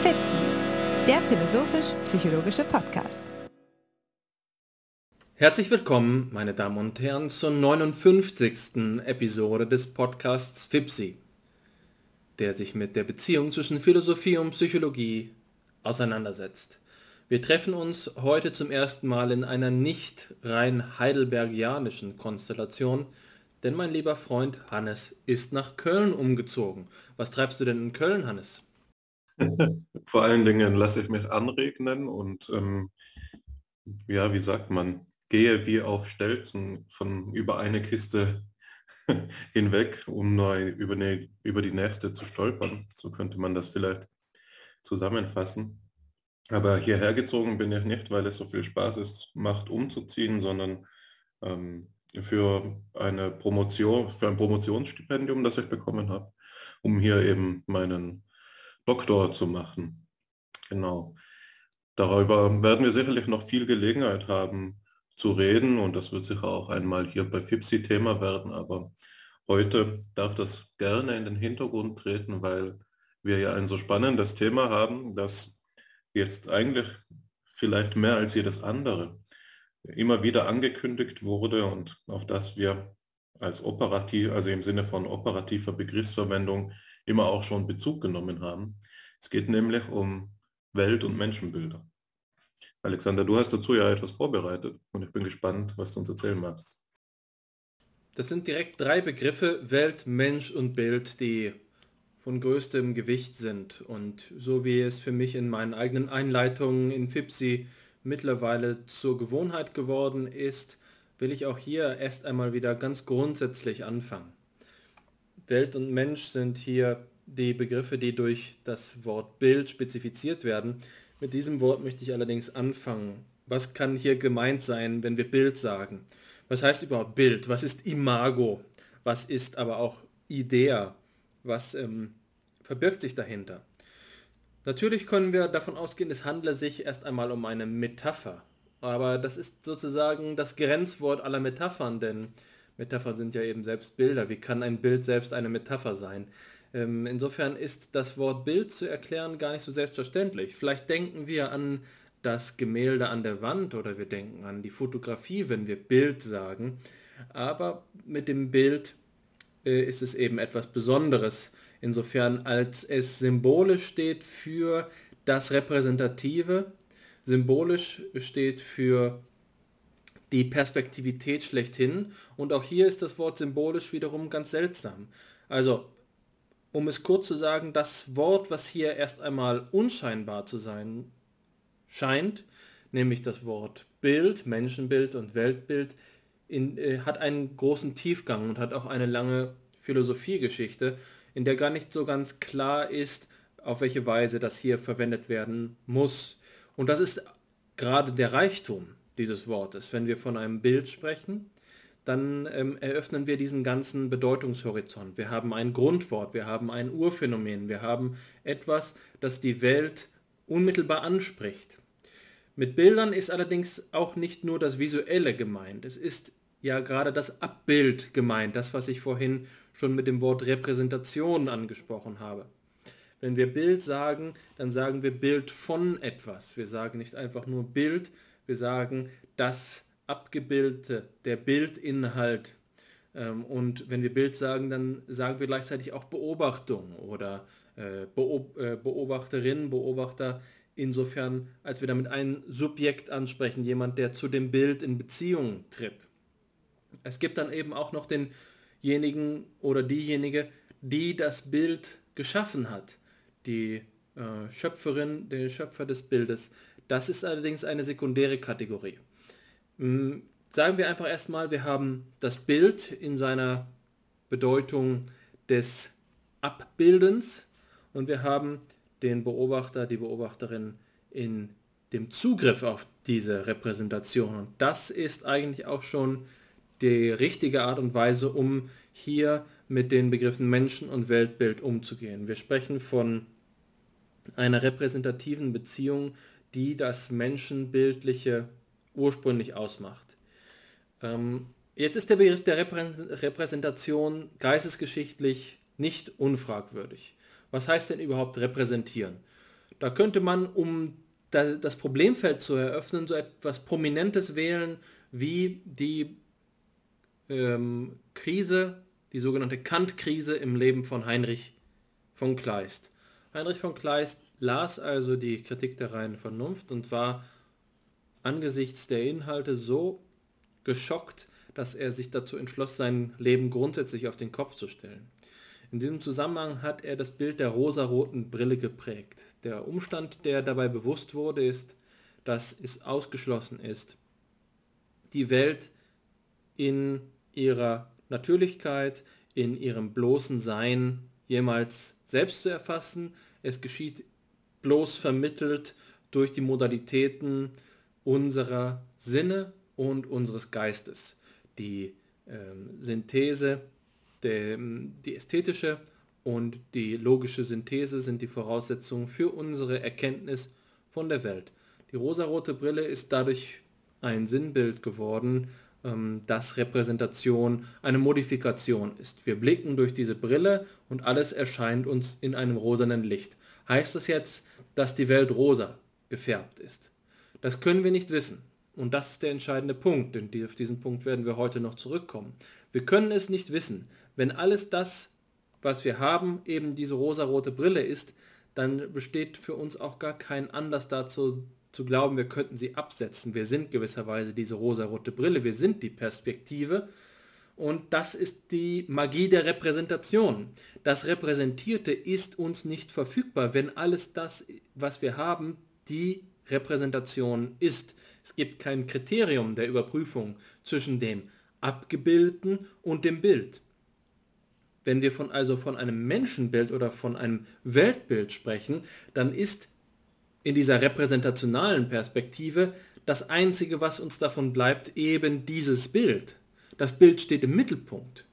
FIPSI, der philosophisch-psychologische Podcast. Herzlich willkommen, meine Damen und Herren, zur 59. Episode des Podcasts FIPSI, der sich mit der Beziehung zwischen Philosophie und Psychologie auseinandersetzt. Wir treffen uns heute zum ersten Mal in einer nicht rein heidelbergianischen Konstellation, denn mein lieber Freund Hannes ist nach Köln umgezogen. Was treibst du denn in Köln, Hannes? Vor allen Dingen lasse ich mich anregnen und ähm, ja, wie sagt man, gehe wie auf Stelzen von über eine Kiste hinweg, um neu über, eine, über die nächste zu stolpern. So könnte man das vielleicht zusammenfassen. Aber hierher gezogen bin ich nicht, weil es so viel Spaß ist, macht umzuziehen, sondern ähm, für eine Promotion, für ein Promotionsstipendium, das ich bekommen habe, um hier eben meinen Doktor zu machen. Genau. Darüber werden wir sicherlich noch viel Gelegenheit haben zu reden und das wird sicher auch einmal hier bei FIPSI Thema werden, aber heute darf das gerne in den Hintergrund treten, weil wir ja ein so spannendes Thema haben, das jetzt eigentlich vielleicht mehr als jedes andere immer wieder angekündigt wurde und auf das wir als operativ, also im Sinne von operativer Begriffsverwendung immer auch schon Bezug genommen haben. Es geht nämlich um Welt- und Menschenbilder. Alexander, du hast dazu ja etwas vorbereitet und ich bin gespannt, was du uns erzählen magst. Das sind direkt drei Begriffe, Welt, Mensch und Bild, die von größtem Gewicht sind. Und so wie es für mich in meinen eigenen Einleitungen in FIPSI mittlerweile zur Gewohnheit geworden ist, will ich auch hier erst einmal wieder ganz grundsätzlich anfangen. Welt und Mensch sind hier die Begriffe, die durch das Wort Bild spezifiziert werden. Mit diesem Wort möchte ich allerdings anfangen. Was kann hier gemeint sein, wenn wir Bild sagen? Was heißt überhaupt Bild? Was ist Imago? Was ist aber auch Idea? Was ähm, verbirgt sich dahinter? Natürlich können wir davon ausgehen, es handle sich erst einmal um eine Metapher. Aber das ist sozusagen das Grenzwort aller Metaphern, denn Metaphern sind ja eben selbst Bilder. Wie kann ein Bild selbst eine Metapher sein? Ähm, insofern ist das Wort Bild zu erklären gar nicht so selbstverständlich. Vielleicht denken wir an das Gemälde an der Wand oder wir denken an die Fotografie, wenn wir Bild sagen. Aber mit dem Bild äh, ist es eben etwas Besonderes, insofern als es symbolisch steht für das Repräsentative, symbolisch steht für die Perspektivität schlechthin und auch hier ist das Wort symbolisch wiederum ganz seltsam. Also um es kurz zu sagen, das Wort, was hier erst einmal unscheinbar zu sein scheint, nämlich das Wort Bild, Menschenbild und Weltbild, in, äh, hat einen großen Tiefgang und hat auch eine lange Philosophiegeschichte, in der gar nicht so ganz klar ist, auf welche Weise das hier verwendet werden muss. Und das ist gerade der Reichtum dieses Wortes. Wenn wir von einem Bild sprechen, dann ähm, eröffnen wir diesen ganzen Bedeutungshorizont. Wir haben ein Grundwort, wir haben ein Urphänomen, wir haben etwas, das die Welt unmittelbar anspricht. Mit Bildern ist allerdings auch nicht nur das Visuelle gemeint, es ist ja gerade das Abbild gemeint, das, was ich vorhin schon mit dem Wort Repräsentation angesprochen habe. Wenn wir Bild sagen, dann sagen wir Bild von etwas. Wir sagen nicht einfach nur Bild, wir sagen das abgebildete, der Bildinhalt. Ähm, und wenn wir Bild sagen, dann sagen wir gleichzeitig auch Beobachtung oder äh, äh, Beobachterin, Beobachter, insofern, als wir damit ein Subjekt ansprechen, jemand, der zu dem Bild in Beziehung tritt. Es gibt dann eben auch noch denjenigen oder diejenige, die das Bild geschaffen hat, die äh, Schöpferin, der Schöpfer des Bildes. Das ist allerdings eine sekundäre Kategorie. Hm, sagen wir einfach erstmal, wir haben das Bild in seiner Bedeutung des Abbildens und wir haben den Beobachter, die Beobachterin in dem Zugriff auf diese Repräsentation. Und das ist eigentlich auch schon die richtige Art und Weise, um hier mit den Begriffen Menschen und Weltbild umzugehen. Wir sprechen von einer repräsentativen Beziehung, die das menschenbildliche ursprünglich ausmacht. Ähm, jetzt ist der Begriff der Reprä Repräsentation geistesgeschichtlich nicht unfragwürdig. Was heißt denn überhaupt repräsentieren? Da könnte man, um das Problemfeld zu eröffnen, so etwas Prominentes wählen wie die ähm, Krise, die sogenannte Kant-Krise im Leben von Heinrich von Kleist. Heinrich von Kleist las also die Kritik der reinen Vernunft und war angesichts der Inhalte so geschockt, dass er sich dazu entschloss, sein Leben grundsätzlich auf den Kopf zu stellen. In diesem Zusammenhang hat er das Bild der rosaroten Brille geprägt. Der Umstand, der dabei bewusst wurde, ist, dass es ausgeschlossen ist, die Welt in ihrer Natürlichkeit, in ihrem bloßen Sein jemals selbst zu erfassen. Es geschieht bloß vermittelt durch die Modalitäten unserer Sinne und unseres Geistes. Die ähm, Synthese, der, die ästhetische und die logische Synthese sind die Voraussetzungen für unsere Erkenntnis von der Welt. Die rosarote Brille ist dadurch ein Sinnbild geworden, dass Repräsentation eine Modifikation ist. Wir blicken durch diese Brille und alles erscheint uns in einem rosanen Licht. Heißt das jetzt, dass die Welt rosa gefärbt ist? Das können wir nicht wissen. Und das ist der entscheidende Punkt, denn auf diesen Punkt werden wir heute noch zurückkommen. Wir können es nicht wissen. Wenn alles das, was wir haben, eben diese rosarote Brille ist, dann besteht für uns auch gar kein Anlass dazu zu glauben, wir könnten sie absetzen. Wir sind gewisserweise diese rosarote Brille, wir sind die Perspektive und das ist die Magie der Repräsentation. Das Repräsentierte ist uns nicht verfügbar, wenn alles das, was wir haben, die Repräsentation ist. Es gibt kein Kriterium der Überprüfung zwischen dem Abgebildeten und dem Bild. Wenn wir von, also von einem Menschenbild oder von einem Weltbild sprechen, dann ist in dieser repräsentationalen Perspektive das Einzige, was uns davon bleibt, eben dieses Bild. Das Bild steht im Mittelpunkt.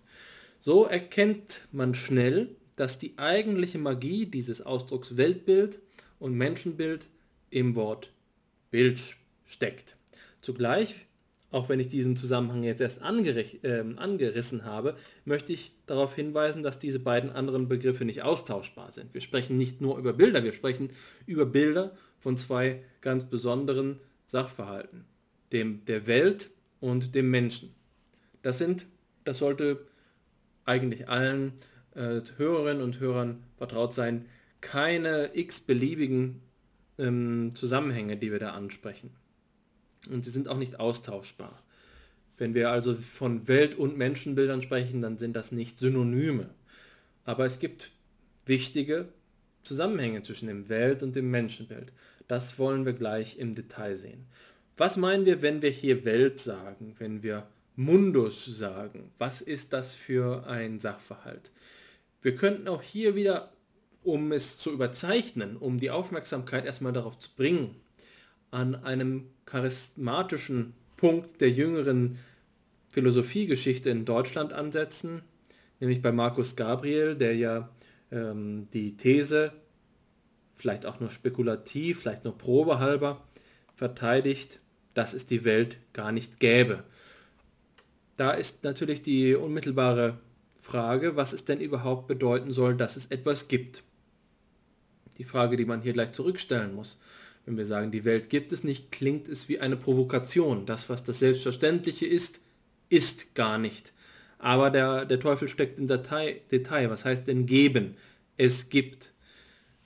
So erkennt man schnell, dass die eigentliche Magie dieses Ausdrucks Weltbild und Menschenbild im Wort Bild steckt. Zugleich, auch wenn ich diesen Zusammenhang jetzt erst äh, angerissen habe, möchte ich darauf hinweisen, dass diese beiden anderen Begriffe nicht austauschbar sind. Wir sprechen nicht nur über Bilder, wir sprechen über Bilder von zwei ganz besonderen Sachverhalten, dem der Welt und dem Menschen. Das sind, das sollte eigentlich allen äh, Hörerinnen und Hörern vertraut sein, keine x-beliebigen ähm, Zusammenhänge, die wir da ansprechen. Und sie sind auch nicht austauschbar. Wenn wir also von Welt- und Menschenbildern sprechen, dann sind das nicht Synonyme. Aber es gibt wichtige Zusammenhänge zwischen dem Welt- und dem Menschenbild. Das wollen wir gleich im Detail sehen. Was meinen wir, wenn wir hier Welt sagen, wenn wir Mundus sagen? Was ist das für ein Sachverhalt? Wir könnten auch hier wieder um es zu überzeichnen, um die Aufmerksamkeit erstmal darauf zu bringen, an einem charismatischen Punkt der jüngeren Philosophiegeschichte in Deutschland ansetzen, nämlich bei Markus Gabriel, der ja ähm, die These, vielleicht auch nur spekulativ, vielleicht nur probehalber, verteidigt, dass es die Welt gar nicht gäbe. Da ist natürlich die unmittelbare Frage, was es denn überhaupt bedeuten soll, dass es etwas gibt die Frage, die man hier gleich zurückstellen muss. Wenn wir sagen, die Welt gibt es nicht, klingt es wie eine Provokation. Das, was das Selbstverständliche ist, ist gar nicht. Aber der, der Teufel steckt im Datei, Detail. Was heißt denn geben? Es gibt.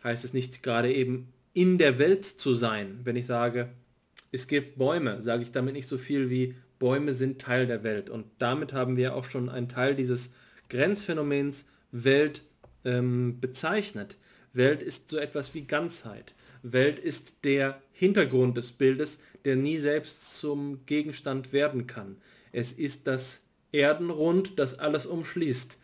Heißt es nicht gerade eben in der Welt zu sein? Wenn ich sage, es gibt Bäume, sage ich damit nicht so viel wie Bäume sind Teil der Welt. Und damit haben wir auch schon einen Teil dieses Grenzphänomens Welt ähm, bezeichnet. Welt ist so etwas wie Ganzheit. Welt ist der Hintergrund des Bildes, der nie selbst zum Gegenstand werden kann. Es ist das Erdenrund, das alles umschließt.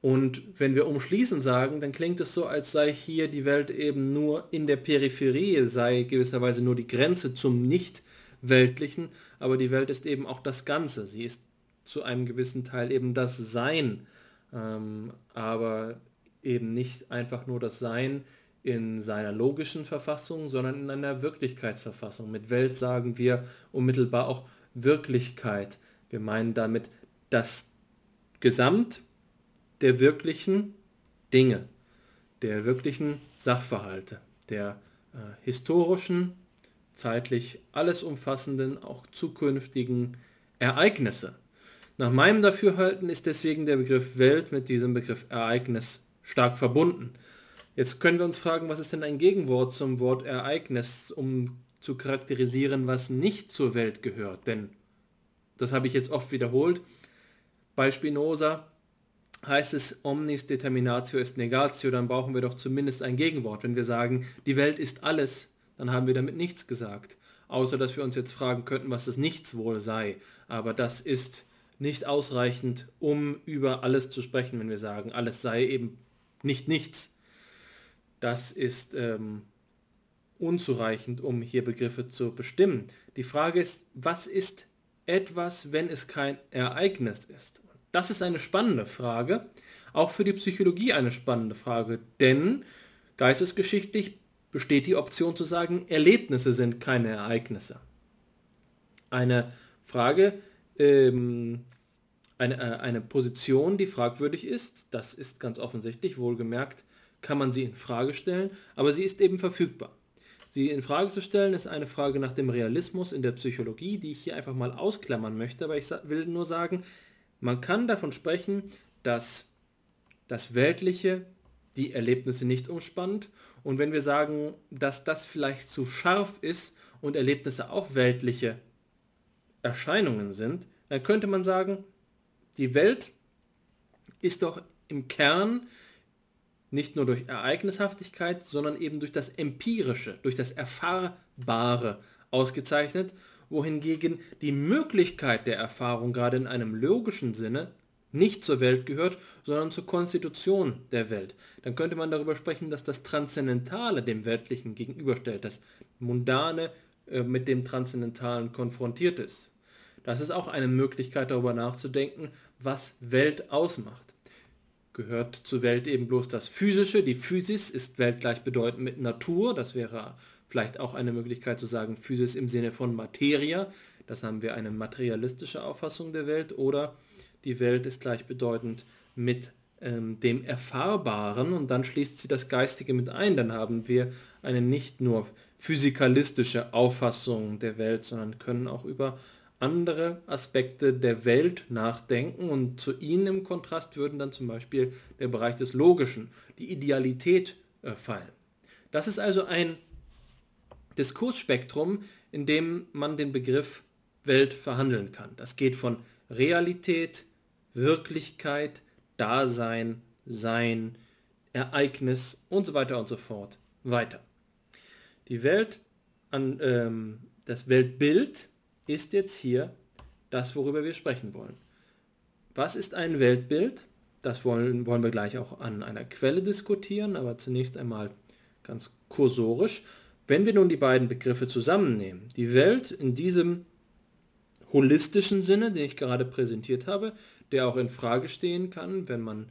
Und wenn wir umschließen sagen, dann klingt es so, als sei hier die Welt eben nur in der Peripherie, sei gewisserweise nur die Grenze zum Nicht-Weltlichen, aber die Welt ist eben auch das Ganze. Sie ist zu einem gewissen Teil eben das Sein. Ähm, aber eben nicht einfach nur das Sein in seiner logischen Verfassung, sondern in einer Wirklichkeitsverfassung. Mit Welt sagen wir unmittelbar auch Wirklichkeit. Wir meinen damit das Gesamt der wirklichen Dinge, der wirklichen Sachverhalte, der äh, historischen, zeitlich alles umfassenden, auch zukünftigen Ereignisse. Nach meinem Dafürhalten ist deswegen der Begriff Welt mit diesem Begriff Ereignis stark verbunden. Jetzt können wir uns fragen, was ist denn ein Gegenwort zum Wort Ereignis, um zu charakterisieren, was nicht zur Welt gehört. Denn, das habe ich jetzt oft wiederholt, bei Spinoza heißt es omnis determinatio est negatio, dann brauchen wir doch zumindest ein Gegenwort. Wenn wir sagen, die Welt ist alles, dann haben wir damit nichts gesagt. Außer dass wir uns jetzt fragen könnten, was das Nichts wohl sei. Aber das ist nicht ausreichend, um über alles zu sprechen, wenn wir sagen, alles sei eben nicht nichts das ist ähm, unzureichend, um hier Begriffe zu bestimmen. Die Frage ist, was ist etwas, wenn es kein Ereignis ist? Das ist eine spannende Frage, auch für die Psychologie eine spannende Frage, denn geistesgeschichtlich besteht die Option zu sagen, Erlebnisse sind keine Ereignisse. Eine Frage, ähm, eine, äh, eine Position, die fragwürdig ist, das ist ganz offensichtlich, wohlgemerkt, kann man sie in Frage stellen, aber sie ist eben verfügbar. Sie in Frage zu stellen ist eine Frage nach dem Realismus in der Psychologie, die ich hier einfach mal ausklammern möchte, aber ich will nur sagen, man kann davon sprechen, dass das Weltliche die Erlebnisse nicht umspannt. Und wenn wir sagen, dass das vielleicht zu scharf ist und Erlebnisse auch weltliche Erscheinungen sind, dann könnte man sagen, die Welt ist doch im Kern nicht nur durch Ereignishaftigkeit, sondern eben durch das Empirische, durch das Erfahrbare ausgezeichnet, wohingegen die Möglichkeit der Erfahrung gerade in einem logischen Sinne nicht zur Welt gehört, sondern zur Konstitution der Welt. Dann könnte man darüber sprechen, dass das Transzendentale dem Weltlichen gegenüberstellt, das Mundane äh, mit dem Transzendentalen konfrontiert ist. Das ist auch eine Möglichkeit darüber nachzudenken, was Welt ausmacht gehört zur Welt eben bloß das Physische. Die Physis ist weltgleichbedeutend mit Natur. Das wäre vielleicht auch eine Möglichkeit zu sagen, Physis im Sinne von Materia. Das haben wir eine materialistische Auffassung der Welt. Oder die Welt ist gleichbedeutend mit ähm, dem Erfahrbaren und dann schließt sie das Geistige mit ein. Dann haben wir eine nicht nur physikalistische Auffassung der Welt, sondern können auch über andere Aspekte der Welt nachdenken und zu ihnen im Kontrast würden dann zum Beispiel der Bereich des Logischen, die Idealität äh, fallen. Das ist also ein Diskursspektrum, in dem man den Begriff Welt verhandeln kann. Das geht von Realität, Wirklichkeit, Dasein, Sein, Ereignis und so weiter und so fort weiter. Die Welt, an, ähm, das Weltbild ist jetzt hier das, worüber wir sprechen wollen. Was ist ein Weltbild? Das wollen, wollen wir gleich auch an einer Quelle diskutieren, aber zunächst einmal ganz kursorisch. Wenn wir nun die beiden Begriffe zusammennehmen, die Welt in diesem holistischen Sinne, den ich gerade präsentiert habe, der auch in Frage stehen kann, wenn man,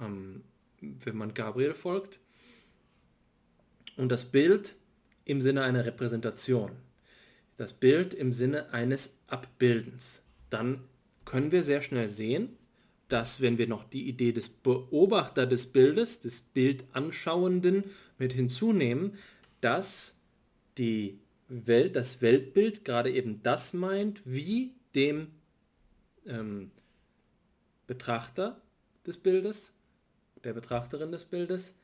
ähm, wenn man Gabriel folgt, und das Bild im Sinne einer Repräsentation das Bild im Sinne eines Abbildens. Dann können wir sehr schnell sehen, dass wenn wir noch die Idee des Beobachter des Bildes, des Bildanschauenden mit hinzunehmen, dass die Welt, das Weltbild gerade eben das meint, wie dem ähm, Betrachter des Bildes, der Betrachterin des Bildes,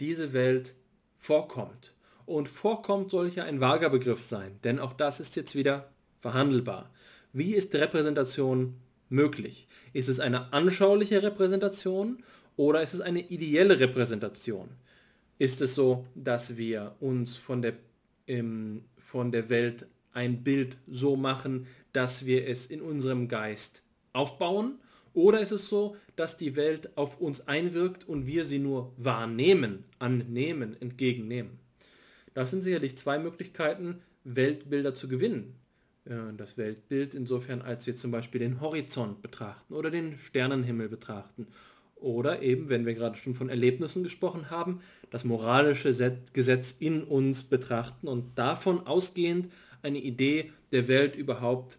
diese Welt vorkommt. Und vorkommt soll ja ein vager Begriff sein, denn auch das ist jetzt wieder verhandelbar. Wie ist Repräsentation möglich? Ist es eine anschauliche Repräsentation oder ist es eine ideelle Repräsentation? Ist es so, dass wir uns von der, ähm, von der Welt ein Bild so machen, dass wir es in unserem Geist aufbauen? Oder ist es so, dass die Welt auf uns einwirkt und wir sie nur wahrnehmen, annehmen, entgegennehmen? Das sind sicherlich zwei Möglichkeiten, Weltbilder zu gewinnen. Das Weltbild insofern, als wir zum Beispiel den Horizont betrachten oder den Sternenhimmel betrachten. Oder eben, wenn wir gerade schon von Erlebnissen gesprochen haben, das moralische Gesetz in uns betrachten und davon ausgehend eine Idee der Welt überhaupt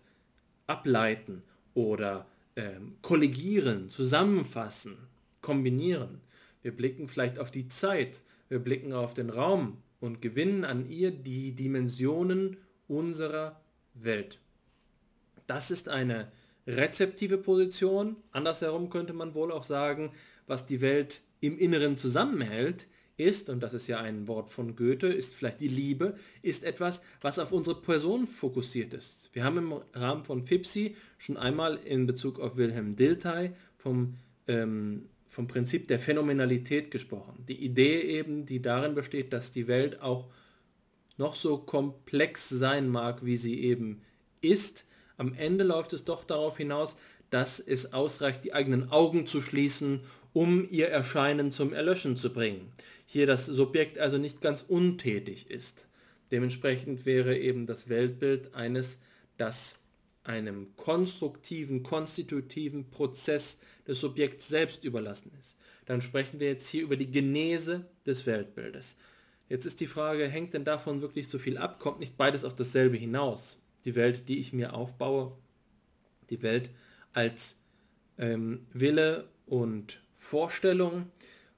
ableiten oder ähm, kollegieren, zusammenfassen, kombinieren. Wir blicken vielleicht auf die Zeit, wir blicken auf den Raum und gewinnen an ihr die Dimensionen unserer Welt. Das ist eine rezeptive Position. Andersherum könnte man wohl auch sagen, was die Welt im Inneren zusammenhält, ist, und das ist ja ein Wort von Goethe, ist vielleicht die Liebe, ist etwas, was auf unsere Person fokussiert ist. Wir haben im Rahmen von FIPSI schon einmal in Bezug auf Wilhelm Dilthey vom, ähm, vom Prinzip der Phänomenalität gesprochen. Die Idee eben, die darin besteht, dass die Welt auch noch so komplex sein mag, wie sie eben ist, am Ende läuft es doch darauf hinaus, dass es ausreicht, die eigenen Augen zu schließen, um ihr Erscheinen zum Erlöschen zu bringen. Hier das Subjekt also nicht ganz untätig ist. Dementsprechend wäre eben das Weltbild eines, das einem konstruktiven, konstitutiven Prozess des Subjekts selbst überlassen ist. Dann sprechen wir jetzt hier über die Genese des Weltbildes. Jetzt ist die Frage, hängt denn davon wirklich so viel ab? Kommt nicht beides auf dasselbe hinaus? Die Welt, die ich mir aufbaue, die Welt als ähm, Wille und Vorstellung,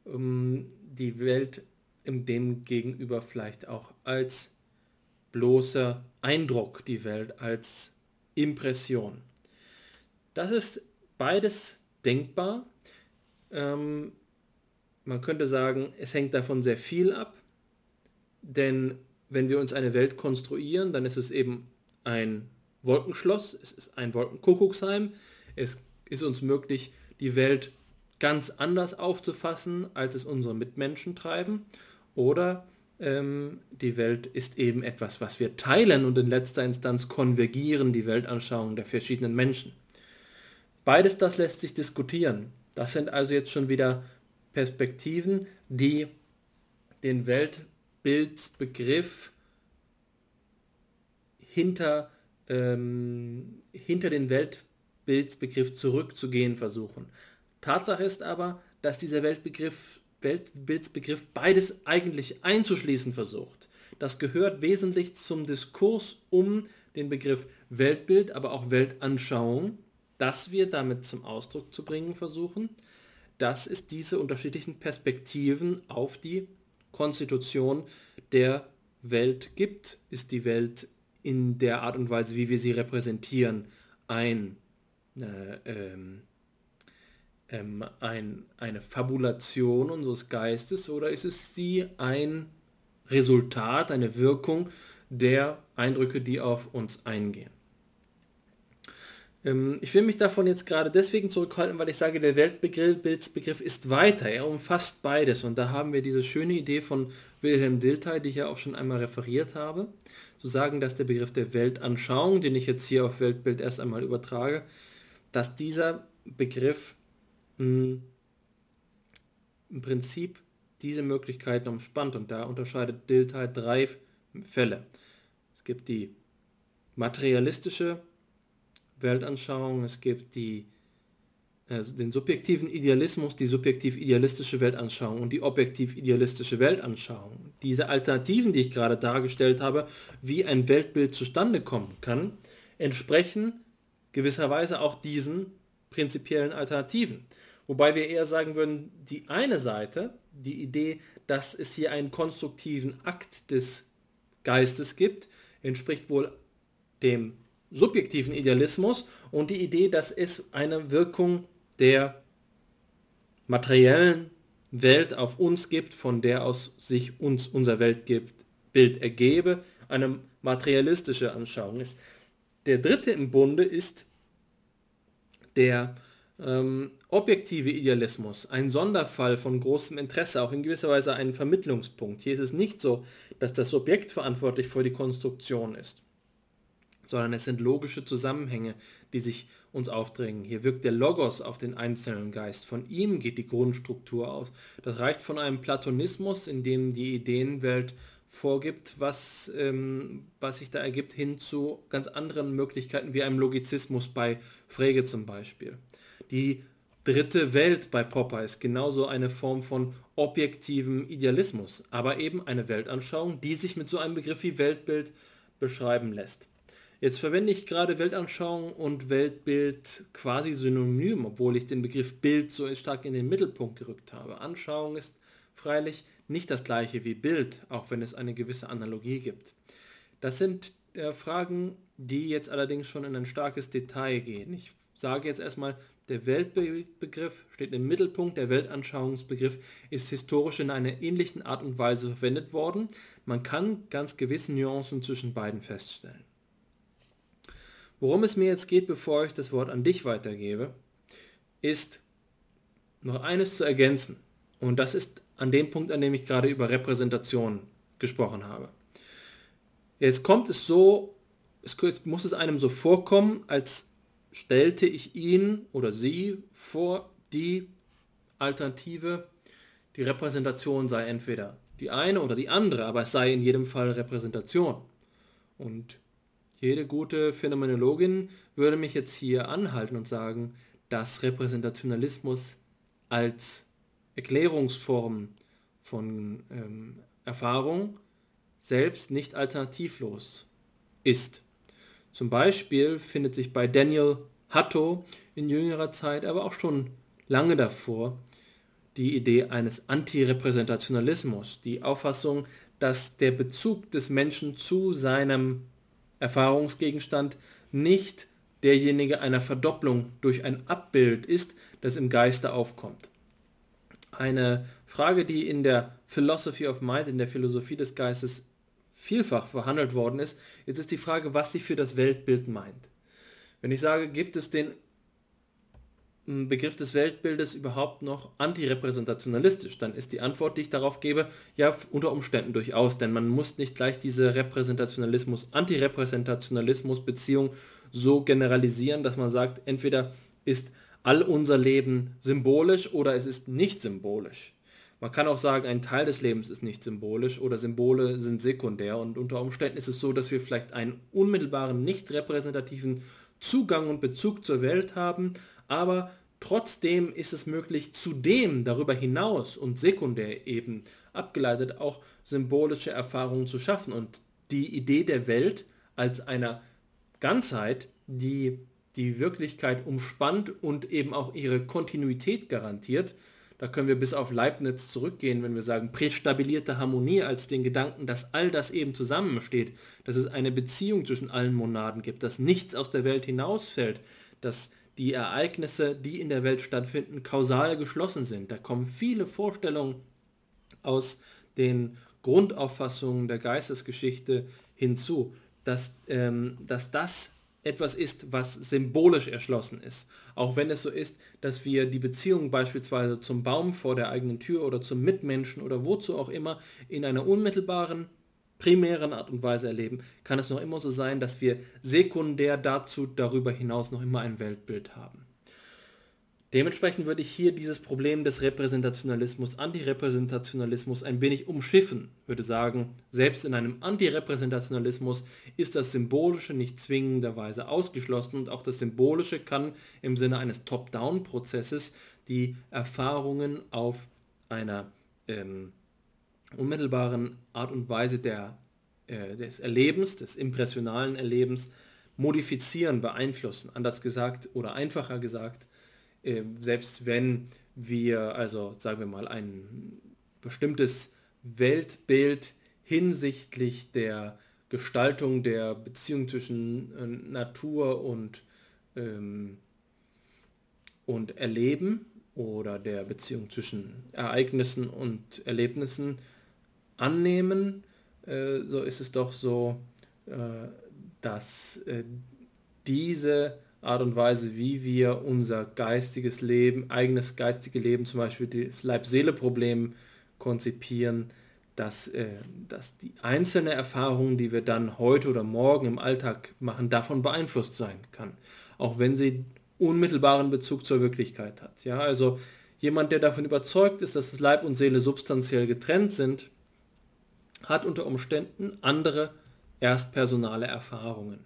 ähm, die Welt im dem gegenüber vielleicht auch als bloßer Eindruck, die Welt als Impression. Das ist beides denkbar. Ähm, man könnte sagen, es hängt davon sehr viel ab, denn wenn wir uns eine Welt konstruieren, dann ist es eben ein Wolkenschloss, es ist ein Wolkenkuckucksheim. Es ist uns möglich, die Welt ganz anders aufzufassen, als es unsere Mitmenschen treiben. Oder ähm, die Welt ist eben etwas, was wir teilen und in letzter Instanz konvergieren die Weltanschauung der verschiedenen Menschen. Beides das lässt sich diskutieren. Das sind also jetzt schon wieder Perspektiven, die den Weltbildsbegriff hinter, ähm, hinter den Weltbildsbegriff zurückzugehen versuchen. Tatsache ist aber, dass dieser Weltbegriff, Weltbildsbegriff beides eigentlich einzuschließen versucht. Das gehört wesentlich zum Diskurs um den Begriff Weltbild, aber auch Weltanschauung, das wir damit zum Ausdruck zu bringen versuchen, dass es diese unterschiedlichen Perspektiven auf die Konstitution der Welt gibt. Ist die Welt in der Art und Weise, wie wir sie repräsentieren, ein, äh, ähm, ähm, ein, eine Fabulation unseres Geistes oder ist es sie ein Resultat, eine Wirkung der Eindrücke, die auf uns eingehen? Ähm, ich will mich davon jetzt gerade deswegen zurückhalten, weil ich sage, der Weltbildsbegriff ist weiter. Er umfasst beides. Und da haben wir diese schöne Idee von Wilhelm Dilthey, die ich ja auch schon einmal referiert habe, zu sagen, dass der Begriff der Weltanschauung, den ich jetzt hier auf Weltbild erst einmal übertrage, dass dieser Begriff mh, hm, im Prinzip diese Möglichkeiten umspannt. Und da unterscheidet Dilthey drei Fälle. Es gibt die materialistische Weltanschauung, es gibt die, also den subjektiven Idealismus, die subjektiv-idealistische Weltanschauung und die objektiv-idealistische Weltanschauung. Diese Alternativen, die ich gerade dargestellt habe, wie ein Weltbild zustande kommen kann, entsprechen gewisserweise auch diesen prinzipiellen Alternativen. Wobei wir eher sagen würden, die eine Seite, die Idee, dass es hier einen konstruktiven Akt des Geistes gibt, entspricht wohl dem subjektiven Idealismus und die Idee, dass es eine Wirkung der materiellen Welt auf uns gibt, von der aus sich uns unser Weltbild ergebe, eine materialistische Anschauung ist. Der dritte im Bunde ist der ähm, objektive Idealismus, ein Sonderfall von großem Interesse, auch in gewisser Weise ein Vermittlungspunkt. Hier ist es nicht so, dass das Subjekt verantwortlich für die Konstruktion ist sondern es sind logische Zusammenhänge, die sich uns aufdrängen. Hier wirkt der Logos auf den einzelnen Geist. Von ihm geht die Grundstruktur aus. Das reicht von einem Platonismus, in dem die Ideenwelt vorgibt, was, ähm, was sich da ergibt, hin zu ganz anderen Möglichkeiten, wie einem Logizismus bei Frege zum Beispiel. Die dritte Welt bei Popper ist genauso eine Form von objektivem Idealismus, aber eben eine Weltanschauung, die sich mit so einem Begriff wie Weltbild beschreiben lässt. Jetzt verwende ich gerade Weltanschauung und Weltbild quasi synonym, obwohl ich den Begriff Bild so stark in den Mittelpunkt gerückt habe. Anschauung ist freilich nicht das gleiche wie Bild, auch wenn es eine gewisse Analogie gibt. Das sind äh, Fragen, die jetzt allerdings schon in ein starkes Detail gehen. Ich sage jetzt erstmal, der Weltbegriff steht im Mittelpunkt, der Weltanschauungsbegriff ist historisch in einer ähnlichen Art und Weise verwendet worden. Man kann ganz gewisse Nuancen zwischen beiden feststellen. Worum es mir jetzt geht, bevor ich das Wort an dich weitergebe, ist noch eines zu ergänzen. Und das ist an dem Punkt, an dem ich gerade über Repräsentation gesprochen habe. Jetzt kommt es so, es muss es einem so vorkommen, als stellte ich ihn oder sie vor die Alternative, die Repräsentation sei entweder die eine oder die andere, aber es sei in jedem Fall Repräsentation. Und jede gute Phänomenologin würde mich jetzt hier anhalten und sagen, dass Repräsentationalismus als Erklärungsform von ähm, Erfahrung selbst nicht alternativlos ist. Zum Beispiel findet sich bei Daniel Hatto in jüngerer Zeit, aber auch schon lange davor, die Idee eines Antirepräsentationalismus, die Auffassung, dass der Bezug des Menschen zu seinem Erfahrungsgegenstand nicht derjenige einer Verdopplung durch ein Abbild ist, das im Geiste aufkommt. Eine Frage, die in der Philosophy of Mind, in der Philosophie des Geistes vielfach verhandelt worden ist. Jetzt ist die Frage, was sie für das Weltbild meint. Wenn ich sage, gibt es den Begriff des Weltbildes überhaupt noch antirepräsentationalistisch, dann ist die Antwort, die ich darauf gebe, ja, unter Umständen durchaus, denn man muss nicht gleich diese Repräsentationalismus, Antirepräsentationalismus Beziehung so generalisieren, dass man sagt, entweder ist all unser Leben symbolisch oder es ist nicht symbolisch. Man kann auch sagen, ein Teil des Lebens ist nicht symbolisch oder Symbole sind sekundär und unter Umständen ist es so, dass wir vielleicht einen unmittelbaren, nicht repräsentativen Zugang und Bezug zur Welt haben, aber trotzdem ist es möglich, zudem darüber hinaus und sekundär eben abgeleitet auch symbolische Erfahrungen zu schaffen. Und die Idee der Welt als einer Ganzheit, die die Wirklichkeit umspannt und eben auch ihre Kontinuität garantiert, da können wir bis auf Leibniz zurückgehen, wenn wir sagen, prästabilierte Harmonie als den Gedanken, dass all das eben zusammensteht, dass es eine Beziehung zwischen allen Monaden gibt, dass nichts aus der Welt hinausfällt, dass die Ereignisse, die in der Welt stattfinden, kausal geschlossen sind. Da kommen viele Vorstellungen aus den Grundauffassungen der Geistesgeschichte hinzu, dass, ähm, dass das etwas ist, was symbolisch erschlossen ist. Auch wenn es so ist, dass wir die Beziehung beispielsweise zum Baum vor der eigenen Tür oder zum Mitmenschen oder wozu auch immer in einer unmittelbaren primären Art und Weise erleben, kann es noch immer so sein, dass wir sekundär dazu darüber hinaus noch immer ein Weltbild haben. Dementsprechend würde ich hier dieses Problem des Repräsentationalismus, Antirepräsentationalismus ein wenig umschiffen, würde sagen, selbst in einem Antirepräsentationalismus ist das Symbolische nicht zwingenderweise ausgeschlossen und auch das Symbolische kann im Sinne eines Top-Down-Prozesses die Erfahrungen auf einer ähm, unmittelbaren Art und Weise der, äh, des Erlebens, des impressionalen Erlebens modifizieren, beeinflussen. Anders gesagt oder einfacher gesagt, äh, selbst wenn wir, also sagen wir mal, ein bestimmtes Weltbild hinsichtlich der Gestaltung der Beziehung zwischen äh, Natur und, ähm, und Erleben oder der Beziehung zwischen Ereignissen und Erlebnissen annehmen, äh, so ist es doch so, äh, dass äh, diese Art und Weise, wie wir unser geistiges Leben, eigenes geistiges Leben, zum Beispiel das Leib-Seele-Problem konzipieren, dass, äh, dass die einzelne Erfahrung, die wir dann heute oder morgen im Alltag machen, davon beeinflusst sein kann. Auch wenn sie unmittelbaren Bezug zur Wirklichkeit hat. Ja, also jemand, der davon überzeugt ist, dass das Leib und Seele substanziell getrennt sind, hat unter Umständen andere erstpersonale Erfahrungen,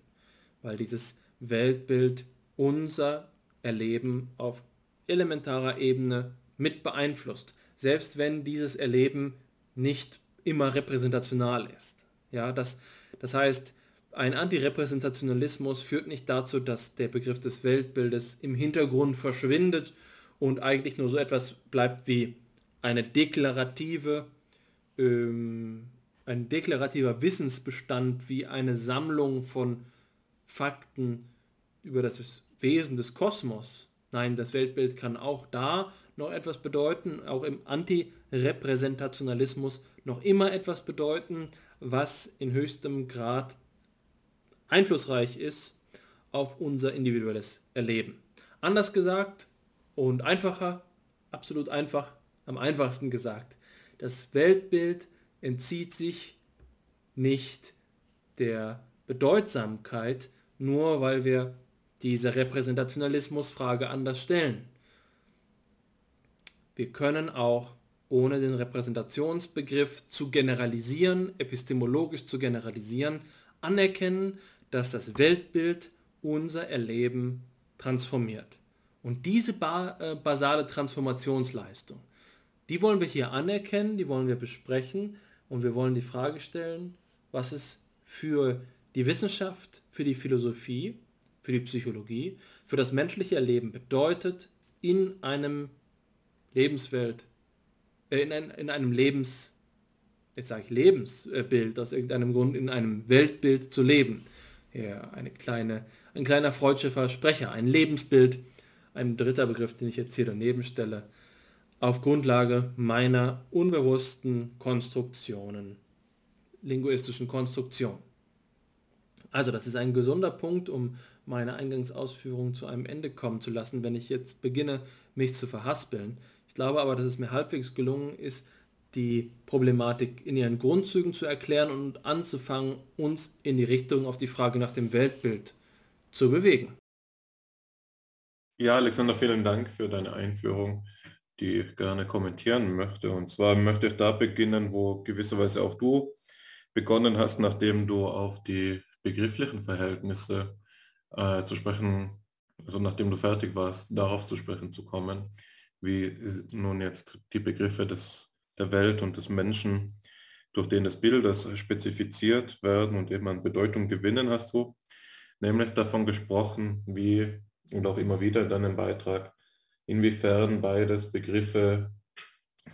weil dieses Weltbild unser Erleben auf elementarer Ebene mit beeinflusst, selbst wenn dieses Erleben nicht immer repräsentational ist. Ja, das, das heißt, Ein Antirepräsentationalismus führt nicht dazu, dass der Begriff des Weltbildes im Hintergrund verschwindet und eigentlich nur so etwas bleibt wie eine deklarative, ähm, ein deklarativer Wissensbestand, wie eine Sammlung von Fakten über das Wesen des Kosmos. Nein, das Weltbild kann auch da noch etwas bedeuten, auch im Antirepräsentationalismus noch immer etwas bedeuten, was in höchstem Grad einflussreich ist auf unser individuelles Erleben. Anders gesagt und einfacher, absolut einfach, am einfachsten gesagt, das Weltbild entzieht sich nicht der Bedeutsamkeit, nur weil wir diese Repräsentationalismusfrage anders stellen. Wir können auch ohne den Repräsentationsbegriff zu generalisieren, epistemologisch zu generalisieren, anerkennen, dass das Weltbild unser Erleben transformiert. Und diese äh, basale Transformationsleistung, die wollen wir hier anerkennen, die wollen wir besprechen und wir wollen die Frage stellen, was es für die Wissenschaft, für die Philosophie, für die Psychologie, für das menschliche Erleben bedeutet, in einem Lebenswelt, äh, in, ein, in einem Lebens, jetzt sage ich Lebensbild, aus irgendeinem Grund in einem Weltbild zu leben. Ja, eine kleine, ein kleiner freudscher Versprecher, ein Lebensbild, ein dritter Begriff, den ich jetzt hier daneben stelle, auf Grundlage meiner unbewussten Konstruktionen, linguistischen Konstruktionen. Also das ist ein gesunder Punkt, um meine Eingangsausführungen zu einem Ende kommen zu lassen, wenn ich jetzt beginne, mich zu verhaspeln. Ich glaube aber, dass es mir halbwegs gelungen ist, die Problematik in ihren Grundzügen zu erklären und anzufangen, uns in die Richtung auf die Frage nach dem Weltbild zu bewegen. Ja, Alexander, vielen Dank für deine Einführung, die ich gerne kommentieren möchte. Und zwar möchte ich da beginnen, wo gewisserweise auch du begonnen hast, nachdem du auf die begrifflichen Verhältnisse äh, zu sprechen, also nachdem du fertig warst, darauf zu sprechen zu kommen, wie nun jetzt die Begriffe des, der Welt und des Menschen durch den des Bildes spezifiziert werden und eben an Bedeutung gewinnen, hast du nämlich davon gesprochen, wie und auch immer wieder in deinem Beitrag, inwiefern beides Begriffe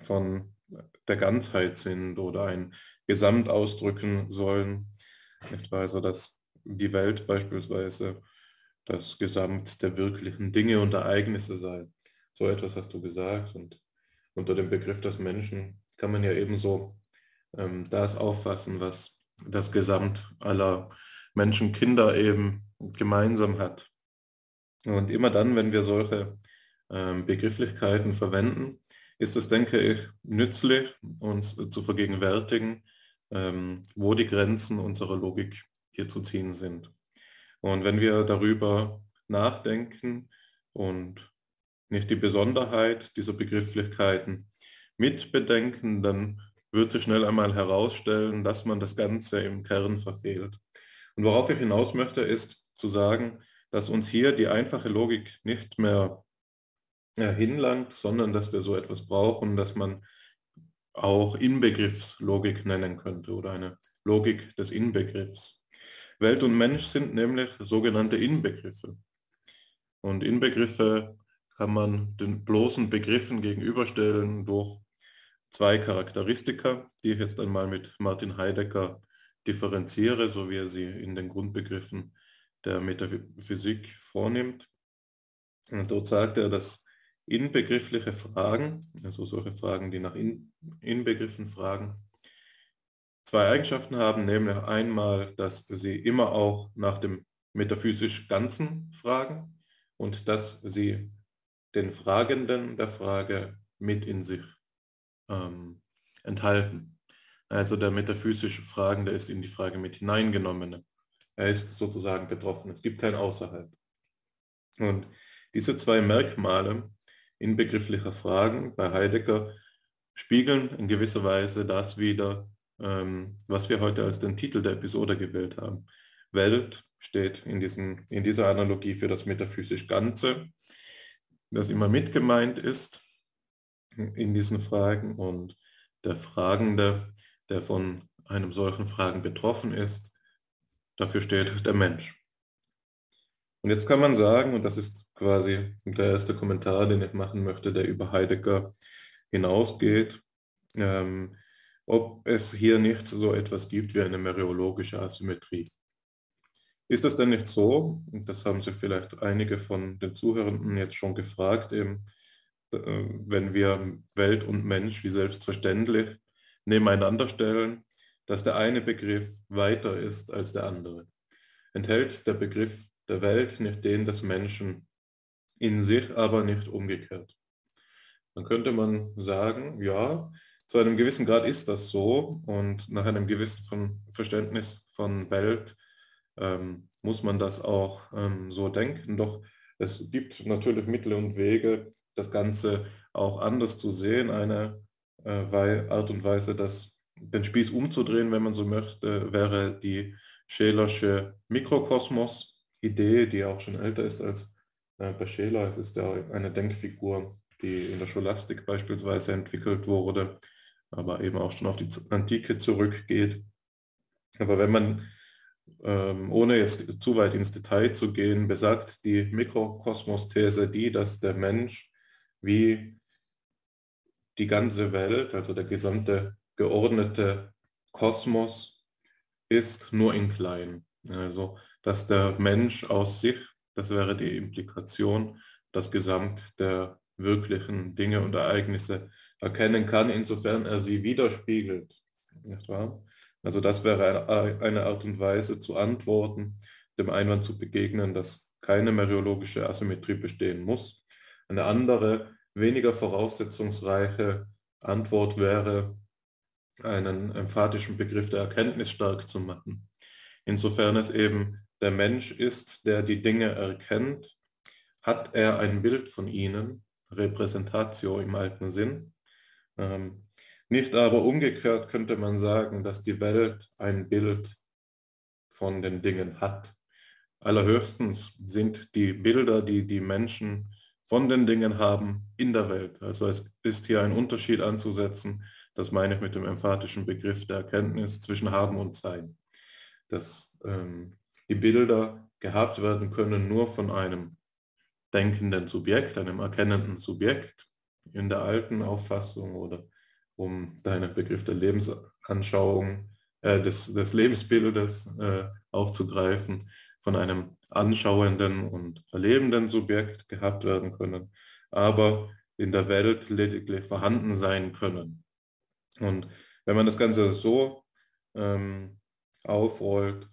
von der Ganzheit sind oder ein Gesamt ausdrücken sollen. Etwa also, dass die Welt beispielsweise das Gesamt der wirklichen Dinge und Ereignisse sei. So etwas hast du gesagt. Und unter dem Begriff des Menschen kann man ja ebenso ähm, das auffassen, was das Gesamt aller Menschenkinder eben gemeinsam hat. Und immer dann, wenn wir solche Begrifflichkeiten verwenden, ist es, denke ich, nützlich, uns zu vergegenwärtigen, ähm, wo die Grenzen unserer Logik hier zu ziehen sind. Und wenn wir darüber nachdenken und nicht die Besonderheit dieser Begrifflichkeiten mitbedenken, dann wird sich schnell einmal herausstellen, dass man das Ganze im Kern verfehlt. Und worauf ich hinaus möchte, ist zu sagen, dass uns hier die einfache Logik nicht mehr hinlangt, sondern dass wir so etwas brauchen, dass man auch Inbegriffslogik nennen könnte oder eine Logik des Inbegriffs. Welt und Mensch sind nämlich sogenannte Inbegriffe. Und Inbegriffe kann man den bloßen Begriffen gegenüberstellen durch zwei Charakteristika, die ich jetzt einmal mit Martin Heidegger differenziere, so wie er sie in den Grundbegriffen der Metaphysik vornimmt. Und dort sagt er, dass inbegriffliche Fragen, also solche Fragen, die nach in, Inbegriffen fragen, zwei Eigenschaften haben, nämlich einmal, dass sie immer auch nach dem metaphysisch Ganzen fragen und dass sie den Fragenden der Frage mit in sich ähm, enthalten. Also der metaphysische Fragende ist in die Frage mit hineingenommen. Er ist sozusagen betroffen. Es gibt kein Außerhalb. Und diese zwei Merkmale in begrifflicher Fragen bei Heidegger spiegeln in gewisser Weise das wieder, ähm, was wir heute als den Titel der Episode gewählt haben. Welt steht in, diesen, in dieser Analogie für das metaphysisch Ganze, das immer mit gemeint ist in diesen Fragen und der Fragende, der von einem solchen Fragen betroffen ist, dafür steht der Mensch. Und jetzt kann man sagen, und das ist quasi der erste Kommentar, den ich machen möchte, der über Heidegger hinausgeht, ähm, ob es hier nicht so etwas gibt wie eine mereologische Asymmetrie. Ist das denn nicht so, und das haben sich vielleicht einige von den Zuhörenden jetzt schon gefragt, eben, äh, wenn wir Welt und Mensch wie selbstverständlich nebeneinander stellen, dass der eine Begriff weiter ist als der andere. Enthält der Begriff der Welt nicht den des Menschen in sich, aber nicht umgekehrt. Dann könnte man sagen, ja, zu einem gewissen Grad ist das so und nach einem gewissen von Verständnis von Welt ähm, muss man das auch ähm, so denken. Doch es gibt natürlich Mittel und Wege, das Ganze auch anders zu sehen. Eine äh, Art und Weise, das, den Spieß umzudrehen, wenn man so möchte, wäre die Schelersche Mikrokosmos-Idee, die auch schon älter ist als bei Scheler. Es ist ja eine Denkfigur, die in der Scholastik beispielsweise entwickelt wurde aber eben auch schon auf die Antike zurückgeht. Aber wenn man, ähm, ohne jetzt zu weit ins Detail zu gehen, besagt die Mikrokosmos-These die, dass der Mensch wie die ganze Welt, also der gesamte geordnete Kosmos, ist nur in klein. Also, dass der Mensch aus sich, das wäre die Implikation, das Gesamt der wirklichen Dinge und Ereignisse erkennen kann, insofern er sie widerspiegelt. Also das wäre eine Art und Weise zu antworten, dem Einwand zu begegnen, dass keine mereologische Asymmetrie bestehen muss. Eine andere, weniger voraussetzungsreiche Antwort wäre, einen emphatischen Begriff der Erkenntnis stark zu machen. Insofern es eben der Mensch ist, der die Dinge erkennt, hat er ein Bild von ihnen, Repräsentatio im alten Sinn, ähm, nicht aber umgekehrt könnte man sagen, dass die Welt ein Bild von den Dingen hat. Allerhöchstens sind die Bilder, die die Menschen von den Dingen haben, in der Welt. Also es ist hier ein Unterschied anzusetzen, das meine ich mit dem emphatischen Begriff der Erkenntnis zwischen Haben und Sein. Dass ähm, die Bilder gehabt werden können nur von einem denkenden Subjekt, einem erkennenden Subjekt, in der alten Auffassung oder um deinen Begriff der Lebensanschauung, äh, des, des Lebensbildes äh, aufzugreifen, von einem anschauenden und erlebenden Subjekt gehabt werden können, aber in der Welt lediglich vorhanden sein können. Und wenn man das Ganze so ähm, aufrollt,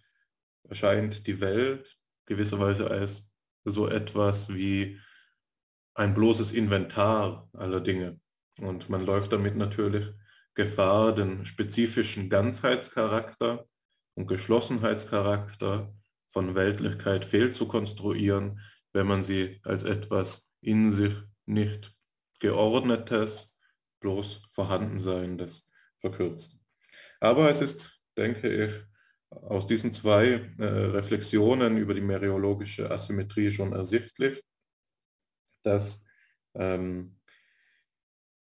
erscheint die Welt gewisserweise als so etwas wie ein bloßes Inventar aller Dinge. Und man läuft damit natürlich Gefahr, den spezifischen Ganzheitscharakter und Geschlossenheitscharakter von Weltlichkeit fehlzukonstruieren, wenn man sie als etwas in sich nicht geordnetes, bloß Vorhandenseiendes verkürzt. Aber es ist, denke ich, aus diesen zwei äh, Reflexionen über die meriologische Asymmetrie schon ersichtlich, dass ähm,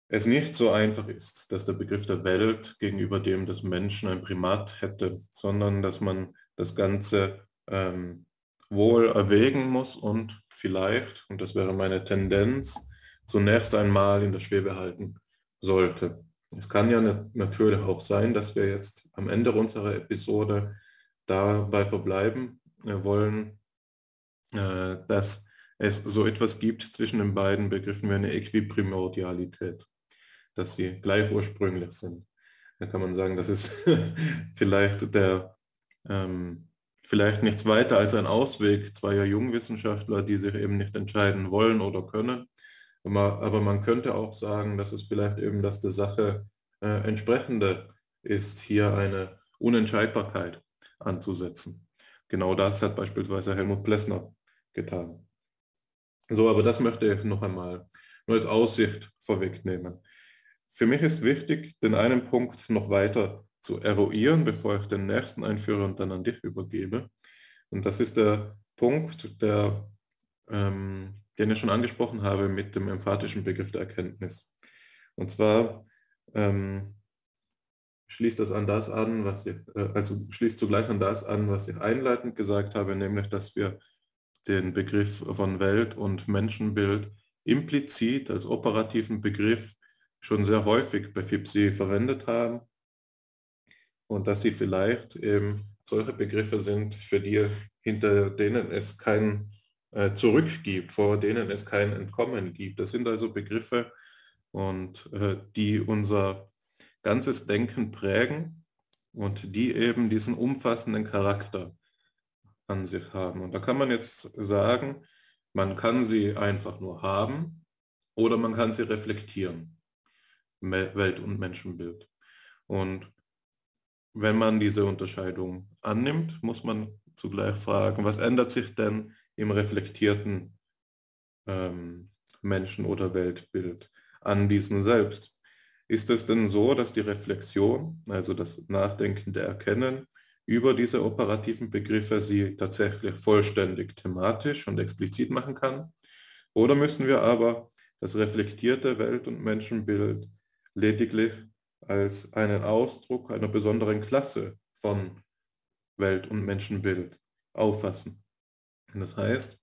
es nicht so einfach ist, dass der Begriff der Welt gegenüber dem des Menschen ein Primat hätte, sondern dass man das Ganze ähm, wohl erwägen muss und vielleicht, und das wäre meine Tendenz, zunächst einmal in der Schwebe halten sollte. Es kann ja natürlich auch sein, dass wir jetzt am Ende unserer Episode dabei verbleiben wollen, äh, dass es so etwas gibt zwischen den beiden Begriffen wie eine Äquiprimordialität, dass sie gleich ursprünglich sind. Da kann man sagen, das ist vielleicht der ähm, vielleicht nichts weiter als ein Ausweg zweier Jungwissenschaftler, die sich eben nicht entscheiden wollen oder können. Aber man könnte auch sagen, dass es vielleicht eben das der Sache äh, entsprechende ist, hier eine Unentscheidbarkeit anzusetzen. Genau das hat beispielsweise Helmut Plessner getan. So, aber das möchte ich noch einmal nur als Aussicht vorwegnehmen. Für mich ist wichtig, den einen Punkt noch weiter zu eruieren, bevor ich den nächsten einführe und dann an dich übergebe. Und das ist der Punkt, der, ähm, den ich schon angesprochen habe mit dem emphatischen Begriff der Erkenntnis. Und zwar ähm, schließt das an das an, was ich, äh, also schließt zugleich an das an, was ich einleitend gesagt habe, nämlich, dass wir den Begriff von Welt- und Menschenbild implizit als operativen Begriff schon sehr häufig bei FIPSI verwendet haben und dass sie vielleicht eben solche Begriffe sind, für die hinter denen es kein äh, Zurück gibt, vor denen es kein Entkommen gibt. Das sind also Begriffe und äh, die unser ganzes Denken prägen und die eben diesen umfassenden Charakter an sich haben. Und da kann man jetzt sagen, man kann sie einfach nur haben oder man kann sie reflektieren. Welt- und Menschenbild. Und wenn man diese Unterscheidung annimmt, muss man zugleich fragen, was ändert sich denn im reflektierten ähm, Menschen- oder Weltbild an diesen selbst? Ist es denn so, dass die Reflexion, also das nachdenkende Erkennen über diese operativen Begriffe sie tatsächlich vollständig thematisch und explizit machen kann? Oder müssen wir aber das reflektierte Welt- und Menschenbild lediglich als einen Ausdruck einer besonderen Klasse von Welt- und Menschenbild auffassen? Das heißt,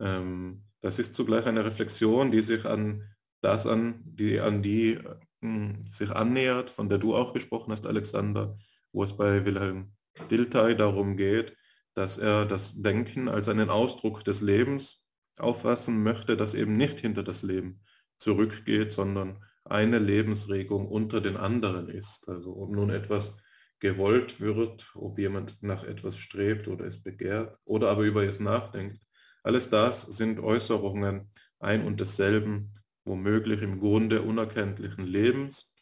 ähm, das ist zugleich eine Reflexion, die sich an das an, die an die äh, sich annähert, von der du auch gesprochen hast, Alexander, wo es bei Wilhelm Dilthey darum geht, dass er das Denken als einen Ausdruck des Lebens auffassen möchte, das eben nicht hinter das Leben zurückgeht, sondern eine Lebensregung unter den anderen ist. Also ob nun etwas gewollt wird, ob jemand nach etwas strebt oder es begehrt oder aber über es nachdenkt. Alles das sind Äußerungen ein und desselben womöglich im Grunde unerkenntlichen Lebens.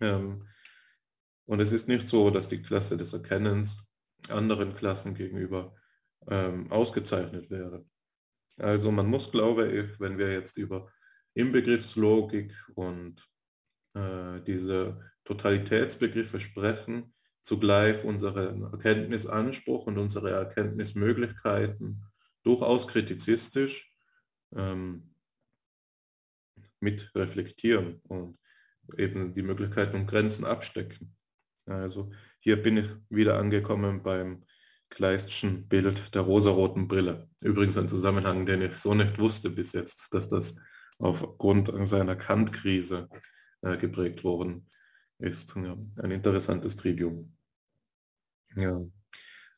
Ähm, und es ist nicht so, dass die Klasse des Erkennens anderen Klassen gegenüber ähm, ausgezeichnet wäre. Also man muss, glaube ich, wenn wir jetzt über Inbegriffslogik und äh, diese Totalitätsbegriffe sprechen, zugleich unseren Erkenntnisanspruch und unsere Erkenntnismöglichkeiten durchaus kritizistisch ähm, mit reflektieren und eben die Möglichkeiten und Grenzen abstecken. Also hier bin ich wieder angekommen beim Kleistschen Bild der rosaroten Brille. Übrigens ein Zusammenhang, den ich so nicht wusste bis jetzt, dass das aufgrund seiner Kant-Krise äh, geprägt worden ist. Ja, ein interessantes Trivium. Ja.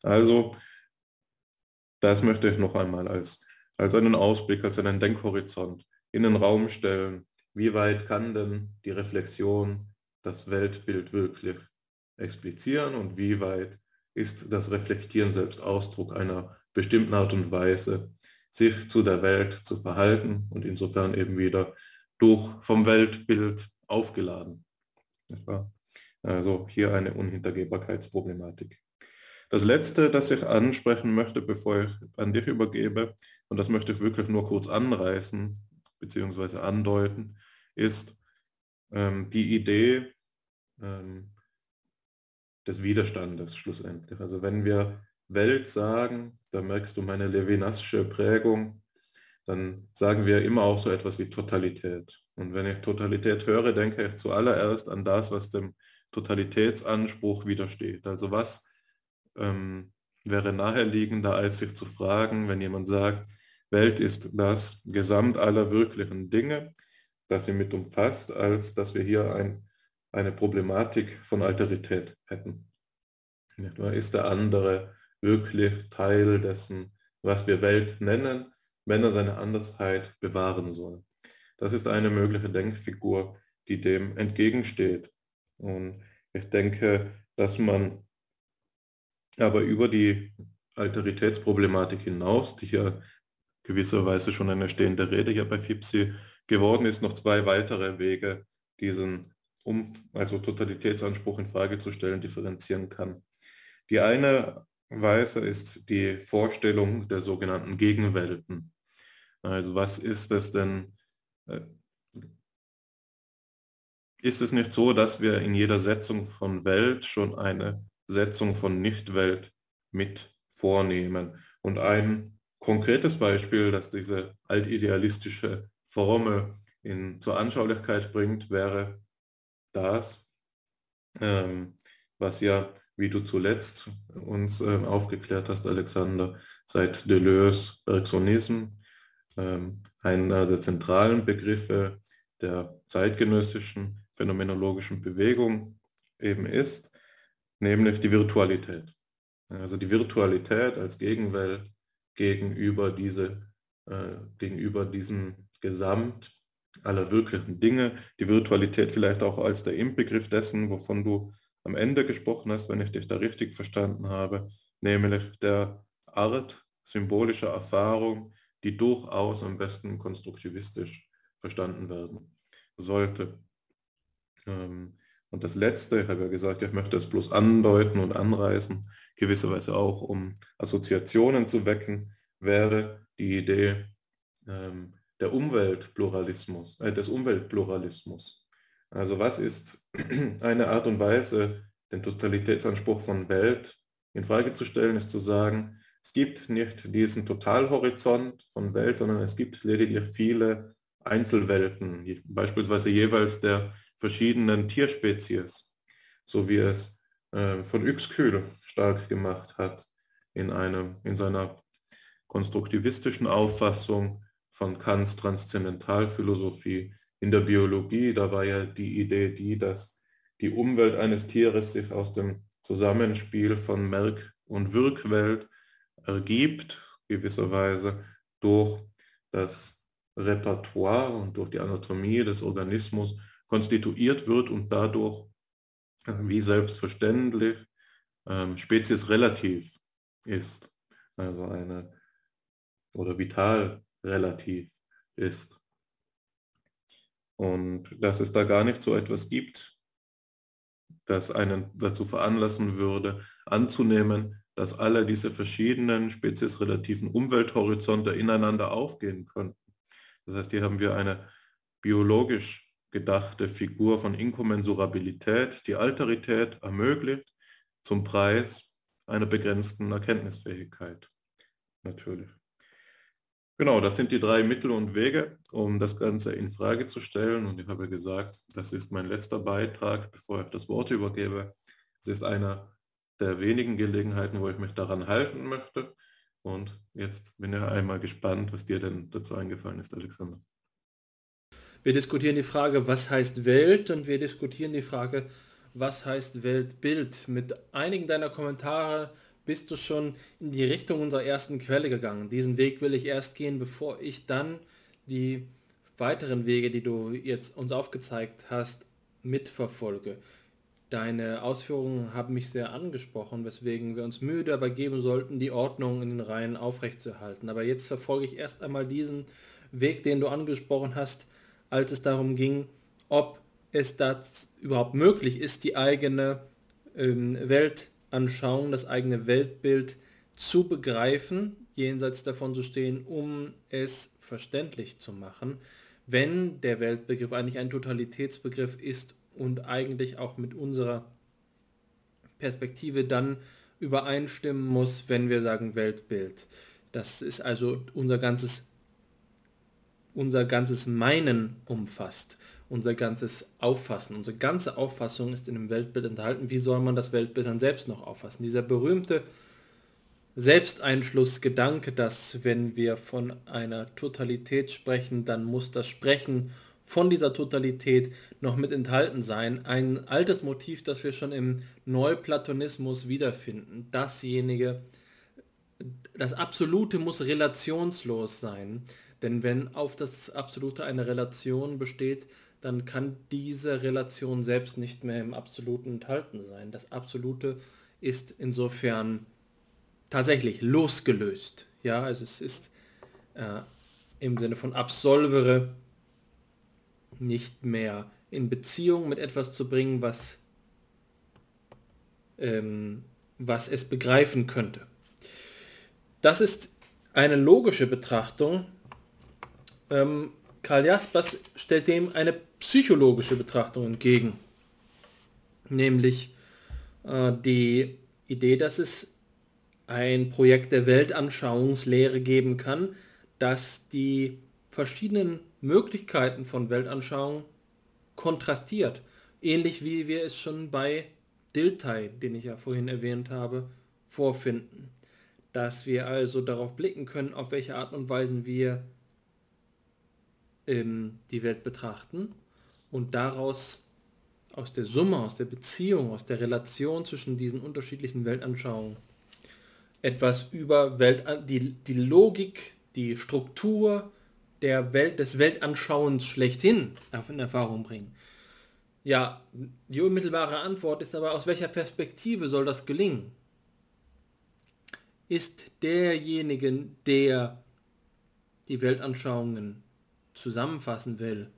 Also das möchte ich noch einmal als, als einen Ausblick, als einen Denkhorizont in den Raum stellen, wie weit kann denn die Reflexion das Weltbild wirklich explizieren und wie weit ist das Reflektieren selbst Ausdruck einer bestimmten Art und Weise, sich zu der Welt zu verhalten und insofern eben wieder durch vom Weltbild aufgeladen. Also hier eine Unhintergehbarkeitsproblematik. Das Letzte, das ich ansprechen möchte, bevor ich an dich übergebe, und das möchte ich wirklich nur kurz anreißen, beziehungsweise andeuten, ist ähm, die Idee ähm, des Widerstandes schlussendlich. Also wenn wir Welt sagen, da merkst du meine Levinasche Prägung, dann sagen wir immer auch so etwas wie Totalität. Und wenn ich Totalität höre, denke ich zuallererst an das, was dem Totalitätsanspruch widersteht. Also was ähm, wäre naheliegender, als sich zu fragen, wenn jemand sagt, Welt ist das Gesamt aller wirklichen Dinge, das sie mit umfasst, als dass wir hier ein, eine Problematik von Alterität hätten. Ist der andere wirklich Teil dessen, was wir Welt nennen, wenn er seine Andersheit bewahren soll? Das ist eine mögliche Denkfigur, die dem entgegensteht. Und ich denke, dass man aber über die Alteritätsproblematik hinaus, die hier gewisserweise schon eine stehende Rede hier bei FIPSI geworden ist, noch zwei weitere Wege, diesen um, also Totalitätsanspruch in Frage zu stellen, differenzieren kann. Die eine Weise ist die Vorstellung der sogenannten Gegenwelten. Also was ist es denn? Äh, ist es nicht so, dass wir in jeder Setzung von Welt schon eine Setzung von Nichtwelt mit vornehmen? Und ein konkretes Beispiel, das diese altidealistische Formel in, zur Anschaulichkeit bringt, wäre das, ähm, was ja, wie du zuletzt uns äh, aufgeklärt hast, Alexander, seit Deleuze Bergsonism einer der zentralen Begriffe der zeitgenössischen phänomenologischen Bewegung eben ist, nämlich die Virtualität. Also die Virtualität als Gegenwelt gegenüber, diese, äh, gegenüber diesem Gesamt aller wirklichen Dinge, die Virtualität vielleicht auch als der Inbegriff dessen, wovon du am Ende gesprochen hast, wenn ich dich da richtig verstanden habe, nämlich der Art symbolischer Erfahrung, die durchaus am besten konstruktivistisch verstanden werden sollte. Ähm, und das Letzte, ich habe ja gesagt, ich möchte es bloß andeuten und anreißen, gewisserweise auch, um Assoziationen zu wecken, wäre die Idee ähm, der Umweltpluralismus, äh, des Umweltpluralismus. Also was ist eine Art und Weise, den Totalitätsanspruch von Welt in Frage zu stellen, ist zu sagen, es gibt nicht diesen Totalhorizont von Welt, sondern es gibt lediglich viele Einzelwelten, beispielsweise jeweils der verschiedenen Tierspezies, so wie es äh, von Uexküll stark gemacht hat in, einem, in seiner konstruktivistischen Auffassung von Kants Transzendentalphilosophie. In der Biologie, da war ja die Idee die, dass die Umwelt eines Tieres sich aus dem Zusammenspiel von Merk- und Wirkwelt ergibt, gewisserweise durch das Repertoire und durch die Anatomie des Organismus konstituiert wird und dadurch, äh, wie selbstverständlich, ähm, Spezies relativ ist, also eine oder vital relativ ist. Und dass es da gar nicht so etwas gibt, das einen dazu veranlassen würde, anzunehmen, dass alle diese verschiedenen speziesrelativen Umwelthorizonte ineinander aufgehen könnten. Das heißt, hier haben wir eine biologisch gedachte Figur von Inkommensurabilität, die Alterität ermöglicht zum Preis einer begrenzten Erkenntnisfähigkeit. Natürlich. Genau, das sind die drei Mittel und Wege, um das Ganze in Frage zu stellen. Und ich habe gesagt, das ist mein letzter Beitrag, bevor ich das Wort übergebe. Es ist einer der wenigen Gelegenheiten, wo ich mich daran halten möchte. Und jetzt bin ich einmal gespannt, was dir denn dazu eingefallen ist, Alexander. Wir diskutieren die Frage, was heißt Welt und wir diskutieren die Frage, was heißt Weltbild. Mit einigen deiner Kommentare bist du schon in die Richtung unserer ersten Quelle gegangen. Diesen Weg will ich erst gehen, bevor ich dann die weiteren Wege, die du jetzt uns aufgezeigt hast, mitverfolge. Deine Ausführungen haben mich sehr angesprochen, weswegen wir uns Mühe dabei geben sollten, die Ordnung in den Reihen aufrechtzuerhalten. Aber jetzt verfolge ich erst einmal diesen Weg, den du angesprochen hast, als es darum ging, ob es da überhaupt möglich ist, die eigene ähm, Weltanschauung, das eigene Weltbild zu begreifen, jenseits davon zu stehen, um es verständlich zu machen, wenn der Weltbegriff eigentlich ein Totalitätsbegriff ist und eigentlich auch mit unserer Perspektive dann übereinstimmen muss, wenn wir sagen Weltbild. Das ist also unser ganzes, unser ganzes Meinen umfasst, unser ganzes Auffassen. Unsere ganze Auffassung ist in dem Weltbild enthalten. Wie soll man das Weltbild dann selbst noch auffassen? Dieser berühmte Selbsteinschlussgedanke, dass wenn wir von einer Totalität sprechen, dann muss das Sprechen von dieser Totalität noch mit enthalten sein. Ein altes Motiv, das wir schon im Neuplatonismus wiederfinden. Dasjenige, das Absolute muss relationslos sein. Denn wenn auf das Absolute eine Relation besteht, dann kann diese Relation selbst nicht mehr im Absoluten enthalten sein. Das Absolute ist insofern tatsächlich losgelöst. Ja, also es ist äh, im Sinne von absolvere nicht mehr in Beziehung mit etwas zu bringen, was, ähm, was es begreifen könnte. Das ist eine logische Betrachtung. Ähm, Karl Jaspers stellt dem eine psychologische Betrachtung entgegen, nämlich äh, die Idee, dass es ein Projekt der Weltanschauungslehre geben kann, das die verschiedenen Möglichkeiten von Weltanschauung kontrastiert, Ähnlich wie wir es schon bei Diltai, den ich ja vorhin erwähnt habe, vorfinden. Dass wir also darauf blicken können, auf welche Art und Weise wir ähm, die Welt betrachten und daraus aus der Summe, aus der Beziehung, aus der Relation zwischen diesen unterschiedlichen Weltanschauungen etwas über Welt, die, die Logik, die Struktur der Welt, des Weltanschauens schlechthin in Erfahrung bringen. Ja, die unmittelbare Antwort ist aber, aus welcher Perspektive soll das gelingen? Ist derjenige, der die Weltanschauungen zusammenfassen will,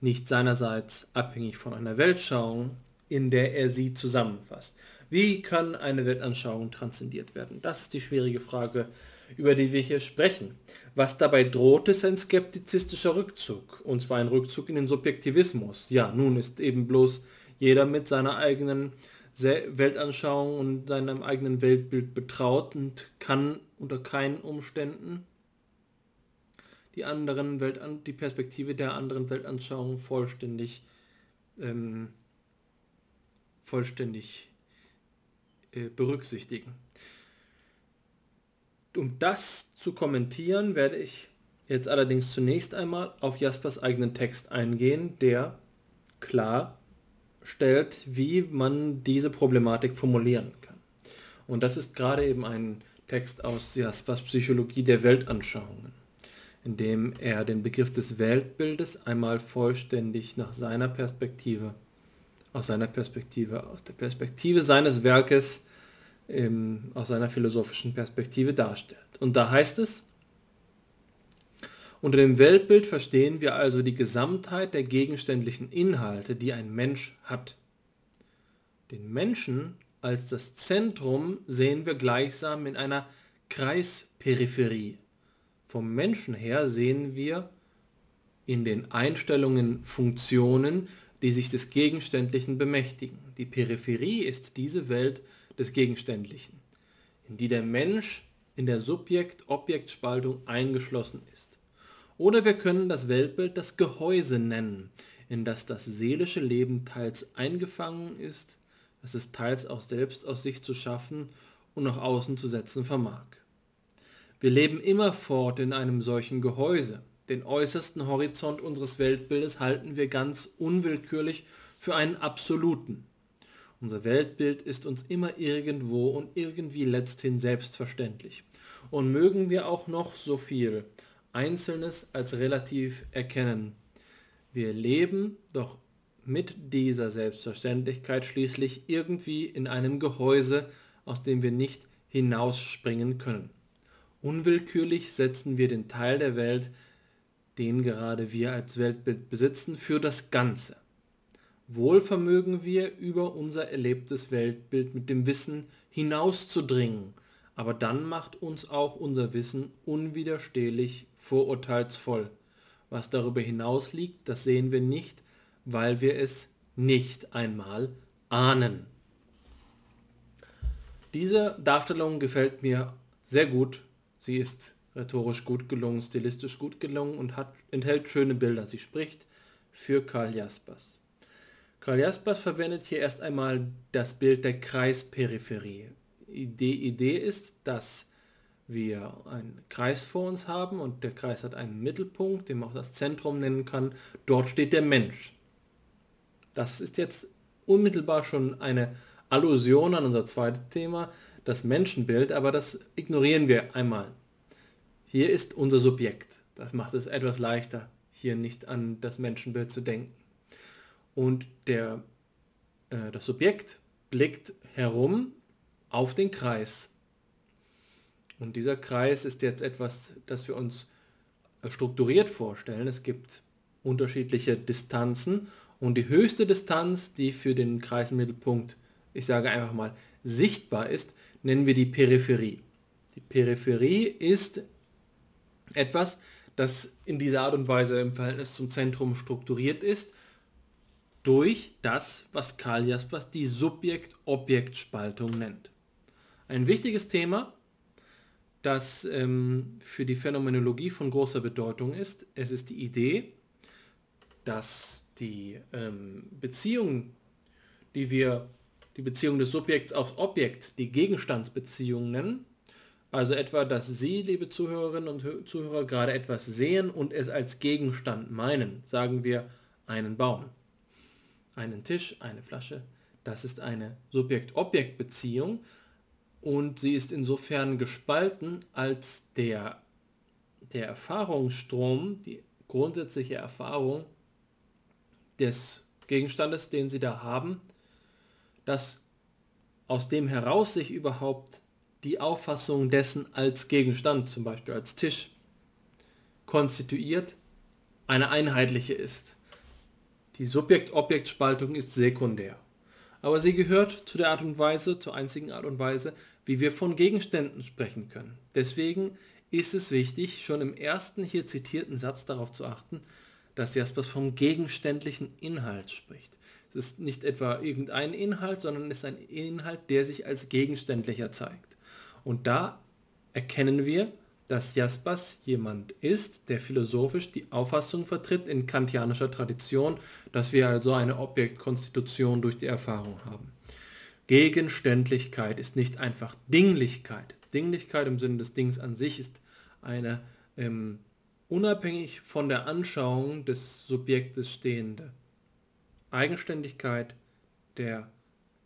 nicht seinerseits abhängig von einer Weltschauung, in der er sie zusammenfasst. Wie kann eine Weltanschauung transzendiert werden? Das ist die schwierige Frage, über die wir hier sprechen. Was dabei droht, ist ein skeptizistischer Rückzug, und zwar ein Rückzug in den Subjektivismus. Ja, nun ist eben bloß jeder mit seiner eigenen Weltanschauung und seinem eigenen Weltbild betraut und kann unter keinen Umständen die anderen Weltan die Perspektive der anderen Weltanschauung vollständig ähm, vollständig äh, berücksichtigen. Um das zu kommentieren, werde ich jetzt allerdings zunächst einmal auf Jaspers eigenen Text eingehen, der klar stellt, wie man diese Problematik formulieren kann. Und das ist gerade eben ein Text aus Jaspers Psychologie der Weltanschauungen indem er den Begriff des Weltbildes einmal vollständig nach seiner Perspektive, aus seiner Perspektive, aus der Perspektive seines Werkes, ähm, aus seiner philosophischen Perspektive darstellt. Und da heißt es, unter dem Weltbild verstehen wir also die Gesamtheit der gegenständlichen Inhalte, die ein Mensch hat. Den Menschen als das Zentrum sehen wir gleichsam in einer Kreisperipherie. Vom Menschen her sehen wir in den Einstellungen Funktionen, die sich des Gegenständlichen bemächtigen. Die Peripherie ist diese Welt des Gegenständlichen, in die der Mensch in der Subjekt-Objekt-Spaltung eingeschlossen ist. Oder wir können das Weltbild das Gehäuse nennen, in das das seelische Leben teils eingefangen ist, das es teils auch selbst aus sich zu schaffen und nach außen zu setzen vermag. Wir leben immerfort in einem solchen Gehäuse. Den äußersten Horizont unseres Weltbildes halten wir ganz unwillkürlich für einen absoluten. Unser Weltbild ist uns immer irgendwo und irgendwie letzthin selbstverständlich. Und mögen wir auch noch so viel Einzelnes als relativ erkennen. Wir leben doch mit dieser Selbstverständlichkeit schließlich irgendwie in einem Gehäuse, aus dem wir nicht hinausspringen können. Unwillkürlich setzen wir den Teil der Welt, den gerade wir als Weltbild besitzen, für das Ganze. Wohl vermögen wir über unser erlebtes Weltbild mit dem Wissen hinauszudringen, aber dann macht uns auch unser Wissen unwiderstehlich vorurteilsvoll. Was darüber hinaus liegt, das sehen wir nicht, weil wir es nicht einmal ahnen. Diese Darstellung gefällt mir sehr gut Sie ist rhetorisch gut gelungen, stilistisch gut gelungen und hat, enthält schöne Bilder. Sie spricht für Karl Jaspers. Karl Jaspers verwendet hier erst einmal das Bild der Kreisperipherie. Die Idee ist, dass wir einen Kreis vor uns haben und der Kreis hat einen Mittelpunkt, den man auch das Zentrum nennen kann. Dort steht der Mensch. Das ist jetzt unmittelbar schon eine Allusion an unser zweites Thema, das Menschenbild, aber das ignorieren wir einmal. Hier ist unser Subjekt. Das macht es etwas leichter, hier nicht an das Menschenbild zu denken. Und der, äh, das Subjekt blickt herum auf den Kreis. Und dieser Kreis ist jetzt etwas, das wir uns äh, strukturiert vorstellen. Es gibt unterschiedliche Distanzen und die höchste Distanz, die für den Kreismittelpunkt, ich sage einfach mal, sichtbar ist, nennen wir die Peripherie. Die Peripherie ist etwas, das in dieser Art und Weise im Verhältnis zum Zentrum strukturiert ist, durch das, was Karl Jaspers die Subjekt-Objekt-Spaltung nennt. Ein wichtiges Thema, das ähm, für die Phänomenologie von großer Bedeutung ist. Es ist die Idee, dass die ähm, Beziehung, die wir die Beziehung des Subjekts aufs Objekt, die Gegenstandsbeziehung nennen. Also etwa, dass Sie, liebe Zuhörerinnen und Zuhörer, gerade etwas sehen und es als Gegenstand meinen. Sagen wir einen Baum, einen Tisch, eine Flasche. Das ist eine Subjekt-Objekt-Beziehung und sie ist insofern gespalten, als der, der Erfahrungsstrom, die grundsätzliche Erfahrung des Gegenstandes, den Sie da haben, dass aus dem heraus sich überhaupt die Auffassung dessen als Gegenstand, zum Beispiel als Tisch, konstituiert, eine einheitliche ist. Die Subjekt-Objekt-Spaltung ist sekundär. Aber sie gehört zu der Art und Weise, zur einzigen Art und Weise, wie wir von Gegenständen sprechen können. Deswegen ist es wichtig, schon im ersten hier zitierten Satz darauf zu achten, dass Jaspers vom gegenständlichen Inhalt spricht. Es ist nicht etwa irgendein Inhalt, sondern es ist ein Inhalt, der sich als gegenständlicher zeigt. Und da erkennen wir, dass Jaspers jemand ist, der philosophisch die Auffassung vertritt in kantianischer Tradition, dass wir also eine Objektkonstitution durch die Erfahrung haben. Gegenständlichkeit ist nicht einfach Dinglichkeit. Dinglichkeit im Sinne des Dings an sich ist eine ähm, unabhängig von der Anschauung des Subjektes stehende Eigenständigkeit der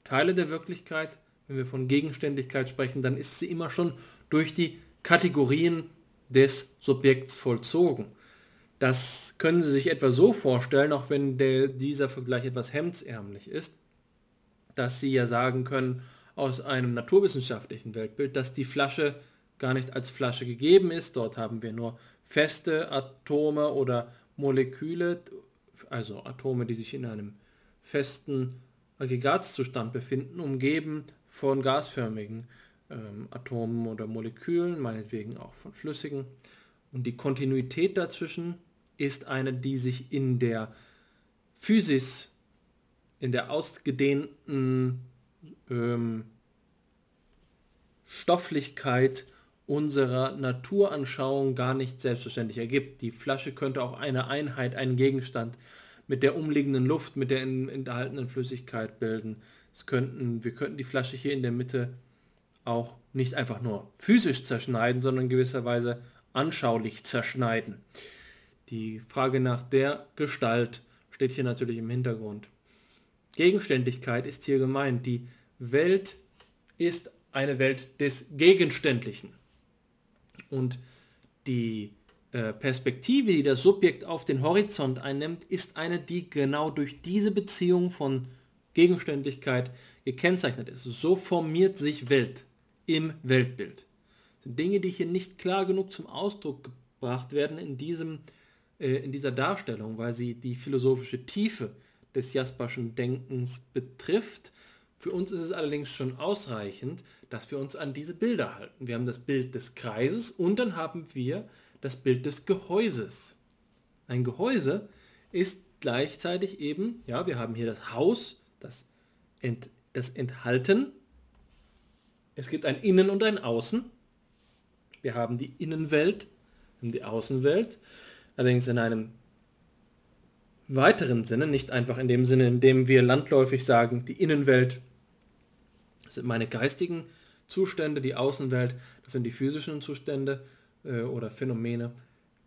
Teile der Wirklichkeit. Wenn wir von Gegenständigkeit sprechen, dann ist sie immer schon durch die Kategorien des Subjekts vollzogen. Das können Sie sich etwa so vorstellen, auch wenn der, dieser Vergleich etwas hemdsärmlich ist, dass Sie ja sagen können, aus einem naturwissenschaftlichen Weltbild, dass die Flasche gar nicht als Flasche gegeben ist. Dort haben wir nur feste Atome oder Moleküle also Atome, die sich in einem festen Aggregatzustand befinden, umgeben von gasförmigen ähm, Atomen oder Molekülen, meinetwegen auch von flüssigen. Und die Kontinuität dazwischen ist eine, die sich in der Physis, in der ausgedehnten ähm, Stofflichkeit unserer Naturanschauung gar nicht selbstverständlich ergibt. Die Flasche könnte auch eine Einheit, einen Gegenstand mit der umliegenden Luft, mit der enthaltenen Flüssigkeit bilden. Es könnten, wir könnten die Flasche hier in der Mitte auch nicht einfach nur physisch zerschneiden, sondern gewisserweise anschaulich zerschneiden. Die Frage nach der Gestalt steht hier natürlich im Hintergrund. Gegenständigkeit ist hier gemeint. Die Welt ist eine Welt des Gegenständlichen. Und die äh, Perspektive, die das Subjekt auf den Horizont einnimmt, ist eine, die genau durch diese Beziehung von Gegenständlichkeit gekennzeichnet ist. So formiert sich Welt im Weltbild. Das sind Dinge, die hier nicht klar genug zum Ausdruck gebracht werden in, diesem, äh, in dieser Darstellung, weil sie die philosophische Tiefe des Jasperschen Denkens betrifft. Für uns ist es allerdings schon ausreichend, dass wir uns an diese Bilder halten. Wir haben das Bild des Kreises und dann haben wir das Bild des Gehäuses. Ein Gehäuse ist gleichzeitig eben, ja, wir haben hier das Haus, das, Ent, das Enthalten. Es gibt ein Innen und ein Außen. Wir haben die Innenwelt und die Außenwelt. Allerdings in einem weiteren Sinne, nicht einfach in dem Sinne, in dem wir landläufig sagen, die Innenwelt sind meine geistigen Zustände, die Außenwelt, das sind die physischen Zustände äh, oder Phänomene.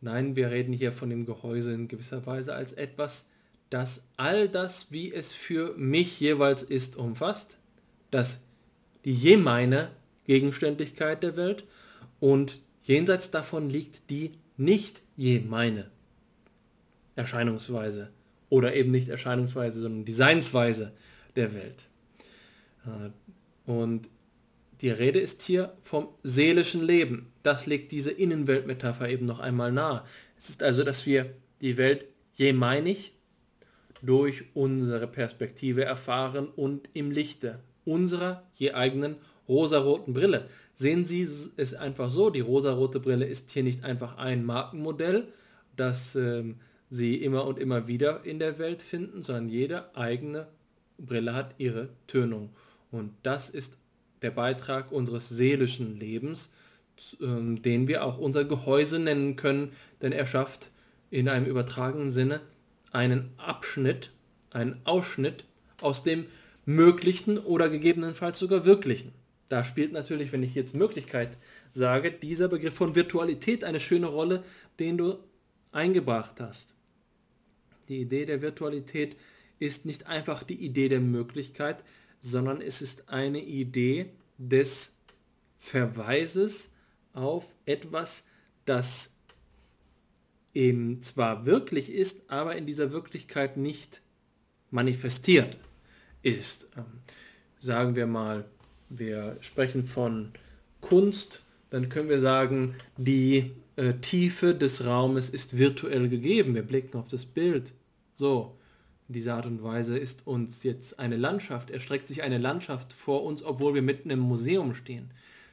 Nein, wir reden hier von dem Gehäuse in gewisser Weise als etwas, das all das, wie es für mich jeweils ist, umfasst, dass die jemeine Gegenständlichkeit der Welt und jenseits davon liegt die nicht jemeine Erscheinungsweise oder eben nicht Erscheinungsweise, sondern Designsweise der Welt. Äh, und die Rede ist hier vom seelischen Leben. Das legt diese Innenweltmetapher eben noch einmal nahe. Es ist also, dass wir die Welt jemeinig durch unsere Perspektive erfahren und im Lichte unserer je eigenen rosaroten Brille. Sehen Sie es einfach so, die rosarote Brille ist hier nicht einfach ein Markenmodell, das ähm, Sie immer und immer wieder in der Welt finden, sondern jede eigene Brille hat ihre Tönung. Und das ist der Beitrag unseres seelischen Lebens, ähm, den wir auch unser Gehäuse nennen können, denn er schafft in einem übertragenen Sinne einen Abschnitt, einen Ausschnitt aus dem Möglichen oder gegebenenfalls sogar Wirklichen. Da spielt natürlich, wenn ich jetzt Möglichkeit sage, dieser Begriff von Virtualität eine schöne Rolle, den du eingebracht hast. Die Idee der Virtualität ist nicht einfach die Idee der Möglichkeit, sondern es ist eine Idee des Verweises auf etwas, das eben zwar wirklich ist, aber in dieser Wirklichkeit nicht manifestiert ist. Ähm, sagen wir mal, wir sprechen von Kunst, dann können wir sagen, die äh, Tiefe des Raumes ist virtuell gegeben. Wir blicken auf das Bild. So, in dieser Art und Weise ist uns jetzt eine Landschaft, erstreckt sich eine Landschaft vor uns, obwohl wir mitten im Museum stehen.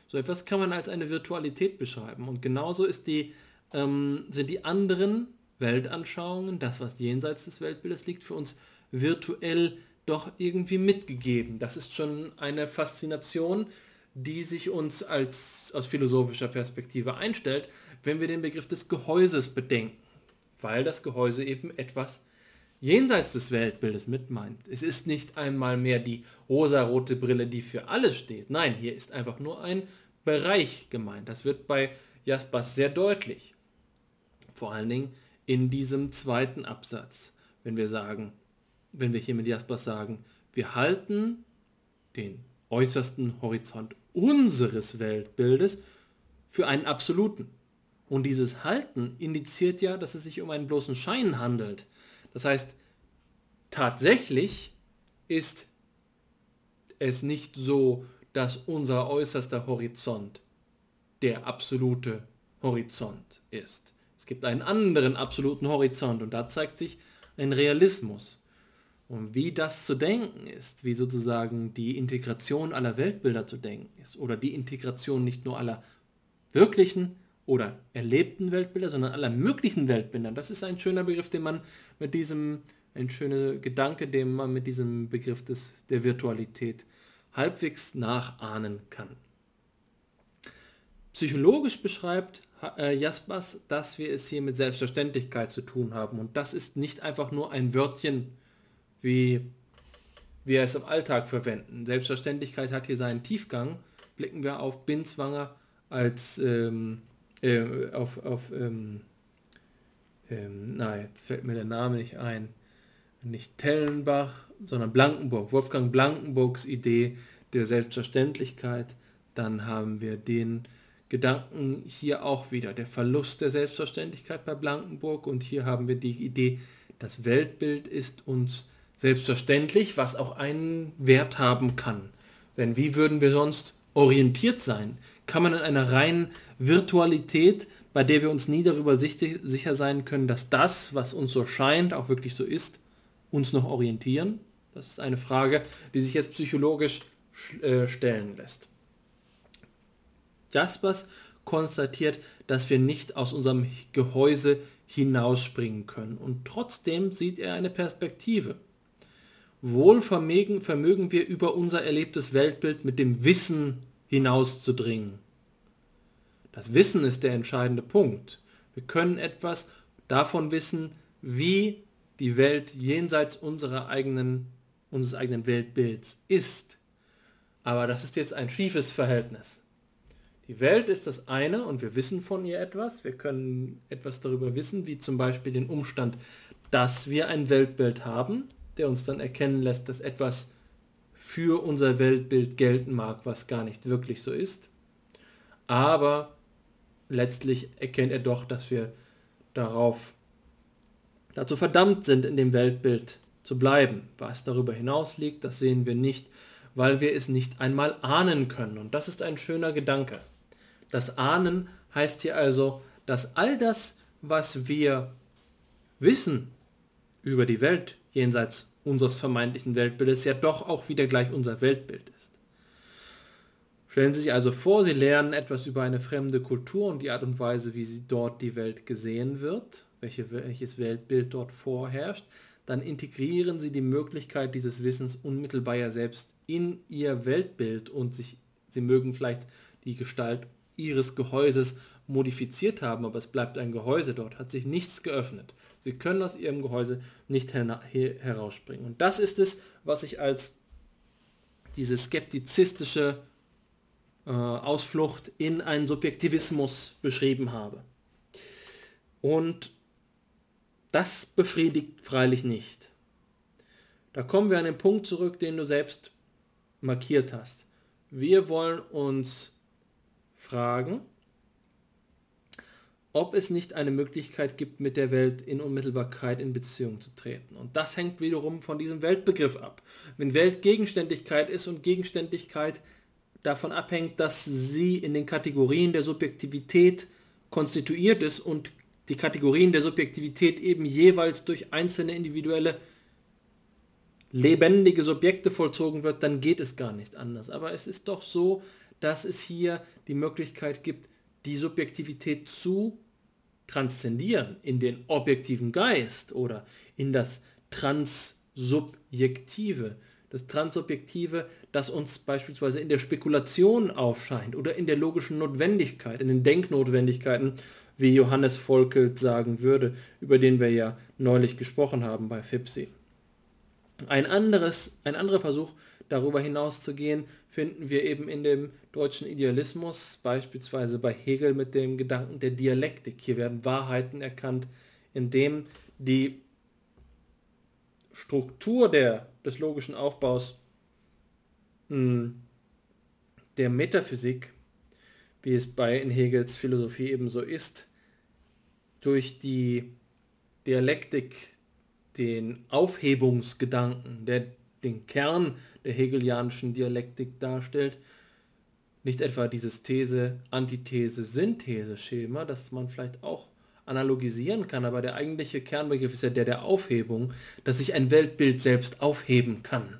So etwas kann man als eine Virtualität beschreiben. Und genauso ist die, ähm, sind die anderen Weltanschauungen, das, was jenseits des Weltbildes liegt, für uns virtuell doch irgendwie mitgegeben. Das ist schon eine Faszination, die sich uns als aus philosophischer Perspektive einstellt, wenn wir den Begriff des Gehäuses bedenken, weil das Gehäuse eben etwas jenseits des Weltbildes mit meint. Es ist nicht einmal mehr die rosarote Brille, die für alles steht. Nein, hier ist einfach nur ein Bereich gemeint. Das wird bei Jaspers sehr deutlich. Vor allen Dingen in diesem zweiten Absatz, wenn wir sagen, wenn wir hier mit Jaspers sagen, wir halten den äußersten Horizont unseres Weltbildes für einen absoluten. Und dieses Halten indiziert ja, dass es sich um einen bloßen Schein handelt. Das heißt, tatsächlich ist es nicht so, dass unser äußerster Horizont der absolute Horizont ist. Es gibt einen anderen absoluten Horizont und da zeigt sich ein Realismus. Und wie das zu denken ist, wie sozusagen die Integration aller Weltbilder zu denken ist oder die Integration nicht nur aller wirklichen, oder erlebten Weltbilder, sondern aller möglichen Weltbilder. Das ist ein schöner Begriff, den man mit diesem, ein schöner Gedanke, den man mit diesem Begriff des, der Virtualität halbwegs nachahnen kann. Psychologisch beschreibt äh, Jaspers, dass wir es hier mit Selbstverständlichkeit zu tun haben. Und das ist nicht einfach nur ein Wörtchen, wie wir es im Alltag verwenden. Selbstverständlichkeit hat hier seinen Tiefgang. Blicken wir auf Binswanger als ähm, äh, auf, auf ähm, ähm, na, jetzt fällt mir der Name nicht ein, nicht Tellenbach, sondern Blankenburg, Wolfgang Blankenburgs Idee der Selbstverständlichkeit. Dann haben wir den Gedanken hier auch wieder, der Verlust der Selbstverständlichkeit bei Blankenburg und hier haben wir die Idee, das Weltbild ist uns selbstverständlich, was auch einen Wert haben kann. Denn wie würden wir sonst orientiert sein? kann man in einer reinen Virtualität, bei der wir uns nie darüber sicher sein können, dass das, was uns so scheint, auch wirklich so ist, uns noch orientieren? Das ist eine Frage, die sich jetzt psychologisch äh, stellen lässt. Jaspers konstatiert, dass wir nicht aus unserem Gehäuse hinausspringen können und trotzdem sieht er eine Perspektive. Wohl vermögen, vermögen wir über unser erlebtes Weltbild mit dem Wissen hinauszudringen. Das Wissen ist der entscheidende Punkt. Wir können etwas davon wissen, wie die Welt jenseits unserer eigenen, unseres eigenen Weltbilds ist. Aber das ist jetzt ein schiefes Verhältnis. Die Welt ist das eine und wir wissen von ihr etwas. Wir können etwas darüber wissen, wie zum Beispiel den Umstand, dass wir ein Weltbild haben, der uns dann erkennen lässt, dass etwas für unser Weltbild gelten mag, was gar nicht wirklich so ist. Aber letztlich erkennt er doch, dass wir darauf dazu verdammt sind, in dem Weltbild zu bleiben. Was darüber hinaus liegt, das sehen wir nicht, weil wir es nicht einmal ahnen können. Und das ist ein schöner Gedanke. Das Ahnen heißt hier also, dass all das, was wir wissen über die Welt jenseits unseres vermeintlichen Weltbildes ja doch auch wieder gleich unser Weltbild ist. Stellen Sie sich also vor, Sie lernen etwas über eine fremde Kultur und die Art und Weise, wie sie dort die Welt gesehen wird, welche, welches Weltbild dort vorherrscht, dann integrieren Sie die Möglichkeit dieses Wissens unmittelbar ja selbst in Ihr Weltbild und sich, Sie mögen vielleicht die Gestalt Ihres Gehäuses modifiziert haben, aber es bleibt ein Gehäuse dort, hat sich nichts geöffnet. Sie können aus ihrem Gehäuse nicht herausspringen. Und das ist es, was ich als diese skeptizistische äh, Ausflucht in einen Subjektivismus beschrieben habe. Und das befriedigt freilich nicht. Da kommen wir an den Punkt zurück, den du selbst markiert hast. Wir wollen uns fragen, ob es nicht eine Möglichkeit gibt, mit der Welt in Unmittelbarkeit in Beziehung zu treten. Und das hängt wiederum von diesem Weltbegriff ab. Wenn Welt Gegenständigkeit ist und Gegenständigkeit davon abhängt, dass sie in den Kategorien der Subjektivität konstituiert ist und die Kategorien der Subjektivität eben jeweils durch einzelne individuelle lebendige Subjekte vollzogen wird, dann geht es gar nicht anders. Aber es ist doch so, dass es hier die Möglichkeit gibt, die Subjektivität zu transzendieren in den objektiven Geist oder in das Transsubjektive. Das Transsubjektive, das uns beispielsweise in der Spekulation aufscheint oder in der logischen Notwendigkeit, in den Denknotwendigkeiten, wie Johannes Volkelt sagen würde, über den wir ja neulich gesprochen haben bei Fipsi. Ein, anderes, ein anderer Versuch, darüber hinaus zu gehen, finden wir eben in dem deutschen Idealismus, beispielsweise bei Hegel mit dem Gedanken der Dialektik. Hier werden Wahrheiten erkannt, indem die Struktur der, des logischen Aufbaus mh, hm, der Metaphysik, wie es bei in Hegels Philosophie ebenso ist, durch die Dialektik den Aufhebungsgedanken, der den Kern der hegelianischen Dialektik darstellt, nicht etwa dieses These, Antithese, Synthese-Schema, das man vielleicht auch analogisieren kann, aber der eigentliche Kernbegriff ist ja der der Aufhebung, dass sich ein Weltbild selbst aufheben kann.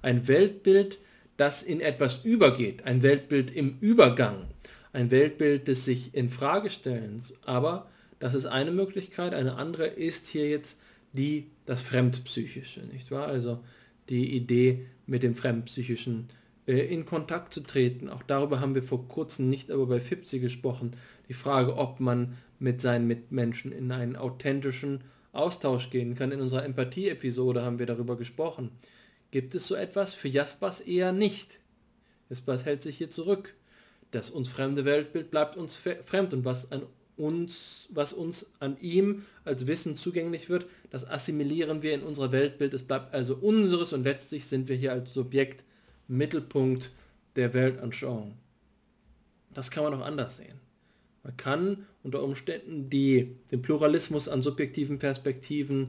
Ein Weltbild, das in etwas übergeht, ein Weltbild im Übergang, ein Weltbild des sich in Frage stellens, aber das ist eine Möglichkeit, eine andere ist hier jetzt die das Fremdpsychische, nicht wahr? Also die Idee, mit dem Fremdpsychischen äh, in Kontakt zu treten. Auch darüber haben wir vor kurzem nicht aber bei Fipsi gesprochen. Die Frage, ob man mit seinen Mitmenschen in einen authentischen Austausch gehen kann. In unserer Empathie-Episode haben wir darüber gesprochen. Gibt es so etwas? Für Jaspers eher nicht. Jaspers hält sich hier zurück. Das uns fremde Weltbild bleibt uns fremd und was an uns, was uns an ihm als Wissen zugänglich wird, das assimilieren wir in unser Weltbild. Es bleibt also unseres und letztlich sind wir hier als Subjekt Mittelpunkt der Weltanschauung. Das kann man auch anders sehen. Man kann unter Umständen die, den Pluralismus an subjektiven Perspektiven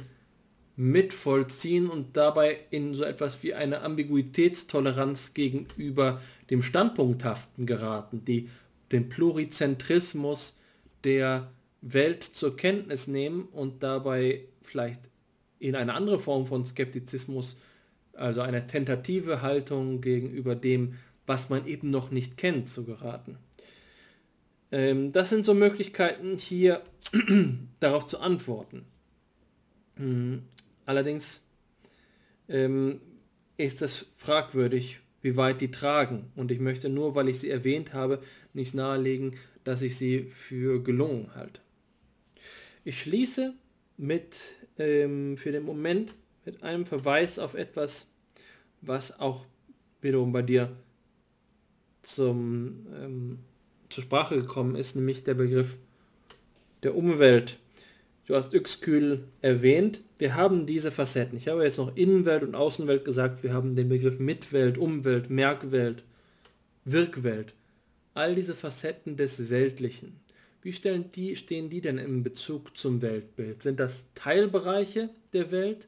mitvollziehen und dabei in so etwas wie eine Ambiguitätstoleranz gegenüber dem Standpunkthaften geraten, die den Plurizentrismus der Welt zur Kenntnis nehmen und dabei vielleicht in eine andere Form von Skeptizismus, also eine tentative Haltung gegenüber dem, was man eben noch nicht kennt, zu geraten. Ähm, das sind so Möglichkeiten, hier darauf zu antworten. Hm, allerdings ähm, ist es fragwürdig, wie weit die tragen. Und ich möchte nur, weil ich sie erwähnt habe, nicht nahelegen, dass ich sie für gelungen halte. Ich schließe mit ähm, für den Moment mit einem Verweis auf etwas, was auch wiederum bei dir zum, ähm, zur Sprache gekommen ist, nämlich der Begriff der Umwelt. Du hast Uexküll erwähnt. Wir haben diese Facetten. Ich habe jetzt noch Innenwelt und Außenwelt gesagt. Wir haben den Begriff Mitwelt, Umwelt, Merkwelt, Wirkwelt all diese Facetten des Weltlichen, wie stellen die, stehen die denn im Bezug zum Weltbild? Sind das Teilbereiche der Welt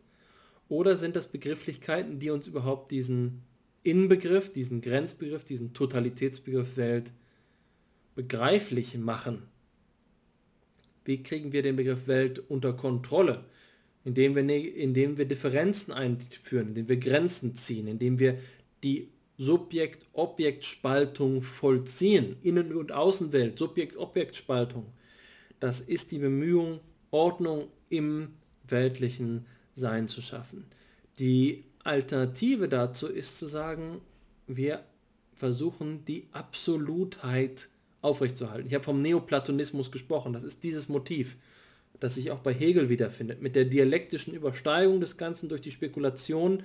oder sind das Begrifflichkeiten, die uns überhaupt diesen Inbegriff, diesen Grenzbegriff, diesen Totalitätsbegriff Welt begreiflich machen? Wie kriegen wir den Begriff Welt unter Kontrolle? Indem wir, ne, indem wir Differenzen einführen, indem wir Grenzen ziehen, indem wir die Subjekt-Objekt-Spaltung vollziehen. Innen- und Außenwelt, Subjekt-Objekt-Spaltung. Das ist die Bemühung, Ordnung im weltlichen Sein zu schaffen. Die Alternative dazu ist zu sagen, wir versuchen die Absolutheit aufrechtzuerhalten. Ich habe vom Neoplatonismus gesprochen. Das ist dieses Motiv, das sich auch bei Hegel wiederfindet. Mit der dialektischen Übersteigung des Ganzen durch die Spekulation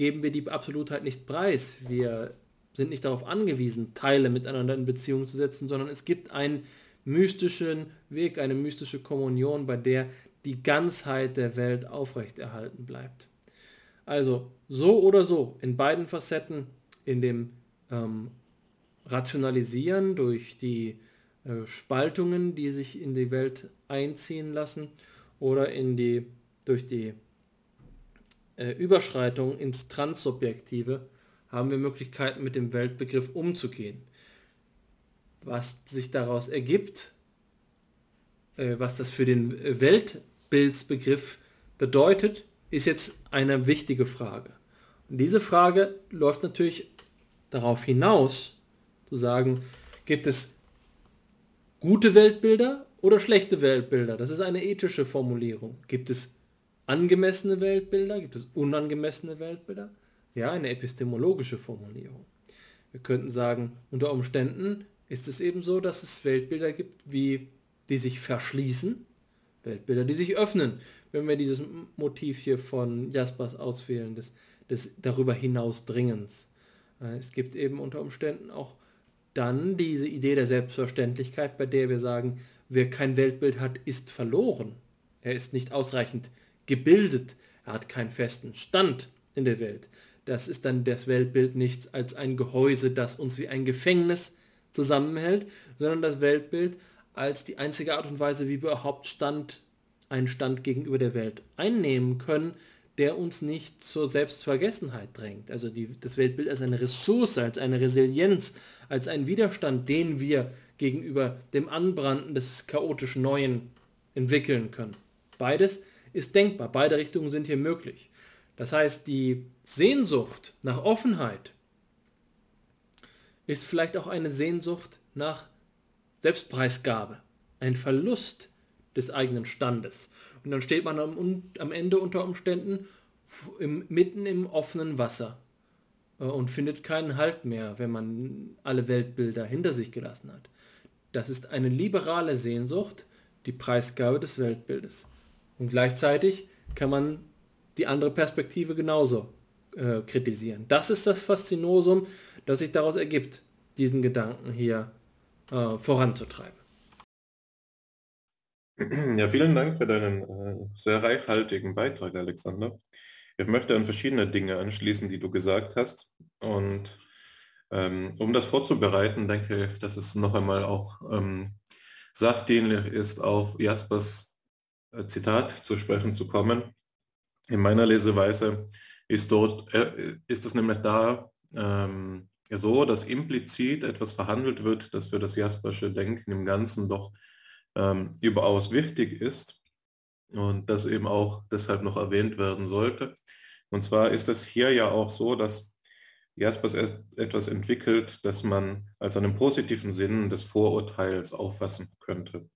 geben wir die Absolutheit nicht preis. Wir sind nicht darauf angewiesen, Teile miteinander in Beziehung zu setzen, sondern es gibt einen mystischen Weg, eine mystische Kommunion, bei der die Ganzheit der Welt aufrechterhalten bleibt. Also so oder so, in beiden Facetten, in dem ähm, Rationalisieren durch die äh, Spaltungen, die sich in die Welt einziehen lassen, oder in die, durch die äh, Überschreitung ins Transsubjektive, haben wir Möglichkeiten, mit dem Weltbegriff umzugehen. Was sich daraus ergibt, äh, was das für den Weltbildsbegriff bedeutet, ist jetzt eine wichtige Frage. Und diese Frage läuft natürlich darauf hinaus, zu sagen, gibt es gute Weltbilder oder schlechte Weltbilder? Das ist eine ethische Formulierung. Gibt es angemessene Weltbilder? Gibt es unangemessene Weltbilder? Ja, eine epistemologische Formulierung. Wir könnten sagen, unter Umständen ist es eben so, dass es Weltbilder gibt, wie die sich verschließen, Weltbilder, die sich öffnen, wenn wir dieses Motiv hier von Jaspers auswählen, des, des darüber hinaus Dringens. Äh, es gibt eben unter Umständen auch dann diese Idee der Selbstverständlichkeit, bei der wir sagen, wer kein Weltbild hat, ist verloren. Er ist nicht ausreichend gebildet, er hat keinen festen Stand in der Welt. Das ist dann das Weltbild nichts als ein Gehäuse, das uns wie ein Gefängnis zusammenhält, sondern das Weltbild als die einzige Art und Weise, wie wir überhaupt Stand, einen Stand gegenüber der Welt einnehmen können, der uns nicht zur Selbstvergessenheit drängt. Also die, das Weltbild als eine Ressource, als eine Resilienz, als ein Widerstand, den wir gegenüber dem Anbranden des chaotisch Neuen entwickeln können. Beides ist denkbar, beide Richtungen sind hier möglich. Das heißt, die Sehnsucht nach Offenheit ist vielleicht auch eine Sehnsucht nach Selbstpreisgabe, ein Verlust des eigenen Standes. Und dann steht man am, am Ende unter Umständen im, mitten im offenen Wasser äh, und findet keinen Halt mehr, wenn man alle Weltbilder hinter sich gelassen hat. Das ist eine liberale Sehnsucht, die Preisgabe des Weltbildes. Und gleichzeitig kann man die andere Perspektive genauso äh, kritisieren. Das ist das Faszinosum, das sich daraus ergibt, diesen Gedanken hier äh, voranzutreiben. Ja, vielen Dank für deinen äh, sehr reichhaltigen Beitrag, Alexander. Ich möchte an verschiedene Dinge anschließen, die du gesagt hast. Und ähm, um das vorzubereiten, denke ich, dass es noch einmal auch ähm, sachdienlich ist, auf Jaspers Zitat zu sprechen zu kommen. In meiner Leseweise ist dort, äh, ist es nämlich da ähm, so, dass implizit etwas verhandelt wird, das für das Jaspersche Denken im Ganzen doch ähm, überaus wichtig ist und das eben auch deshalb noch erwähnt werden sollte. Und zwar ist es hier ja auch so, dass Jaspers etwas entwickelt, das man als einen positiven Sinn des Vorurteils auffassen könnte.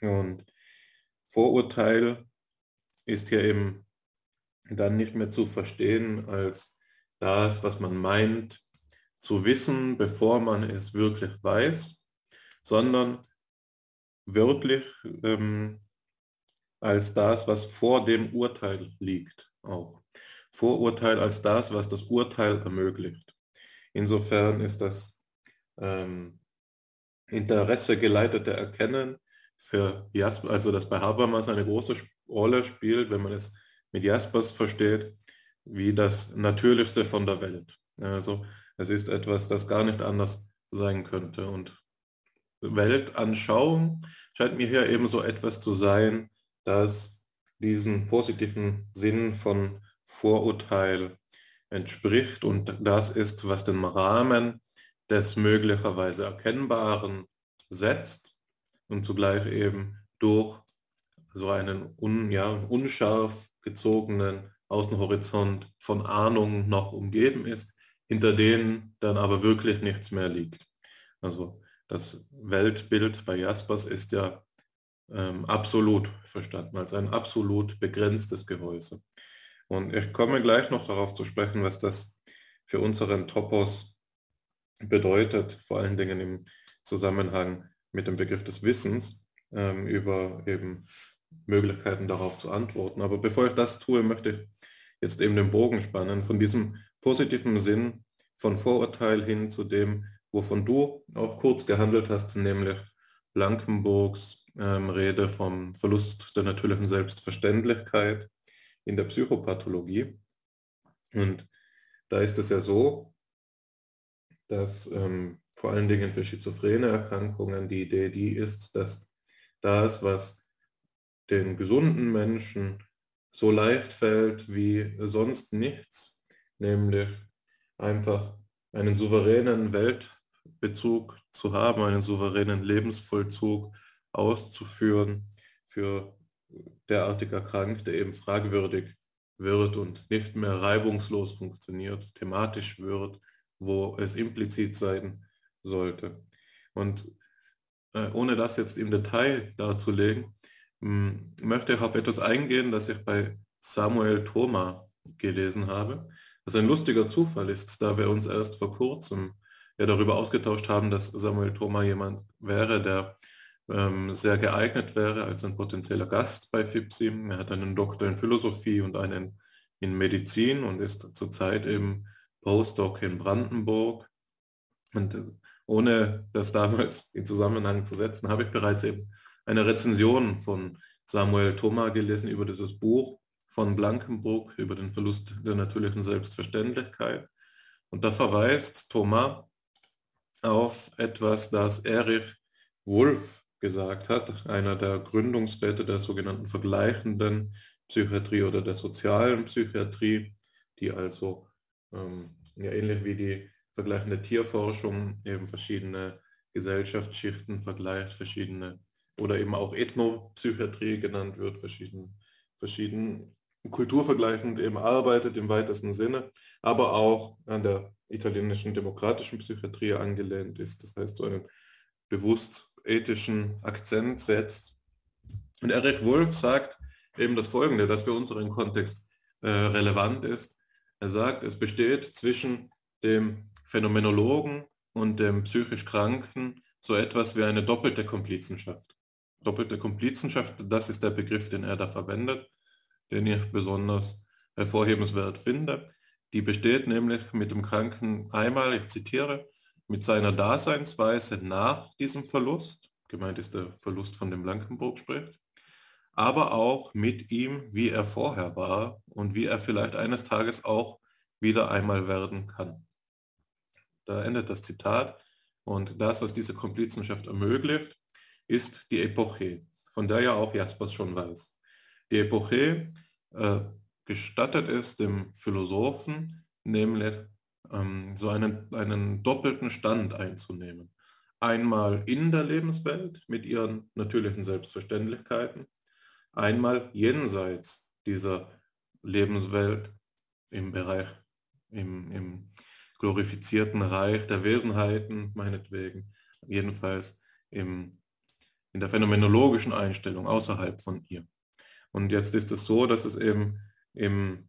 Und Vorurteil ist hier eben dann nicht mehr zu verstehen als das, was man meint zu wissen, bevor man es wirklich weiß, sondern wörtlich ähm, als das, was vor dem Urteil liegt auch. Vorurteil als das, was das Urteil ermöglicht. Insofern ist das ähm, Interesse geleitete Erkennen für Jaspers, also das bei Habermas eine große Rolle spielt, wenn man es mit Jaspers versteht, wie das Natürlichste von der Welt. Also es ist etwas, das gar nicht anders sein könnte. Und Weltanschauung scheint mir hier eben so etwas zu sein, das diesen positiven Sinn von Vorurteil entspricht. Und das ist, was den Rahmen des möglicherweise Erkennbaren setzt und zugleich eben durch so einen un, ja, unscharf gezogenen Außenhorizont von Ahnung noch umgeben ist, hinter denen dann aber wirklich nichts mehr liegt. Also das Weltbild bei Jaspers ist ja ähm, absolut verstanden, als ein absolut begrenztes Gehäuse. Und ich komme gleich noch darauf zu sprechen, was das für unseren Topos bedeutet, vor allen Dingen im Zusammenhang mit dem Begriff des Wissens ähm, über eben Möglichkeiten darauf zu antworten. Aber bevor ich das tue, möchte ich jetzt eben den Bogen spannen von diesem positiven Sinn von Vorurteil hin zu dem, wovon du auch kurz gehandelt hast, nämlich Blankenburgs ähm, Rede vom Verlust der natürlichen Selbstverständlichkeit in der Psychopathologie. Und da ist es ja so, dass ähm, vor allen Dingen für schizophrene Erkrankungen die Idee die ist, dass das, was den gesunden Menschen so leicht fällt wie sonst nichts, nämlich einfach einen souveränen Weltbezug zu haben, einen souveränen Lebensvollzug auszuführen für derartig Erkrankte eben fragwürdig wird und nicht mehr reibungslos funktioniert, thematisch wird, wo es implizit sein sollte. Und äh, ohne das jetzt im Detail darzulegen, hm, möchte ich auf etwas eingehen, das ich bei Samuel Thoma gelesen habe, was ein lustiger Zufall ist, da wir uns erst vor kurzem ja darüber ausgetauscht haben, dass Samuel Thoma jemand wäre, der ähm, sehr geeignet wäre als ein potenzieller Gast bei FIPSI. Er hat einen Doktor in Philosophie und einen in Medizin und ist zurzeit im Postdoc in Brandenburg. Und äh, ohne das damals in Zusammenhang zu setzen, habe ich bereits eben eine Rezension von Samuel Thoma gelesen über dieses Buch von Blankenburg über den Verlust der natürlichen Selbstverständlichkeit. Und da verweist Thomas auf etwas, das Erich Wolf gesagt hat, einer der Gründungsväter der sogenannten vergleichenden Psychiatrie oder der sozialen Psychiatrie, die also ähm, ja, ähnlich wie die vergleichende Tierforschung eben verschiedene Gesellschaftsschichten vergleicht, verschiedene oder eben auch Ethnopsychiatrie genannt wird, verschieden, verschieden kulturvergleichend eben arbeitet im weitesten Sinne, aber auch an der italienischen demokratischen Psychiatrie angelehnt ist. Das heißt, so einen bewusst ethischen Akzent setzt. Und Erich Wolf sagt eben das Folgende, das für unseren Kontext äh, relevant ist. Er sagt, es besteht zwischen dem Phänomenologen und dem psychisch Kranken so etwas wie eine doppelte Komplizenschaft. Doppelte Komplizenschaft, das ist der Begriff, den er da verwendet, den ich besonders hervorhebenswert finde. Die besteht nämlich mit dem Kranken einmal, ich zitiere, mit seiner Daseinsweise nach diesem Verlust, gemeint ist der Verlust von dem Blankenburg spricht, aber auch mit ihm, wie er vorher war und wie er vielleicht eines Tages auch wieder einmal werden kann. Da endet das Zitat und das, was diese Komplizenschaft ermöglicht, ist die Epoche, von der ja auch Jaspers schon weiß. Die Epoche äh, gestattet es dem Philosophen, nämlich ähm, so einen, einen doppelten Stand einzunehmen. Einmal in der Lebenswelt mit ihren natürlichen Selbstverständlichkeiten, einmal jenseits dieser Lebenswelt im Bereich, im, im glorifizierten Reich der Wesenheiten, meinetwegen, jedenfalls im, in der phänomenologischen Einstellung außerhalb von ihr. Und jetzt ist es so, dass es eben im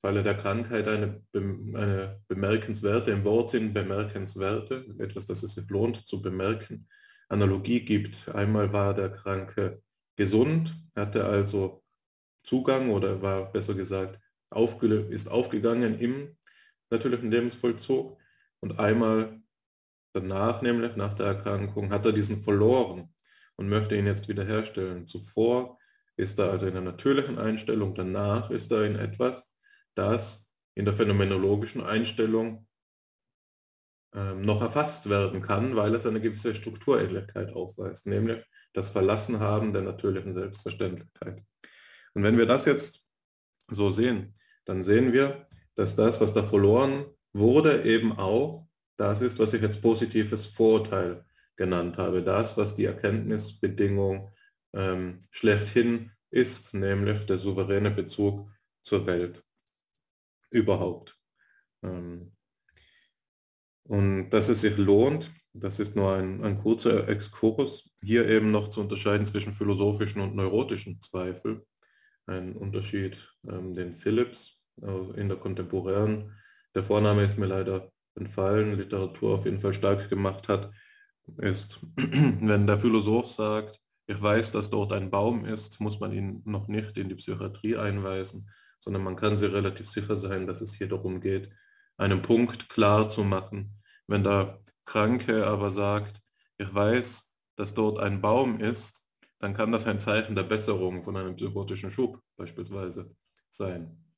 Falle der Krankheit eine, eine bemerkenswerte, im Wortsinn bemerkenswerte, etwas, das es sich lohnt zu bemerken, Analogie gibt. Einmal war der Kranke gesund, hatte also Zugang oder war besser gesagt, aufge, ist aufgegangen im natürlichen Lebensvollzug und einmal danach, nämlich nach der Erkrankung, hat er diesen verloren und möchte ihn jetzt wiederherstellen. Zuvor ist er also in einer natürlichen Einstellung, danach ist er in etwas, das in der phänomenologischen Einstellung ähm, noch erfasst werden kann, weil es eine gewisse Strukturähnlichkeit aufweist, nämlich das Verlassenhaben der natürlichen Selbstverständlichkeit. Und wenn wir das jetzt so sehen, dann sehen wir, dass das, was da verloren wurde, eben auch das ist, was ich jetzt positives Vorurteil genannt habe, das, was die Erkenntnisbedingung ähm, schlechthin ist, nämlich der souveräne Bezug zur Welt überhaupt. Ähm, und dass es sich lohnt, das ist nur ein, ein kurzer Exkurs, hier eben noch zu unterscheiden zwischen philosophischen und neurotischen Zweifel. Ein Unterschied, ähm, den Phillips in der kontemporären, der Vorname ist mir leider entfallen, Literatur auf jeden Fall stark gemacht hat, ist, wenn der Philosoph sagt, ich weiß, dass dort ein Baum ist, muss man ihn noch nicht in die Psychiatrie einweisen, sondern man kann sich relativ sicher sein, dass es hier darum geht, einen Punkt klar zu machen. Wenn der Kranke aber sagt, ich weiß, dass dort ein Baum ist, dann kann das ein Zeichen der Besserung von einem psychotischen Schub beispielsweise sein.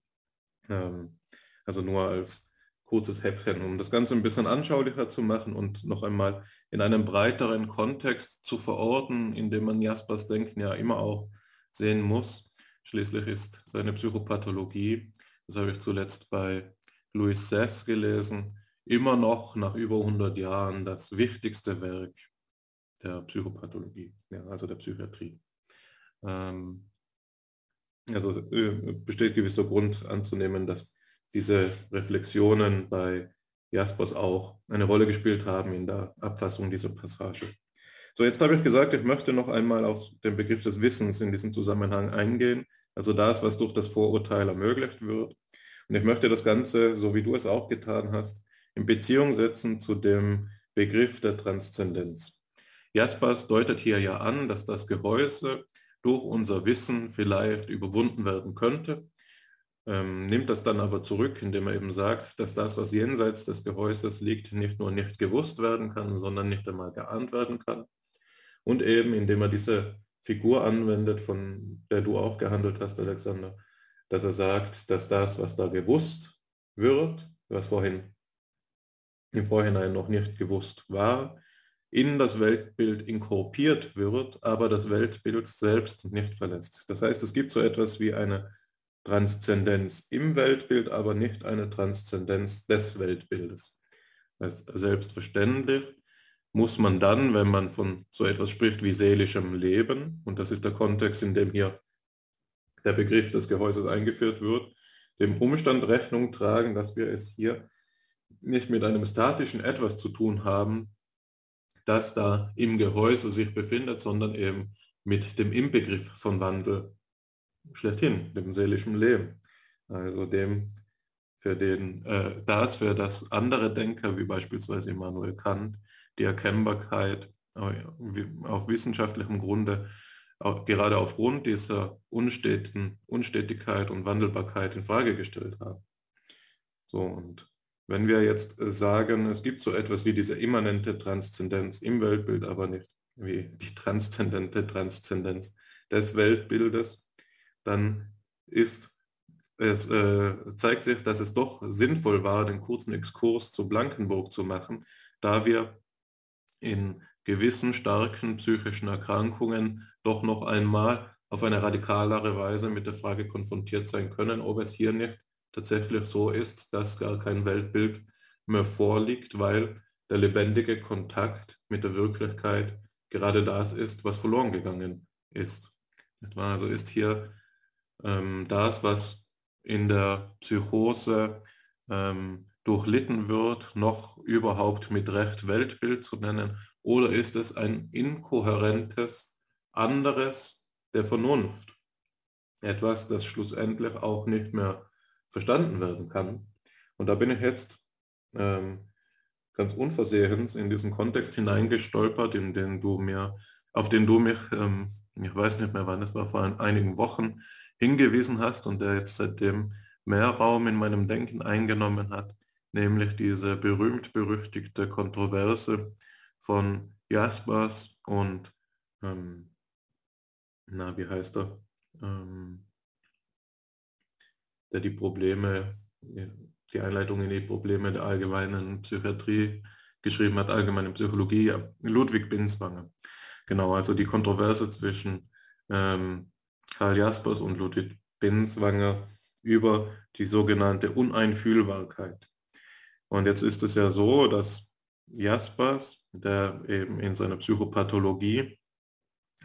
Ähm, also nur als kurzes Häppchen, um das Ganze ein bisschen anschaulicher zu machen und noch einmal in einem breiteren Kontext zu verorten, in dem man Jaspers Denken ja immer auch sehen muss. Schließlich ist seine Psychopathologie, das habe ich zuletzt bei Louis Sess gelesen, immer noch nach über 100 Jahren das wichtigste Werk der Psychopathologie, ja, also der Psychiatrie. Ähm, also äh, besteht gewisser Grund anzunehmen, dass diese Reflexionen bei Jaspers auch eine Rolle gespielt haben in der Abfassung dieser Passage. So, jetzt habe ich gesagt, ich möchte noch einmal auf den Begriff des Wissens in diesem Zusammenhang eingehen, also das, was durch das Vorurteil ermöglicht wird. Und ich möchte das Ganze, so wie du es auch getan hast, in Beziehung setzen zu dem Begriff der Transzendenz. Jaspers deutet hier ja an, dass das Gehäuse durch unser Wissen vielleicht überwunden werden könnte ähm, nimmt das dann aber zurück, indem er eben sagt, dass das, was jenseits des Gehäuses liegt, nicht nur nicht gewusst werden kann, sondern nicht einmal geahnt werden kann. Und eben, indem er diese Figur anwendet, von der du auch gehandelt hast, Alexander, dass er sagt, dass das, was da gewusst wird, was vorhin im Vorhinein noch nicht gewusst war, in das Weltbild inkorporiert wird, aber das Weltbild selbst nicht verlässt. Das heißt, es gibt so etwas wie eine Transzendenz im Weltbild, aber nicht eine Transzendenz des Weltbildes. Das heißt, selbstverständlich muss man dann, wenn man von so etwas spricht wie seelischem Leben, und das ist der Kontext, in dem hier der Begriff des Gehäuses eingeführt wird, dem Umstand Rechnung tragen, dass wir es hier nicht mit einem statischen Etwas zu tun haben, das da im Gehäuse sich befindet, sondern eben mit dem Inbegriff von Wandel schlechthin, dem seelischen Leben. Also dem, für den, äh, das, für das andere Denker, wie beispielsweise Immanuel Kant, die Erkennbarkeit auf wissenschaftlichem Grunde, auch gerade aufgrund dieser unsteten, Unstetigkeit und Wandelbarkeit in Frage gestellt haben. So, und wenn wir jetzt sagen, es gibt so etwas wie diese immanente Transzendenz im Weltbild, aber nicht wie die transzendente Transzendenz des Weltbildes, dann ist es äh, zeigt sich, dass es doch sinnvoll war, den kurzen Exkurs zu Blankenburg zu machen, da wir in gewissen starken psychischen Erkrankungen doch noch einmal auf eine radikalere Weise mit der Frage konfrontiert sein können, ob es hier nicht tatsächlich so ist, dass gar kein Weltbild mehr vorliegt, weil der lebendige Kontakt mit der Wirklichkeit gerade das ist, was verloren gegangen ist. Also ist hier ähm, das, was in der Psychose ähm, durchlitten wird, noch überhaupt mit Recht Weltbild zu nennen? Oder ist es ein inkohärentes, anderes der Vernunft? Etwas, das schlussendlich auch nicht mehr verstanden werden kann. Und da bin ich jetzt ähm, ganz unversehens in diesen Kontext hineingestolpert, in den du mir, auf den du mich, ähm, ich weiß nicht mehr wann, es war vor einigen Wochen, hingewiesen hast und der jetzt seitdem mehr Raum in meinem Denken eingenommen hat, nämlich diese berühmt-berüchtigte Kontroverse von Jaspers und, ähm, na, wie heißt er, ähm, der die Probleme, die Einleitung in die Probleme der allgemeinen Psychiatrie geschrieben hat, allgemeine Psychologie, Ludwig Binswanger. Genau, also die Kontroverse zwischen ähm, Karl Jaspers und Ludwig Binswanger über die sogenannte Uneinfühlbarkeit. Und jetzt ist es ja so, dass Jaspers, der eben in seiner Psychopathologie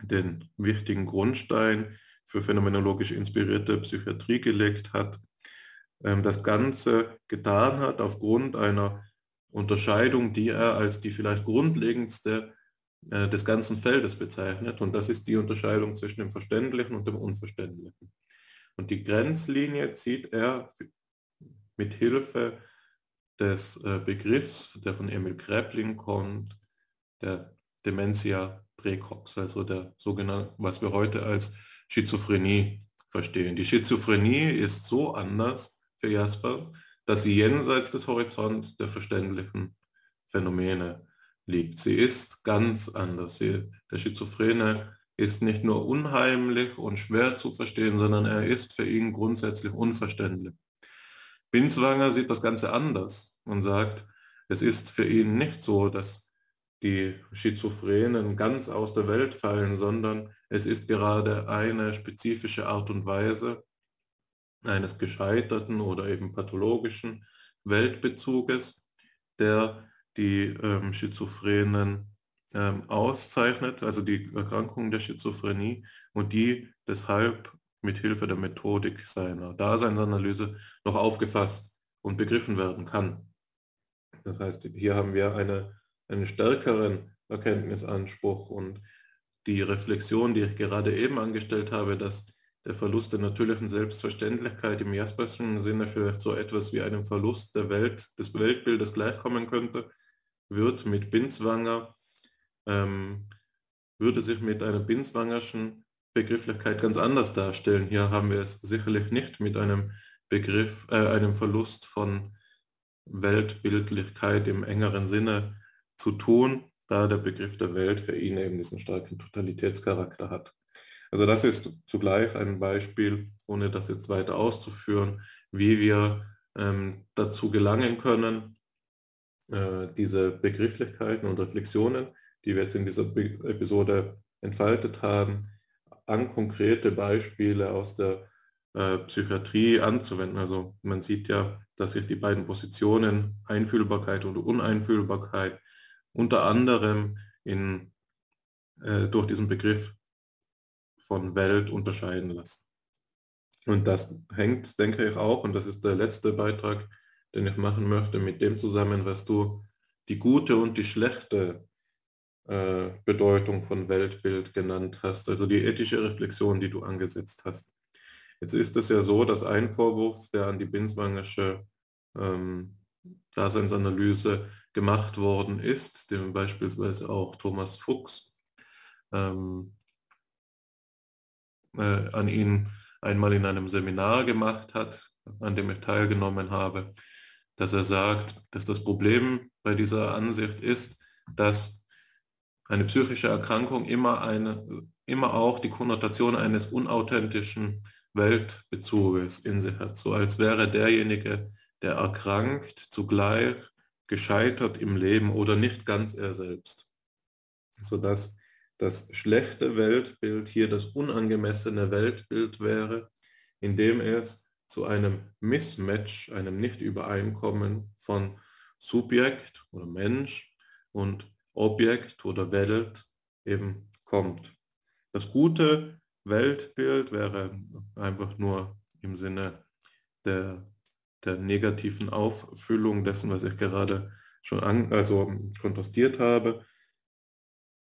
den wichtigen Grundstein für phänomenologisch inspirierte Psychiatrie gelegt hat, ähm, das Ganze getan hat aufgrund einer Unterscheidung, die er als die vielleicht grundlegendste äh, des ganzen Feldes bezeichnet. Und das ist die Unterscheidung zwischen dem Verständlichen und dem Unverständlichen. Und die Grenzlinie zieht er mit Hilfe des äh, Begriffs, der von Emil Kräpling kommt, der Dementia praecox, also der sogenannte, was wir heute als Schizophrenie verstehen. Die Schizophrenie ist so anders für Jasper, dass sie jenseits des Horizonts der verständlichen Phänomene liegt. Sie ist ganz anders. Sie, der Schizophrene ist nicht nur unheimlich und schwer zu verstehen, sondern er ist für ihn grundsätzlich unverständlich. Binswanger sieht das Ganze anders und sagt, es ist für ihn nicht so, dass die Schizophrenen ganz aus der Welt fallen, sondern es ist gerade eine spezifische Art und Weise eines gescheiterten oder eben pathologischen Weltbezuges, der die ähm, Schizophrenen ähm, auszeichnet, also die Erkrankung der Schizophrenie und die deshalb mit Hilfe der Methodik seiner Daseinsanalyse noch aufgefasst und begriffen werden kann. Das heißt, hier haben wir eine, einen stärkeren Erkenntnisanspruch und die Reflexion, die ich gerade eben angestellt habe, dass der Verlust der natürlichen Selbstverständlichkeit im Jasperschen Sinne vielleicht so etwas wie einem Verlust der Welt, des Weltbildes gleichkommen könnte, wird mit Binswanger, ähm, würde sich mit einer Binswangerschen Begrifflichkeit ganz anders darstellen. Hier haben wir es sicherlich nicht mit einem Begriff, äh, einem Verlust von Weltbildlichkeit im engeren Sinne zu tun, da der Begriff der Welt für ihn eben diesen starken Totalitätscharakter hat. Also das ist zugleich ein Beispiel, ohne das jetzt weiter auszuführen, wie wir ähm, dazu gelangen können, äh, diese Begrifflichkeiten und Reflexionen, die wir jetzt in dieser Be Episode entfaltet haben, an konkrete Beispiele aus der äh, Psychiatrie anzuwenden. Also man sieht ja, dass sich die beiden Positionen Einfühlbarkeit oder Uneinfühlbarkeit unter anderem in, äh, durch diesen Begriff von Welt unterscheiden lassen. Und das hängt, denke ich, auch, und das ist der letzte Beitrag, den ich machen möchte, mit dem zusammen, was du die gute und die schlechte äh, Bedeutung von Weltbild genannt hast, also die ethische Reflexion, die du angesetzt hast. Jetzt ist es ja so, dass ein Vorwurf, der an die Binswangersche ähm, Daseinsanalyse gemacht worden ist, den beispielsweise auch Thomas Fuchs ähm, äh, an ihn einmal in einem Seminar gemacht hat, an dem ich teilgenommen habe, dass er sagt, dass das Problem bei dieser Ansicht ist, dass eine psychische Erkrankung immer, eine, immer auch die Konnotation eines unauthentischen Weltbezuges in sich hat, so als wäre derjenige, der erkrankt, zugleich gescheitert im Leben oder nicht ganz er selbst. Sodass das schlechte Weltbild hier das unangemessene Weltbild wäre, indem es zu einem Mismatch, einem Nicht-Übereinkommen von Subjekt oder Mensch und Objekt oder Welt eben kommt. Das gute Weltbild wäre einfach nur im Sinne der, der negativen Auffüllung dessen, was ich gerade schon an, also kontrastiert habe,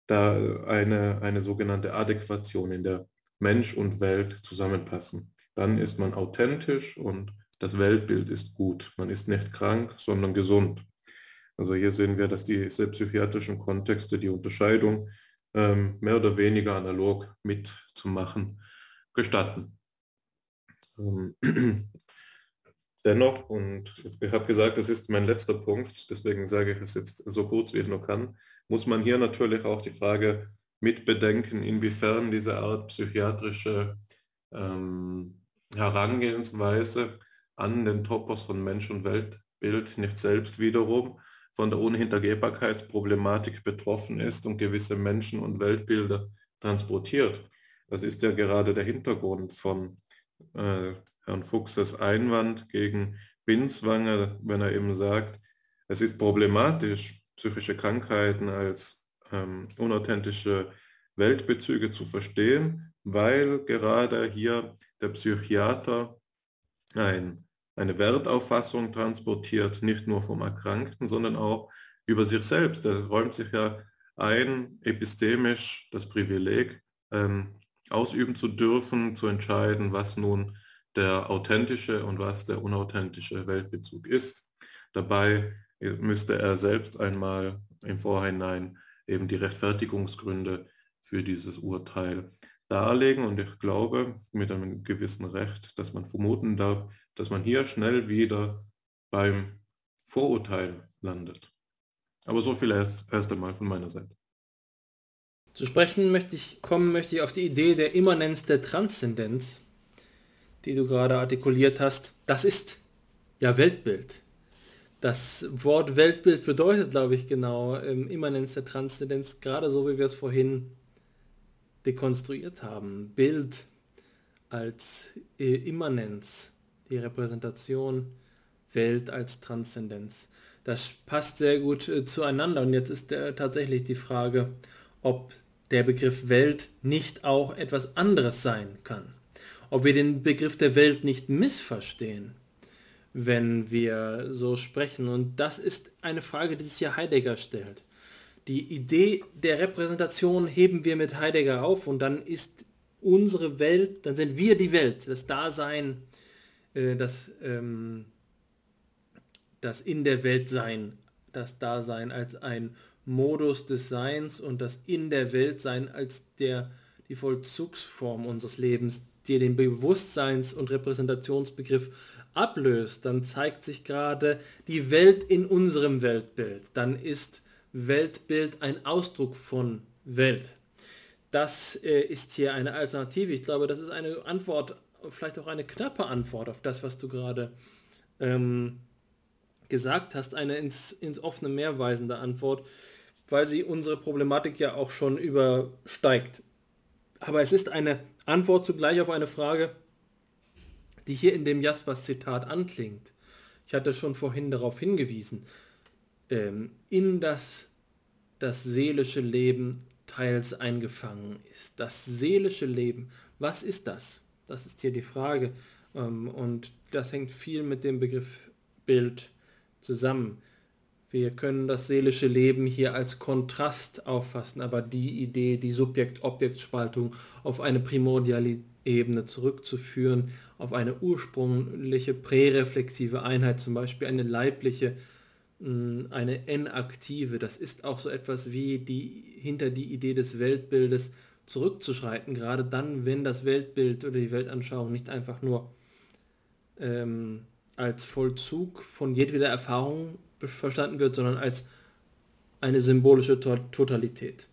da eine, eine sogenannte Adäquation in der Mensch und Welt zusammenpassen dann ist man authentisch und das Weltbild ist gut. Man ist nicht krank, sondern gesund. Also hier sehen wir, dass diese psychiatrischen Kontexte die Unterscheidung ähm, mehr oder weniger analog mitzumachen gestatten. Ähm, dennoch, und ich habe gesagt, das ist mein letzter Punkt, deswegen sage ich es jetzt so kurz, wie ich nur kann, muss man hier natürlich auch die Frage mitbedenken, inwiefern diese Art psychiatrische ähm, Herangehensweise an den Topos von Mensch und Weltbild nicht selbst wiederum von der Unhintergehbarkeitsproblematik betroffen ist und gewisse Menschen- und Weltbilder transportiert. Das ist ja gerade der Hintergrund von äh, Herrn Fuchses Einwand gegen Binswanger, wenn er eben sagt, es ist problematisch, psychische Krankheiten als ähm, unauthentische Weltbezüge zu verstehen, weil gerade hier der Psychiater ein, eine Wertauffassung transportiert, nicht nur vom Erkrankten, sondern auch über sich selbst. Er räumt sich ja ein, epistemisch das Privileg, ähm, ausüben zu dürfen, zu entscheiden, was nun der authentische und was der unauthentische Weltbezug ist. Dabei müsste er selbst einmal im Vorhinein eben die Rechtfertigungsgründe für dieses Urteil darlegen. Und ich glaube mit einem gewissen Recht, dass man vermuten darf, dass man hier schnell wieder beim Vorurteil landet. Aber so viel erst, erst einmal von meiner Seite. Zu sprechen möchte ich kommen, möchte ich auf die Idee der Immanenz der Transzendenz, die du gerade artikuliert hast. Das ist ja Weltbild. Das Wort Weltbild bedeutet, glaube ich, genau ähm, Immanenz der Transzendenz, gerade so wie wir es vorhin dekonstruiert haben. Bild als äh, Immanenz, die Repräsentation, Welt als Transzendenz. Das passt sehr gut äh, zueinander und jetzt ist äh, tatsächlich die Frage, ob der Begriff Welt nicht auch etwas anderes sein kann. Ob wir den Begriff der Welt nicht missverstehen wenn wir so sprechen. Und das ist eine Frage, die sich hier Heidegger stellt. Die Idee der Repräsentation heben wir mit Heidegger auf und dann ist unsere Welt, dann sind wir die Welt, das Dasein, äh, das, ähm, das in der Welt sein, das Dasein als ein Modus des Seins und das in der Welt sein als der, die Vollzugsform unseres Lebens, die den Bewusstseins- und Repräsentationsbegriff ablöst, dann zeigt sich gerade die Welt in unserem Weltbild. Dann ist Weltbild ein Ausdruck von Welt. Das äh, ist hier eine Alternative. Ich glaube, das ist eine Antwort, vielleicht auch eine knappe Antwort auf das, was du gerade ähm, gesagt hast, eine ins, ins offene Meer weisende Antwort, weil sie unsere Problematik ja auch schon übersteigt. Aber es ist eine Antwort zugleich auf eine Frage, die hier in dem Jaspers Zitat anklingt. Ich hatte schon vorhin darauf hingewiesen, ähm, in das das seelische Leben teils eingefangen ist. Das seelische Leben, was ist das? Das ist hier die Frage. Ähm, und das hängt viel mit dem Begriff Bild zusammen. Wir können das seelische Leben hier als Kontrast auffassen, aber die Idee, die Subjekt-Objekt-Spaltung auf eine primordiale Ebene zurückzuführen, auf eine ursprüngliche präreflexive Einheit, zum Beispiel eine leibliche, mm, eine N-aktive. Das ist auch so etwas wie die hinter die Idee des Weltbildes zurückzuschreiten, gerade dann, wenn das Weltbild oder die Weltanschauung nicht einfach nur ähm, als Vollzug von jedweder Erfahrung verstanden wird, sondern als eine symbolische Totalität.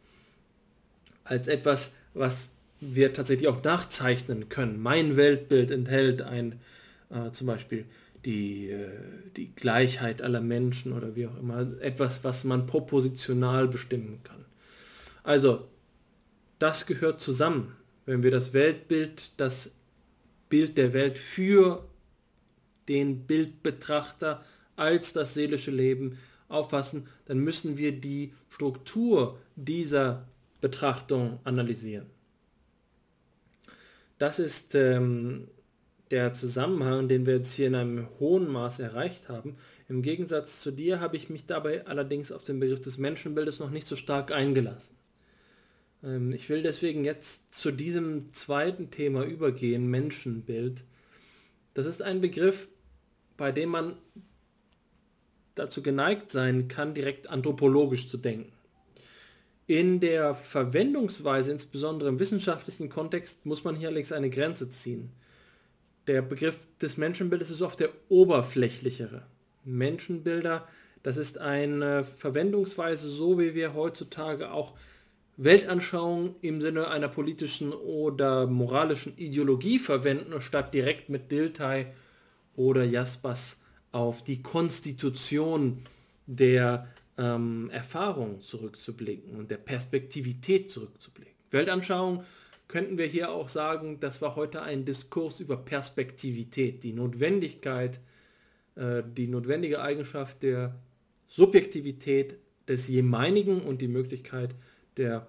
Als etwas, was wir tatsächlich auch nachzeichnen können. Mein Weltbild enthält ein äh, zum Beispiel die, äh, die Gleichheit aller Menschen oder wie auch immer, etwas, was man propositional bestimmen kann. Also, das gehört zusammen. Wenn wir das Weltbild, das Bild der Welt für den Bildbetrachter als das seelische Leben auffassen, dann müssen wir die Struktur dieser Betrachtung analysieren. Das ist ähm, der Zusammenhang, den wir jetzt hier in einem hohen Maß erreicht haben. Im Gegensatz zu dir habe ich mich dabei allerdings auf den Begriff des Menschenbildes noch nicht so stark eingelassen. Ähm, ich will deswegen jetzt zu diesem zweiten Thema übergehen, Menschenbild. Das ist ein Begriff, bei dem man dazu geneigt sein kann, direkt anthropologisch zu denken. In der Verwendungsweise, insbesondere im wissenschaftlichen Kontext, muss man hier allerdings eine Grenze ziehen. Der Begriff des Menschenbildes ist oft der oberflächlichere. Menschenbilder, das ist eine Verwendungsweise, so wie wir heutzutage auch Weltanschauung im Sinne einer politischen oder moralischen Ideologie verwenden, statt direkt mit Dilthey oder Jaspers auf die Konstitution der ähm, Erfahrung zurückzublicken und der Perspektivität zurückzublicken. Weltanschauung könnten wir hier auch sagen, das war heute ein Diskurs über Perspektivität, die Notwendigkeit, äh, die notwendige Eigenschaft der Subjektivität des Jemeinigen und die Möglichkeit der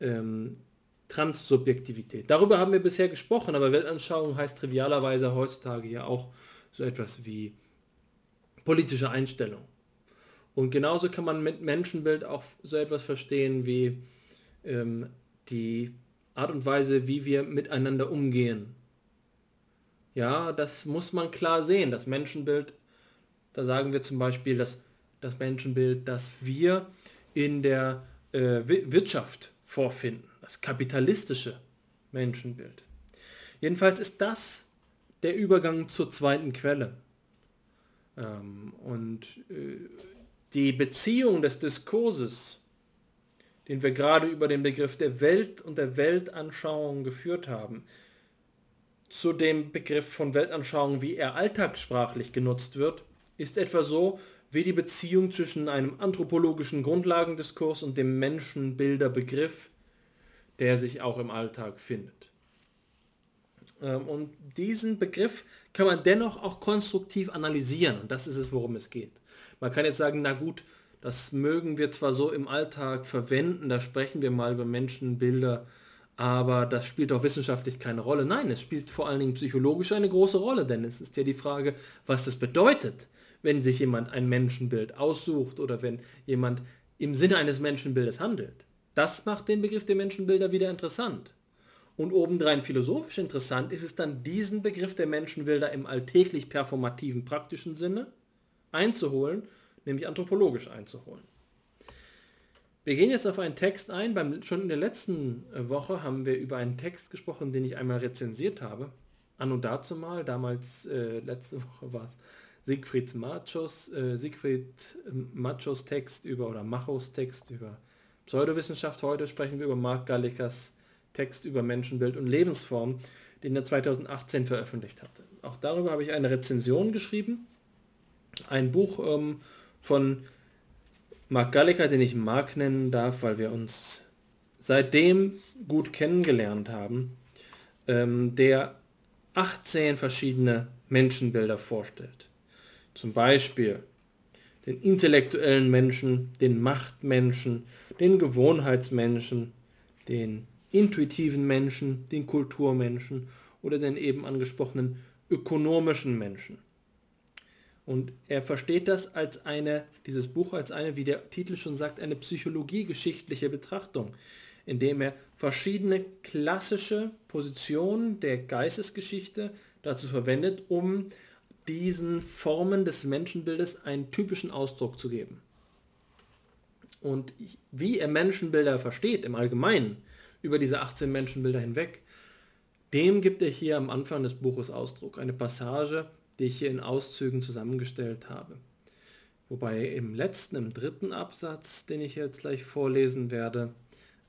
ähm, Transsubjektivität. Darüber haben wir bisher gesprochen, aber Weltanschauung heißt trivialerweise heutzutage ja auch so etwas wie politische Einstellung. Und genauso kann man mit Menschenbild auch so etwas verstehen wie ähm, die Art und Weise, wie wir miteinander umgehen. Ja, das muss man klar sehen. Das Menschenbild, da sagen wir zum Beispiel, dass das Menschenbild, das wir in der äh, Wirtschaft vorfinden, das kapitalistische Menschenbild. Jedenfalls ist das der Übergang zur zweiten Quelle. Ähm, und äh, die Beziehung des Diskurses, den wir gerade über den Begriff der Welt und der Weltanschauung geführt haben, zu dem Begriff von Weltanschauung, wie er alltagssprachlich genutzt wird, ist etwa so wie die Beziehung zwischen einem anthropologischen Grundlagendiskurs und dem Menschenbilderbegriff, der sich auch im Alltag findet. Ähm, und diesen Begriff kann man dennoch auch konstruktiv analysieren und das ist es, worum es geht. Man kann jetzt sagen, na gut, das mögen wir zwar so im Alltag verwenden, da sprechen wir mal über Menschenbilder, aber das spielt auch wissenschaftlich keine Rolle. Nein, es spielt vor allen Dingen psychologisch eine große Rolle, denn es ist ja die Frage, was das bedeutet, wenn sich jemand ein Menschenbild aussucht oder wenn jemand im Sinne eines Menschenbildes handelt. Das macht den Begriff der Menschenbilder wieder interessant. Und obendrein philosophisch interessant ist es dann, diesen Begriff der Menschenbilder im alltäglich performativen praktischen Sinne einzuholen, nämlich anthropologisch einzuholen. Wir gehen jetzt auf einen Text ein. Beim, schon in der letzten äh, Woche haben wir über einen Text gesprochen, den ich einmal rezensiert habe. Anno dazu mal, damals, äh, letzte Woche war es Siegfried Machos, äh, Siegfried ähm, Machos Text über, oder Machos Text über Pseudowissenschaft. Heute sprechen wir über Mark Gallikers Text über Menschenbild und Lebensform, den er 2018 veröffentlicht hatte. Auch darüber habe ich eine Rezension geschrieben. Ein Buch ähm, von Mark Galliker, den ich Mark nennen darf, weil wir uns seitdem gut kennengelernt haben, ähm, der 18 verschiedene Menschenbilder vorstellt. Zum Beispiel den intellektuellen Menschen, den Machtmenschen, den Gewohnheitsmenschen, den intuitiven Menschen, den Kulturmenschen oder den eben angesprochenen ökonomischen Menschen. Und er versteht das als eine, dieses Buch als eine, wie der Titel schon sagt, eine psychologiegeschichtliche Betrachtung, indem er verschiedene klassische Positionen der Geistesgeschichte dazu verwendet, um diesen Formen des Menschenbildes einen typischen Ausdruck zu geben. Und wie er Menschenbilder versteht im Allgemeinen, über diese 18 Menschenbilder hinweg, dem gibt er hier am Anfang des Buches Ausdruck. Eine Passage, die ich hier in Auszügen zusammengestellt habe. Wobei im letzten, im dritten Absatz, den ich jetzt gleich vorlesen werde,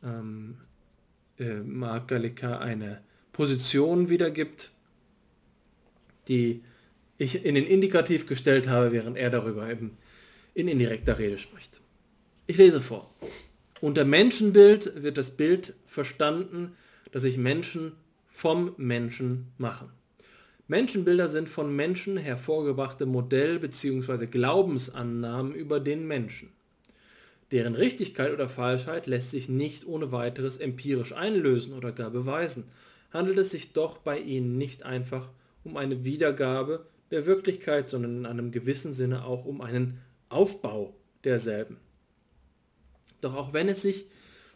ähm, äh, Mark Gallica eine Position wiedergibt, die ich in den Indikativ gestellt habe, während er darüber eben in indirekter Rede spricht. Ich lese vor. Unter Menschenbild wird das Bild verstanden, dass sich Menschen vom Menschen machen. Menschenbilder sind von Menschen hervorgebrachte Modell- bzw. Glaubensannahmen über den Menschen. Deren Richtigkeit oder Falschheit lässt sich nicht ohne weiteres empirisch einlösen oder gar beweisen, handelt es sich doch bei ihnen nicht einfach um eine Wiedergabe der Wirklichkeit, sondern in einem gewissen Sinne auch um einen Aufbau derselben. Doch auch wenn es sich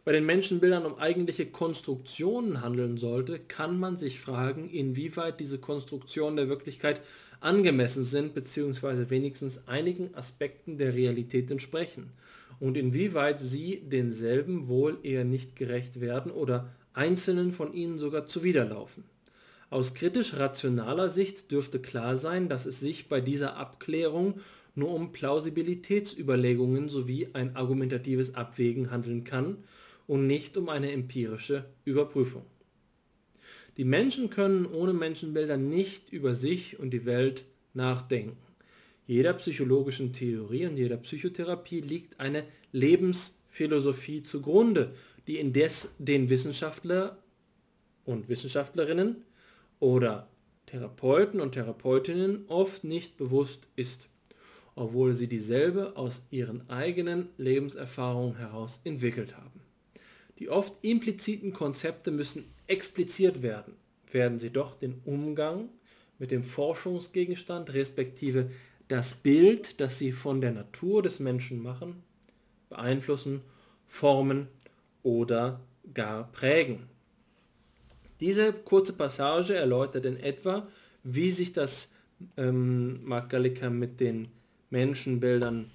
bei den Menschenbildern um eigentliche Konstruktionen handeln sollte, kann man sich fragen, inwieweit diese Konstruktionen der Wirklichkeit angemessen sind bzw. wenigstens einigen Aspekten der Realität entsprechen und inwieweit sie denselben wohl eher nicht gerecht werden oder einzelnen von ihnen sogar zuwiderlaufen. Aus kritisch-rationaler Sicht dürfte klar sein, dass es sich bei dieser Abklärung nur um Plausibilitätsüberlegungen sowie ein argumentatives Abwägen handeln kann und nicht um eine empirische Überprüfung. Die Menschen können ohne Menschenbilder nicht über sich und die Welt nachdenken. Jeder psychologischen Theorie und jeder Psychotherapie liegt eine Lebensphilosophie zugrunde, die indes den Wissenschaftler und Wissenschaftlerinnen oder Therapeuten und Therapeutinnen oft nicht bewusst ist, obwohl sie dieselbe aus ihren eigenen Lebenserfahrungen heraus entwickelt haben. Die oft impliziten Konzepte müssen expliziert werden, werden sie doch den Umgang mit dem Forschungsgegenstand respektive das Bild, das sie von der Natur des Menschen machen, beeinflussen, formen oder gar prägen. Diese kurze Passage erläutert in etwa, wie sich das ähm, Mark Gallica mit den Menschenbildern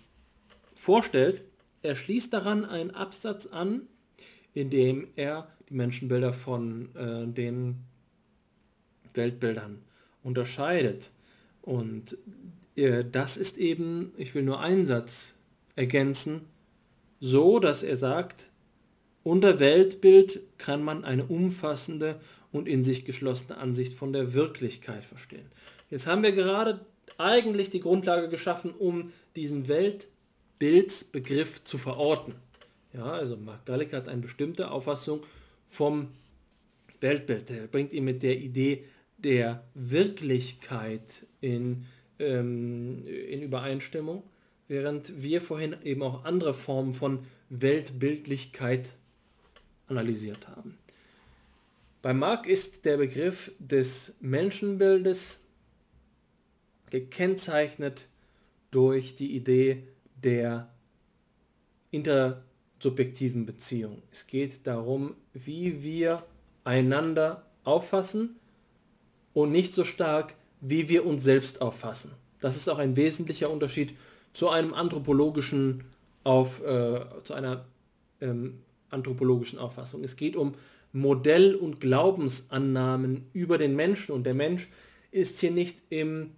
vorstellt. er schließt daran einen Absatz an, in dem er die Menschenbilder von äh, den Weltbildern unterscheidet. Und äh, das ist eben, ich will nur einen Satz ergänzen, so, dass er sagt, unter Weltbild kann man eine umfassende und in sich geschlossene Ansicht von der Wirklichkeit verstehen. Jetzt haben wir gerade eigentlich die Grundlage geschaffen, um diesen Weltbildsbegriff zu verorten. Ja, also Mark Gallick hat eine bestimmte Auffassung vom Weltbild. Er bringt ihn mit der Idee der Wirklichkeit in, ähm, in Übereinstimmung, während wir vorhin eben auch andere Formen von Weltbildlichkeit analysiert haben. Bei Mark ist der Begriff des Menschenbildes gekennzeichnet durch die Idee der intersubjektiven Beziehung. Es geht darum, wie wir einander auffassen und nicht so stark, wie wir uns selbst auffassen. Das ist auch ein wesentlicher Unterschied zu einem anthropologischen auf, äh, zu einer ähm, anthropologischen Auffassung. Es geht um Modell- und Glaubensannahmen über den Menschen und der Mensch ist hier nicht im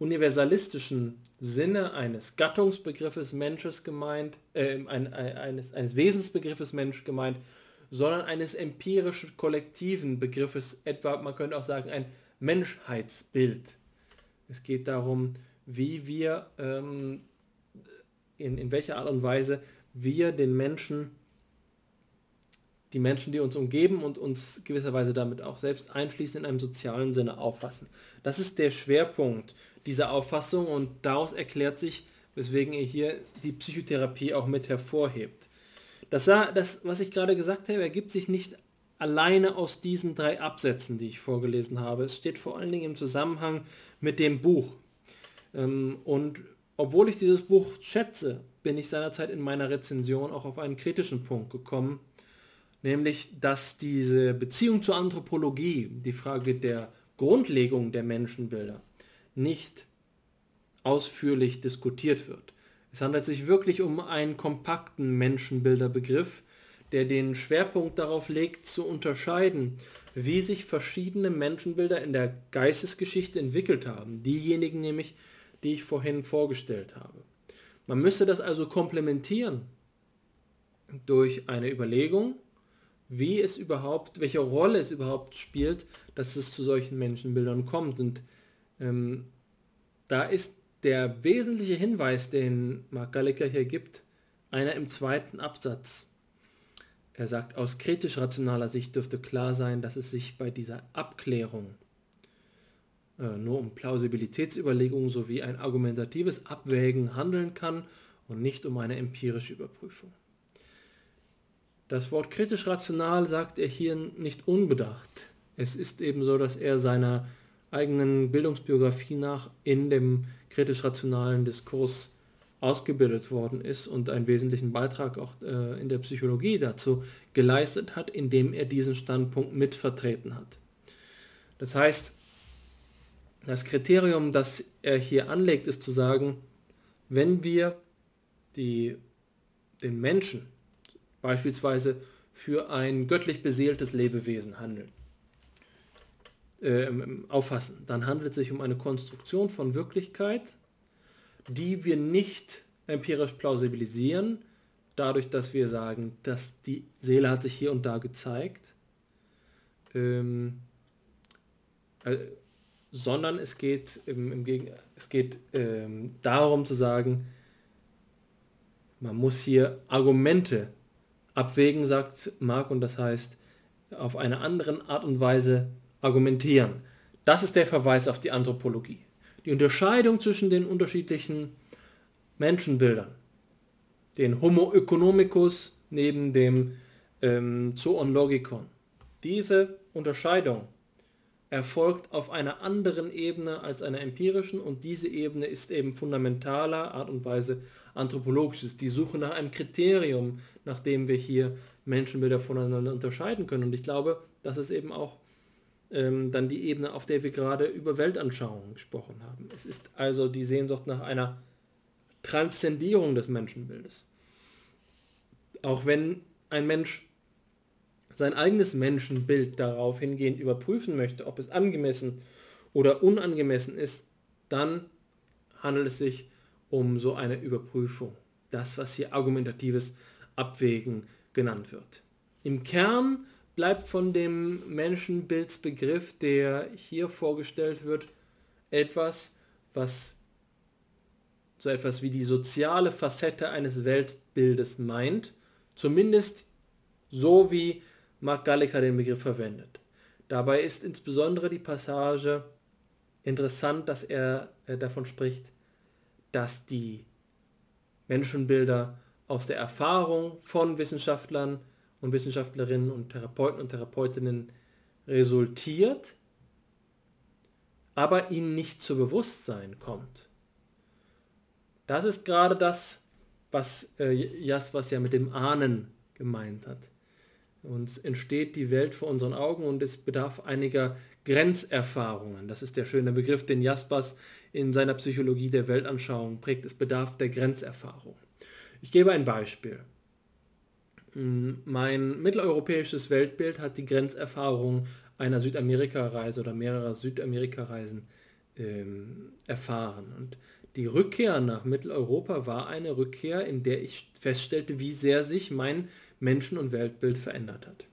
universalistischen Sinne eines Gattungsbegriffes Mensches gemeint, äh, ein, eines, eines Wesensbegriffes Mensch gemeint, sondern eines empirischen kollektiven Begriffes, etwa man könnte auch sagen ein Menschheitsbild. Es geht darum, wie wir, ähm, in, in welcher Art und Weise wir den Menschen, die Menschen, die uns umgeben und uns gewisserweise damit auch selbst einschließen, in einem sozialen Sinne auffassen. Das ist der Schwerpunkt dieser Auffassung und daraus erklärt sich, weswegen er hier die Psychotherapie auch mit hervorhebt. Das, das was ich gerade gesagt habe, ergibt sich nicht alleine aus diesen drei Absätzen, die ich vorgelesen habe. Es steht vor allen Dingen im Zusammenhang mit dem Buch. Ähm, und obwohl ich dieses Buch schätze, bin ich seinerzeit in meiner Rezension auch auf einen kritischen Punkt gekommen, nämlich dass diese Beziehung zur Anthropologie, die Frage der Grundlegung der Menschenbilder, nicht ausführlich diskutiert wird. Es handelt sich wirklich um einen kompakten Menschenbilderbegriff, der den Schwerpunkt darauf legt, zu unterscheiden, wie sich verschiedene Menschenbilder in der Geistesgeschichte entwickelt haben. Diejenigen nämlich, die ich vorhin vorgestellt habe. Man müsste das also komplementieren durch eine Überlegung, wie es überhaupt, welche Rolle es überhaupt spielt, dass es zu solchen Menschenbildern kommt. Und ähm, da ist der wesentliche Hinweis, den Mark Galliker hier gibt, einer im zweiten Absatz. Er sagt, aus kritisch-rationaler Sicht dürfte klar sein, dass es sich bei dieser Abklärung äh, nur um Plausibilitätsüberlegungen sowie ein argumentatives Abwägen handeln kann und nicht um eine empirische Überprüfung. Das Wort kritisch-rational sagt er hier nicht unbedacht. Es ist eben so, dass er seiner eigenen Bildungsbiografie nach in dem kritisch-rationalen Diskurs ausgebildet worden ist und einen wesentlichen Beitrag auch äh, in der Psychologie dazu geleistet hat, indem er diesen Standpunkt mitvertreten hat. Das heißt, das Kriterium, das er hier anlegt, ist zu sagen, wenn wir die, den Menschen beispielsweise für ein göttlich beseeltes Lebewesen handeln, äh, auffassen, dann handelt es sich um eine Konstruktion von Wirklichkeit, die wir nicht empirisch plausibilisieren, dadurch, dass wir sagen, dass die Seele hat sich hier und da gezeigt, ähm, äh, sondern es geht, im, im Gegen es geht ähm, darum zu sagen, man muss hier Argumente abwägen, sagt Marc, und das heißt, auf eine andere Art und Weise argumentieren. Das ist der Verweis auf die Anthropologie. Die Unterscheidung zwischen den unterschiedlichen Menschenbildern. Den Homo economicus neben dem ähm, Zoon logikon. Diese Unterscheidung erfolgt auf einer anderen Ebene als einer empirischen und diese Ebene ist eben fundamentaler Art und Weise anthropologisch. ist die Suche nach einem Kriterium, nach dem wir hier Menschenbilder voneinander unterscheiden können. Und ich glaube, das ist eben auch ähm, dann die Ebene, auf der wir gerade über Weltanschauungen gesprochen haben. Es ist also die Sehnsucht nach einer Transzendierung des Menschenbildes. Auch wenn ein Mensch sein eigenes Menschenbild darauf hingehend überprüfen möchte, ob es angemessen oder unangemessen ist, dann handelt es sich um so eine Überprüfung. Das, was hier argumentatives Abwägen genannt wird. Im Kern bleibt von dem Menschenbildsbegriff, der hier vorgestellt wird, etwas, was so etwas wie die soziale Facette eines Weltbildes meint, zumindest so wie Mark Gallica den Begriff verwendet. Dabei ist insbesondere die Passage interessant, dass er davon spricht, dass die Menschenbilder aus der Erfahrung von Wissenschaftlern und Wissenschaftlerinnen und Therapeuten und Therapeutinnen resultiert, aber ihnen nicht zu Bewusstsein kommt. Das ist gerade das, was äh, Jaspers ja mit dem Ahnen gemeint hat. Uns entsteht die Welt vor unseren Augen und es bedarf einiger Grenzerfahrungen. Das ist der schöne Begriff, den Jaspers in seiner Psychologie der Weltanschauung prägt. Es bedarf der Grenzerfahrung. Ich gebe ein Beispiel. Hm, mein mitteleuropäisches Weltbild hat die Grenzerfahrung einer Südamerika-Reise oder mehrerer Südamerika-Reisen ähm, erfahren. Und die Rückkehr nach Mitteleuropa war eine Rückkehr, in der ich feststellte, wie sehr sich mein Menschen- und Weltbild verändert hat.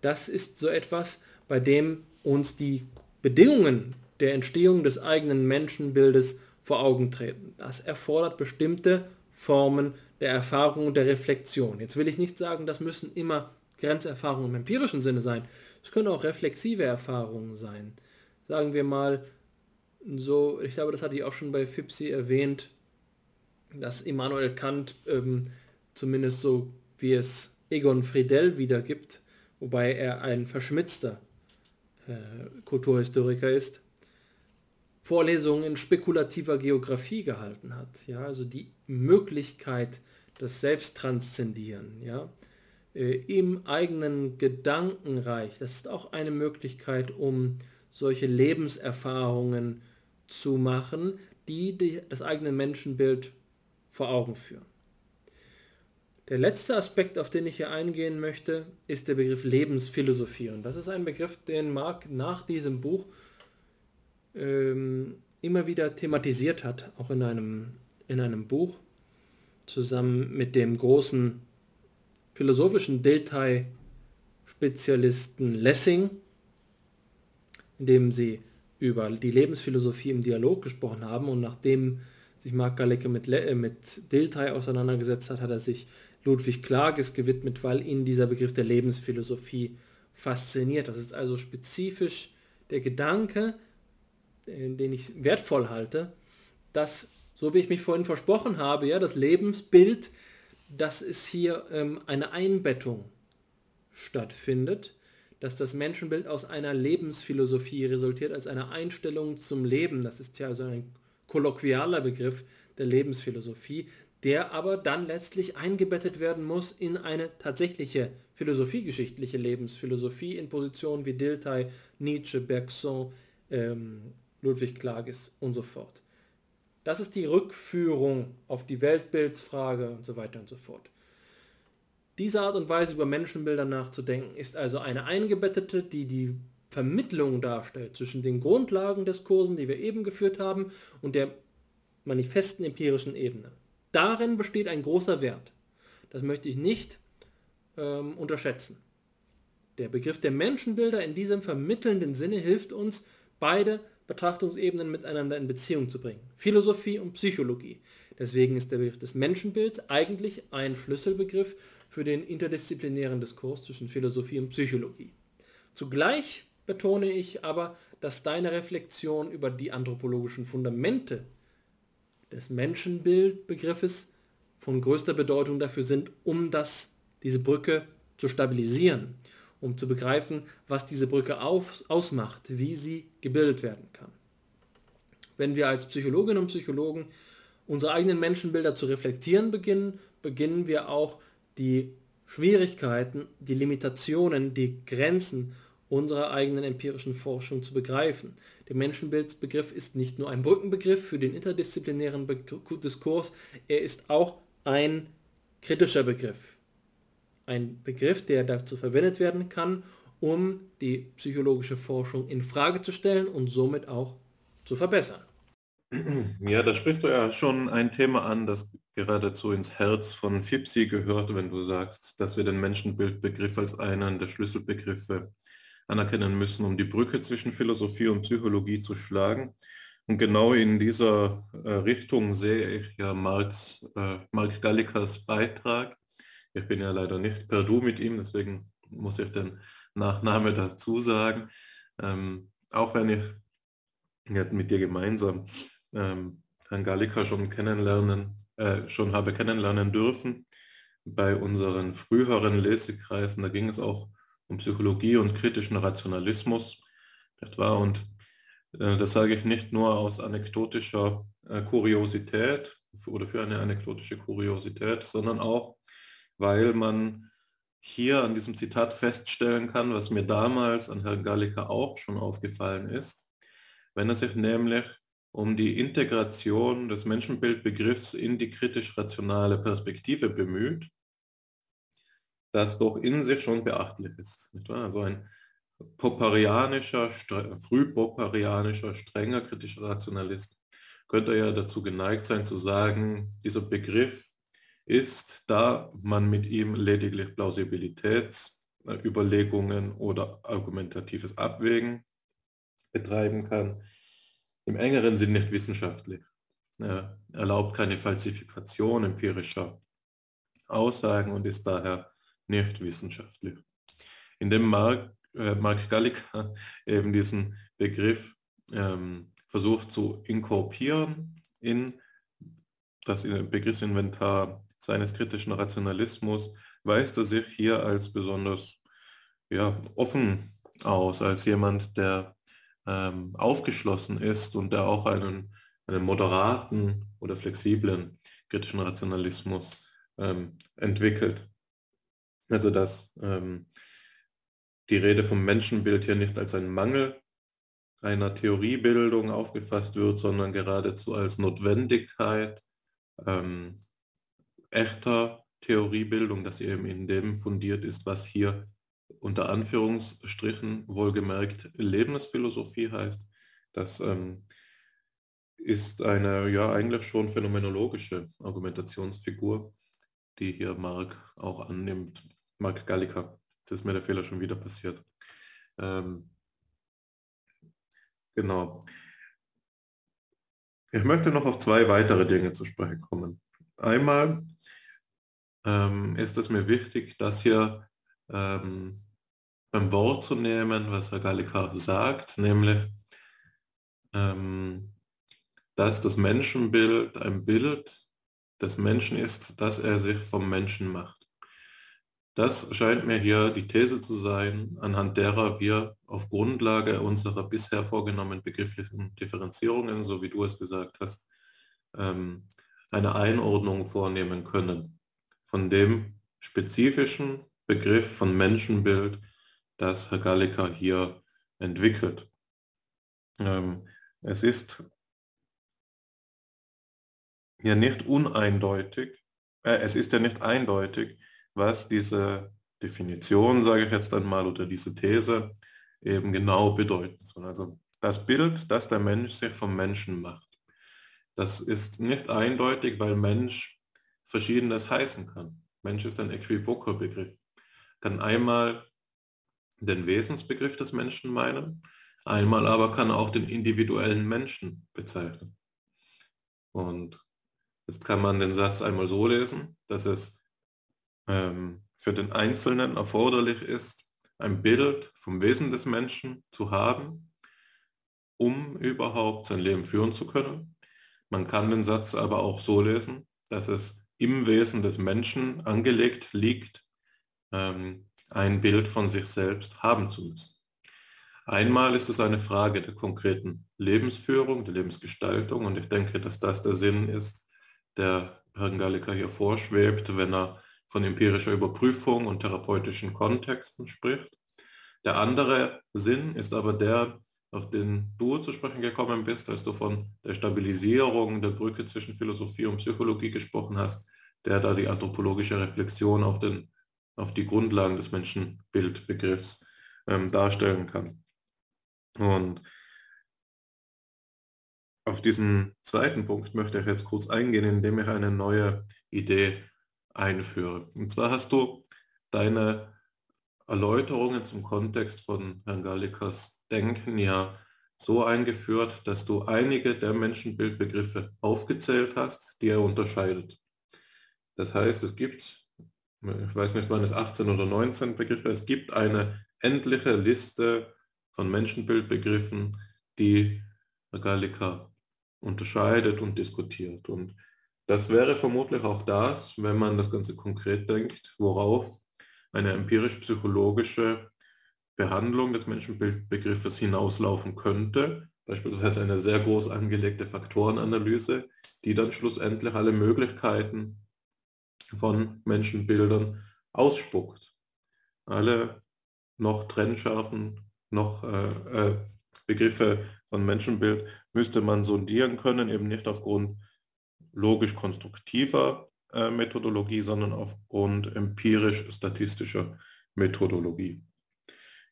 Das ist so etwas, bei dem uns die Bedingungen der Entstehung des eigenen Menschenbildes vor Augen treten. Das erfordert bestimmte Formen der Erfahrung und der Reflexion. Jetzt will ich nicht sagen, das müssen immer Grenzerfahrungen im empirischen Sinne sein. Es können auch reflexive Erfahrungen sein. Sagen wir mal, so, ich glaube, das hatte ich auch schon bei Fipsi erwähnt, dass Immanuel Kant ähm, zumindest so wie es Egon Friedel wiedergibt, wobei er ein verschmitzter äh, Kulturhistoriker ist, Vorlesungen in spekulativer Geografie gehalten hat. Ja, also die Möglichkeit, das Selbsttranszendieren, ja, äh, im eigenen Gedankenreich, das ist auch eine Möglichkeit, um solche Lebenserfahrungen zu machen, die, die das eigene Menschenbild vor Augen führen. Der letzte Aspekt, auf den ich hier eingehen möchte, ist der Begriff Lebensphilosophie. Und das ist ein Begriff, den Marc nach diesem Buch ähm, immer wieder thematisiert hat, auch in einem, in einem Buch, zusammen mit dem großen philosophischen Detail-Spezialisten Lessing, in dem sie über die Lebensphilosophie im Dialog gesprochen haben und nachdem sich Marc Galecke mit, Le mit Dilthey auseinandergesetzt hat, hat er sich Ludwig Klages gewidmet, weil ihn dieser Begriff der Lebensphilosophie fasziniert. Das ist also spezifisch der Gedanke, äh, den ich wertvoll halte, dass, so wie ich mich vorhin versprochen habe, ja, das Lebensbild, dass es hier ähm, eine Einbettung stattfindet, dass das Menschenbild aus einer Lebensphilosophie resultiert, als eine Einstellung zum Leben. Das ist ja so ein kolloquialer Begriff der Lebensphilosophie, der aber dann letztlich eingebettet werden muss in eine tatsächliche philosophiegeschichtliche Lebensphilosophie in Positionen wie Dilthey, Nietzsche, Bergson, ähm, Ludwig Klages und so fort. Das ist die Rückführung auf die Weltbildsfrage und so weiter und so fort. Diese Art und Weise über Menschenbilder nachzudenken ist also eine eingebettete, die die Vermittlung darstellt zwischen den Grundlagendiskursen, die wir eben geführt haben, und der manifesten empirischen Ebene. Darin besteht ein großer Wert. Das möchte ich nicht ähm, unterschätzen. Der Begriff der Menschenbilder in diesem vermittelnden Sinne hilft uns, beide Betrachtungsebenen miteinander in Beziehung zu bringen. Philosophie und Psychologie. Deswegen ist der Begriff des Menschenbilds eigentlich ein Schlüsselbegriff für den interdisziplinären Diskurs zwischen Philosophie und Psychologie. Zugleich betone ich aber, dass deine Reflexion über die anthropologischen Fundamente des Menschenbildbegriffes von größter Bedeutung dafür sind, um das, diese Brücke zu stabilisieren, um zu begreifen, was diese Brücke auf, ausmacht, wie sie gebildet werden kann. Wenn wir als Psychologinnen und Psychologen unsere eigenen Menschenbilder zu reflektieren beginnen, beginnen wir auch die Schwierigkeiten, die Limitationen, die Grenzen unserer eigenen empirischen Forschung zu begreifen. Der Menschenbildsbegriff ist nicht nur ein Brückenbegriff für den interdisziplinären Be Diskurs, er ist auch ein kritischer Begriff. ein Begriff, der dazu verwendet werden kann, um die psychologische Forschung in Frage zu stellen und somit auch zu verbessern. Ja, da sprichst du ja schon ein Thema an, das geradezu ins Herz von FIPSI gehört, wenn du sagst, dass wir den Menschenbildbegriff als einen der Schlüsselbegriffe anerkennen müssen, um die Brücke zwischen Philosophie und Psychologie zu schlagen. Und genau in dieser äh, Richtung sehe ich ja Marx, äh, Mark Gallikas Beitrag. Ich bin ja leider nicht per Du mit ihm, deswegen muss ich den Nachname dazu sagen. Ähm, auch wenn ich mit dir gemeinsam ähm, Herrn Gallica schon kennenlernen, äh, schon habe kennenlernen dürfen bei unseren früheren Lesekreisen. Da ging es auch um Psychologie und kritischen Rationalismus. Etwa. Und äh, das sage ich nicht nur aus anekdotischer äh, Kuriosität oder für eine anekdotische Kuriosität, sondern auch, weil man hier an diesem Zitat feststellen kann, was mir damals an Herrn Gallica auch schon aufgefallen ist, wenn er sich nämlich um die Integration des Menschenbildbegriffs in die kritisch-rationale Perspektive bemüht, das doch in sich schon beachtlich ist. Also ein popperianischer, frühpopperianischer, strenger kritischer Rationalist könnte ja dazu geneigt sein zu sagen, dieser Begriff ist, da man mit ihm lediglich Plausibilitätsüberlegungen oder argumentatives Abwägen betreiben kann, im engeren Sinn nicht wissenschaftlich. Er erlaubt keine Falsifikation empirischer Aussagen und ist daher nicht wissenschaftlich. Indem Mark, äh, Mark Gallica eben diesen Begriff ähm, versucht zu inkorporieren in das Begriffsinventar seines kritischen Rationalismus, weist er sich hier als besonders ja, offen aus, als jemand, der ähm, aufgeschlossen ist und der auch einen, einen moderaten oder flexiblen kritischen Rationalismus ähm, entwickelt. Also dass ähm, die Rede vom Menschenbild hier nicht als ein Mangel einer Theoriebildung aufgefasst wird, sondern geradezu als Notwendigkeit ähm, echter Theoriebildung, dass eben in dem fundiert ist, was hier unter Anführungsstrichen wohlgemerkt Lebensphilosophie heißt. Das ähm, ist eine ja eigentlich schon phänomenologische Argumentationsfigur, die hier Mark auch annimmt. Mark Gallica. Das ist mir der Fehler schon wieder passiert. Ähm, genau. Ich möchte noch auf zwei weitere Dinge zu sprechen kommen. Einmal ähm, ist es mir wichtig, dass hier ähm, beim Wort zu nehmen, was Herr Gallica sagt, nämlich, ähm, dass das Menschenbild ein Bild des Menschen ist, dass er sich vom Menschen macht. Das scheint mir hier die These zu sein, anhand derer wir auf Grundlage unserer bisher vorgenommenen begrifflichen Differenzierungen, so wie du es gesagt hast, ähm, eine Einordnung vornehmen können von dem spezifischen Begriff von Menschenbild, das Herr Gallica hier entwickelt. Ähm, es ist ja nicht uneindeutig, äh, es ist ja nicht eindeutig, was diese Definition, sage ich jetzt einmal, oder diese These eben genau bedeuten soll. Also das Bild, das der Mensch sich vom Menschen macht, das ist nicht eindeutig, weil Mensch verschiedenes heißen kann. Mensch ist ein äquivoker Begriff. Kann einmal den Wesensbegriff des Menschen meinen, einmal aber kann auch den individuellen Menschen bezeichnen. Und jetzt kann man den Satz einmal so lesen, dass es ähm, für den Einzelnen erforderlich ist, ein Bild vom Wesen des Menschen zu haben, um überhaupt sein Leben führen zu können. Man kann den Satz aber auch so lesen, dass es im Wesen des Menschen angelegt liegt, ähm, ein Bild von sich selbst haben zu müssen. Einmal ist es eine Frage der konkreten Lebensführung, der Lebensgestaltung und ich denke, dass das der Sinn ist, der Herrn Gallica hier vorschwebt, wenn er von empirischer Überprüfung und therapeutischen Kontexten spricht. Der andere Sinn ist aber der, auf den du zu sprechen gekommen bist, als du von der Stabilisierung der Brücke zwischen Philosophie und Psychologie gesprochen hast, der da die anthropologische Reflexion auf den auf die Grundlagen des Menschenbildbegriffs ähm, darstellen kann. Und auf diesen zweiten Punkt möchte ich jetzt kurz eingehen, indem ich eine neue Idee einführe. Und zwar hast du deine Erläuterungen zum Kontext von Herrn Gallikas Denken ja so eingeführt, dass du einige der Menschenbildbegriffe aufgezählt hast, die er unterscheidet. Das heißt, es gibt, ich weiß nicht, wann es 18 oder 19 Begriffe, es gibt eine endliche Liste von Menschenbildbegriffen, die Gallica unterscheidet und diskutiert. Und das wäre vermutlich auch das, wenn man das Ganze konkret denkt, worauf eine empirisch-psychologische Behandlung des Menschenbildbegriffes hinauslaufen könnte, beispielsweise eine sehr groß angelegte Faktorenanalyse, die dann schlussendlich alle Möglichkeiten von Menschenbildern ausspuckt. Alle noch trennscharfen, noch äh, äh, Begriffe von Menschenbild müsste man sondieren können, eben nicht aufgrund logisch-konstruktiver äh, Methodologie, sondern aufgrund empirisch-statistischer Methodologie.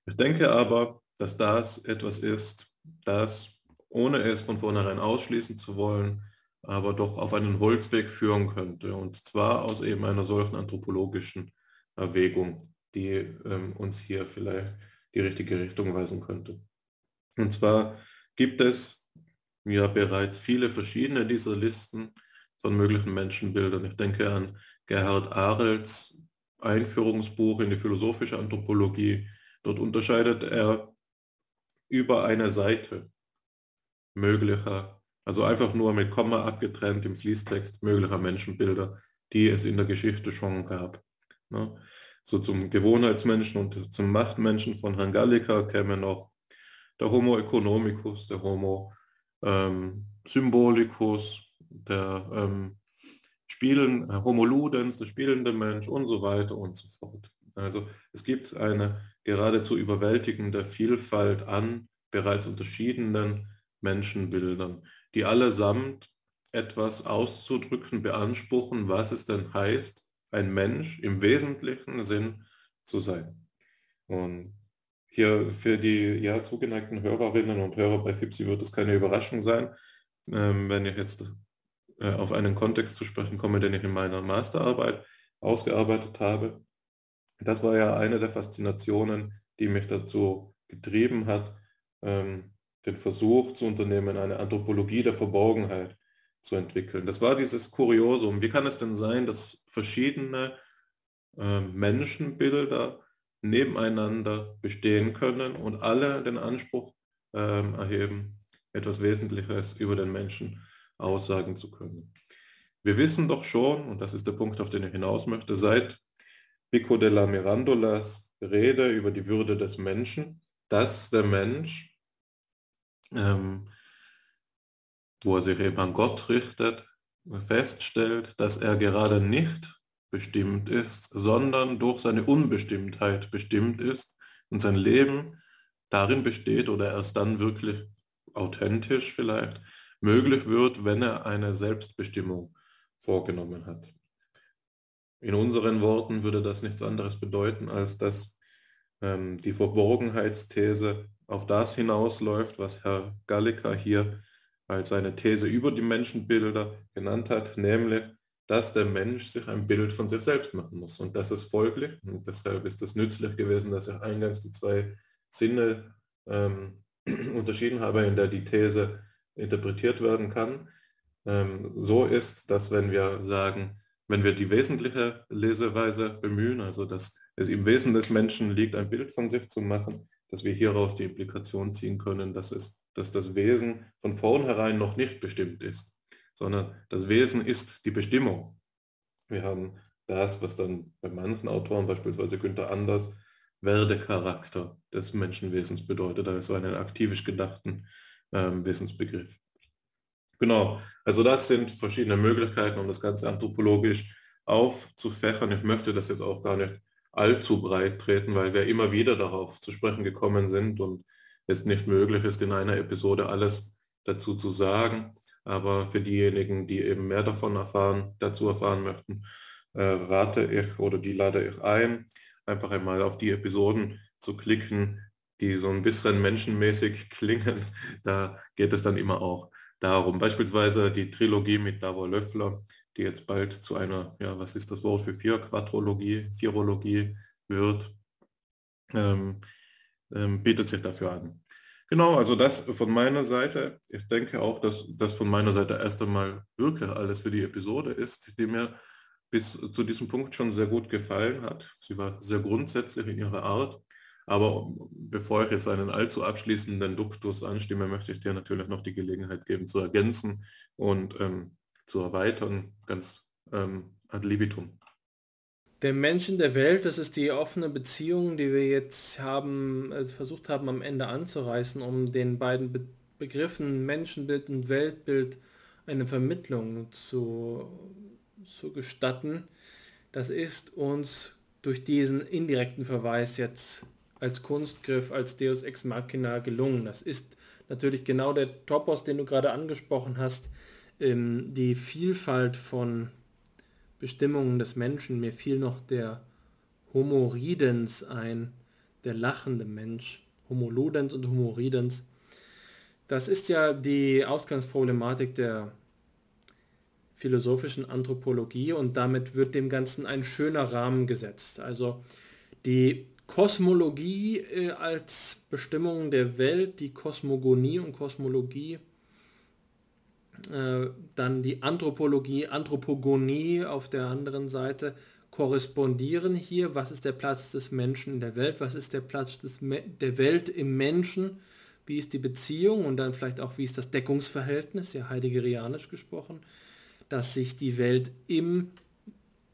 Ich denke aber, dass das etwas ist, das, ohne es von vornherein ausschließen zu wollen, aber doch auf einen Holzweg führen könnte. Und zwar aus eben einer solchen anthropologischen Erwägung, die ähm, uns hier vielleicht die richtige Richtung weisen könnte. Und zwar gibt es ja bereits viele verschiedene dieser Listen von möglichen Menschenbildern. Ich denke an Gerhard Arels Einführungsbuch in die philosophische Anthropologie. Dort unterscheidet er über eine Seite möglicher, also einfach nur mit Komma abgetrennt im Fließtext möglicher Menschenbilder, die es in der Geschichte schon gab. Ne? So zum Gewohnheitsmenschen und zum Machtmenschen von Herrn Gallica käme noch der Homo economicus, der Homo ähm, symbolicus, der ähm, Spielen, Homo ludens, der spielende Mensch und so weiter und so fort. Also es gibt eine geradezu überwältigende Vielfalt an bereits unterschiedenen Menschenbildern, die allesamt etwas auszudrücken beanspruchen, was es denn heißt, ein Mensch im wesentlichen Sinn zu sein. Und hier für die ja, zugeneigten Hörerinnen und Hörer bei FIPSI wird es keine Überraschung sein, ähm, wenn ich jetzt äh, auf einen Kontext zu sprechen komme, den ich in meiner Masterarbeit ausgearbeitet habe. Das war ja eine der Faszinationen, die mich dazu getrieben hat, ähm, den Versuch zu unternehmen, eine Anthropologie der Verborgenheit zu entwickeln. Das war dieses Kuriosum. Wie kann es denn sein, dass verschiedene äh, Menschenbilder nebeneinander bestehen können und alle den Anspruch ähm, erheben, etwas Wesentliches über den Menschen aussagen zu können. Wir wissen doch schon, und das ist der Punkt, auf den ich hinaus möchte, seit Pico della Mirandolas Rede über die Würde des Menschen, dass der Mensch, ähm, wo er sich eben an Gott richtet, feststellt, dass er gerade nicht bestimmt ist, sondern durch seine Unbestimmtheit bestimmt ist und sein Leben darin besteht oder erst dann wirklich authentisch vielleicht möglich wird, wenn er eine Selbstbestimmung vorgenommen hat. In unseren Worten würde das nichts anderes bedeuten, als dass ähm, die Verborgenheitsthese auf das hinausläuft, was Herr Gallica hier als seine These über die Menschenbilder genannt hat, nämlich dass der Mensch sich ein Bild von sich selbst machen muss. Und das ist folglich. Und deshalb ist es nützlich gewesen, dass ich eingangs die zwei Sinne ähm, unterschieden habe, in der die These interpretiert werden kann. Ähm, so ist, dass wenn wir sagen, wenn wir die wesentliche Leseweise bemühen, also dass es im Wesen des Menschen liegt, ein Bild von sich zu machen, dass wir hieraus die Implikation ziehen können, dass, es, dass das Wesen von vornherein noch nicht bestimmt ist sondern das Wesen ist die Bestimmung. Wir haben das, was dann bei manchen Autoren, beispielsweise Günther Anders, Werdecharakter des Menschenwesens bedeutet, also einen aktivisch gedachten ähm, Wissensbegriff. Genau, also das sind verschiedene Möglichkeiten, um das Ganze anthropologisch aufzufächern. Ich möchte das jetzt auch gar nicht allzu breit treten, weil wir immer wieder darauf zu sprechen gekommen sind und es nicht möglich ist, in einer Episode alles dazu zu sagen. Aber für diejenigen, die eben mehr davon erfahren, dazu erfahren möchten, äh, rate ich oder die lade ich ein, einfach einmal auf die Episoden zu klicken, die so ein bisschen menschenmäßig klingen. Da geht es dann immer auch darum. Beispielsweise die Trilogie mit Davor Löffler, die jetzt bald zu einer, ja, was ist das Wort für vier, Quadrologie, Vierologie wird, ähm, ähm, bietet sich dafür an. Genau, also das von meiner Seite. Ich denke auch, dass das von meiner Seite erst einmal wirklich alles für die Episode ist, die mir bis zu diesem Punkt schon sehr gut gefallen hat. Sie war sehr grundsätzlich in ihrer Art. Aber bevor ich jetzt einen allzu abschließenden Duktus anstimme, möchte ich dir natürlich noch die Gelegenheit geben zu ergänzen und ähm, zu erweitern, ganz ähm, ad libitum. Der Mensch in der Welt, das ist die offene Beziehung, die wir jetzt haben, also versucht haben am Ende anzureißen, um den beiden Be Begriffen Menschenbild und Weltbild eine Vermittlung zu, zu gestatten. Das ist uns durch diesen indirekten Verweis jetzt als Kunstgriff, als Deus Ex Machina gelungen. Das ist natürlich genau der Topos, den du gerade angesprochen hast, ähm, die Vielfalt von Bestimmungen des Menschen. Mir fiel noch der Homo Ridens ein, der lachende Mensch. Homo Ludens und Homo Ridens. Das ist ja die Ausgangsproblematik der philosophischen Anthropologie und damit wird dem Ganzen ein schöner Rahmen gesetzt. Also die Kosmologie äh, als Bestimmung der Welt, die Kosmogonie und Kosmologie, äh, dann die Anthropologie, Anthropogonie auf der anderen Seite korrespondieren hier. Was ist der Platz des Menschen in der Welt? Was ist der Platz des der Welt im Menschen? Wie ist die Beziehung? Und dann vielleicht auch, wie ist das Deckungsverhältnis, ja heideggerianisch gesprochen, dass sich die Welt im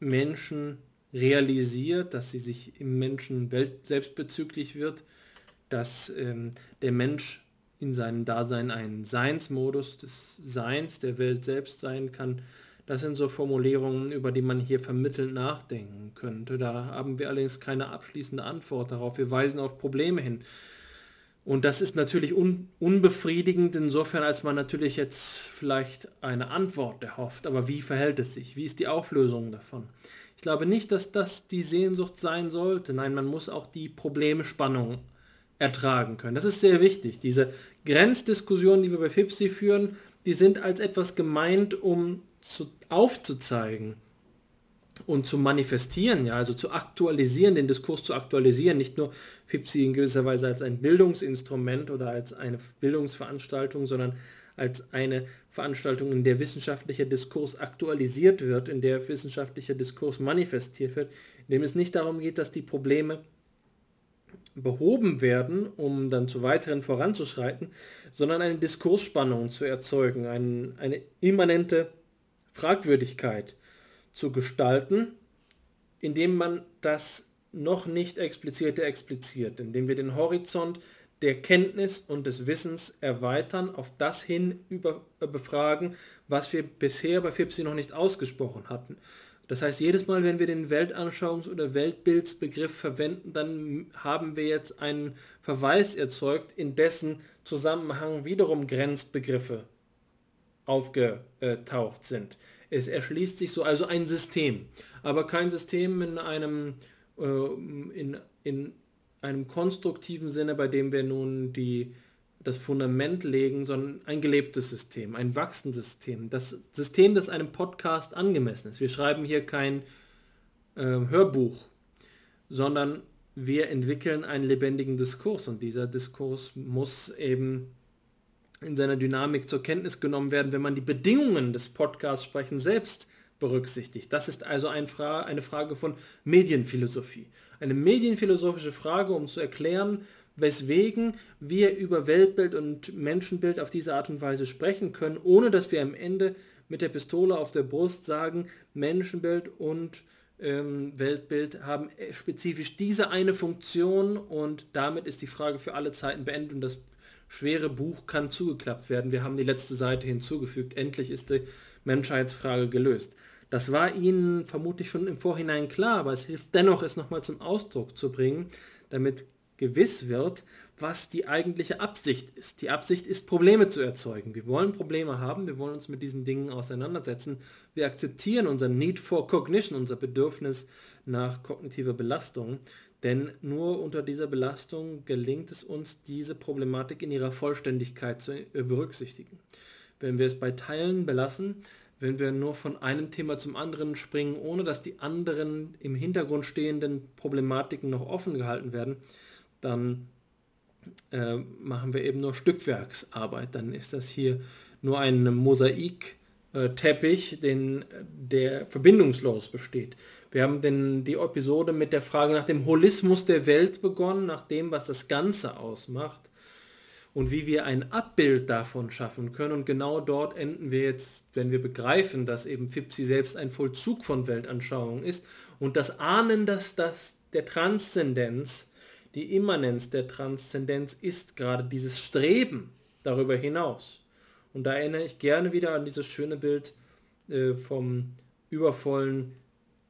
Menschen realisiert, dass sie sich im Menschen selbstbezüglich wird, dass ähm, der Mensch in seinem Dasein ein Seinsmodus des Seins der Welt selbst sein kann. Das sind so Formulierungen, über die man hier vermittelt nachdenken könnte. Da haben wir allerdings keine abschließende Antwort darauf. Wir weisen auf Probleme hin. Und das ist natürlich un unbefriedigend insofern, als man natürlich jetzt vielleicht eine Antwort erhofft. Aber wie verhält es sich? Wie ist die Auflösung davon? Ich glaube nicht, dass das die Sehnsucht sein sollte. Nein, man muss auch die Problemspannung ertragen können. Das ist sehr wichtig. Diese Grenzdiskussionen, die wir bei FIPSI führen, die sind als etwas gemeint, um zu, aufzuzeigen und zu manifestieren, ja, also zu aktualisieren, den Diskurs zu aktualisieren, nicht nur FIPSI in gewisser Weise als ein Bildungsinstrument oder als eine Bildungsveranstaltung, sondern als eine Veranstaltung, in der wissenschaftlicher Diskurs aktualisiert wird, in der wissenschaftlicher Diskurs manifestiert wird, in dem es nicht darum geht, dass die Probleme behoben werden, um dann zu weiteren voranzuschreiten, sondern eine Diskursspannung zu erzeugen, ein, eine immanente Fragwürdigkeit zu gestalten, indem man das noch nicht explizite expliziert, indem wir den Horizont der Kenntnis und des Wissens erweitern, auf das hin über, äh, befragen, was wir bisher bei FIPSI noch nicht ausgesprochen hatten. Das heißt, jedes Mal, wenn wir den Weltanschauungs- oder Weltbildsbegriff verwenden, dann haben wir jetzt einen Verweis erzeugt, in dessen Zusammenhang wiederum Grenzbegriffe aufgetaucht sind. Es erschließt sich so also ein System, aber kein System in einem, äh, in, in einem konstruktiven Sinne, bei dem wir nun die das Fundament legen, sondern ein gelebtes System, ein wachsendes System. Das System, das einem Podcast angemessen ist. Wir schreiben hier kein äh, Hörbuch, sondern wir entwickeln einen lebendigen Diskurs und dieser Diskurs muss eben in seiner Dynamik zur Kenntnis genommen werden, wenn man die Bedingungen des Podcasts sprechen selbst berücksichtigt. Das ist also ein Fra eine Frage von Medienphilosophie. Eine medienphilosophische Frage, um zu erklären, weswegen wir über Weltbild und Menschenbild auf diese Art und Weise sprechen können, ohne dass wir am Ende mit der Pistole auf der Brust sagen, Menschenbild und ähm, Weltbild haben spezifisch diese eine Funktion und damit ist die Frage für alle Zeiten beendet und das schwere Buch kann zugeklappt werden. Wir haben die letzte Seite hinzugefügt. Endlich ist die Menschheitsfrage gelöst. Das war Ihnen vermutlich schon im Vorhinein klar, aber es hilft dennoch, es nochmal zum Ausdruck zu bringen, damit gewiss wird, was die eigentliche Absicht ist. Die Absicht ist, Probleme zu erzeugen. Wir wollen Probleme haben, wir wollen uns mit diesen Dingen auseinandersetzen. Wir akzeptieren unser Need for Cognition, unser Bedürfnis nach kognitiver Belastung, denn nur unter dieser Belastung gelingt es uns, diese Problematik in ihrer Vollständigkeit zu äh, berücksichtigen. Wenn wir es bei Teilen belassen, wenn wir nur von einem Thema zum anderen springen, ohne dass die anderen im Hintergrund stehenden Problematiken noch offen gehalten werden, dann äh, machen wir eben nur Stückwerksarbeit. Dann ist das hier nur ein Mosaikteppich, den, der verbindungslos besteht. Wir haben den, die Episode mit der Frage nach dem Holismus der Welt begonnen, nach dem, was das Ganze ausmacht und wie wir ein Abbild davon schaffen können. Und genau dort enden wir jetzt, wenn wir begreifen, dass eben Fipsi selbst ein Vollzug von Weltanschauung ist und das Ahnen, dass das der Transzendenz die Immanenz der Transzendenz ist gerade dieses Streben darüber hinaus. Und da erinnere ich gerne wieder an dieses schöne Bild äh, vom übervollen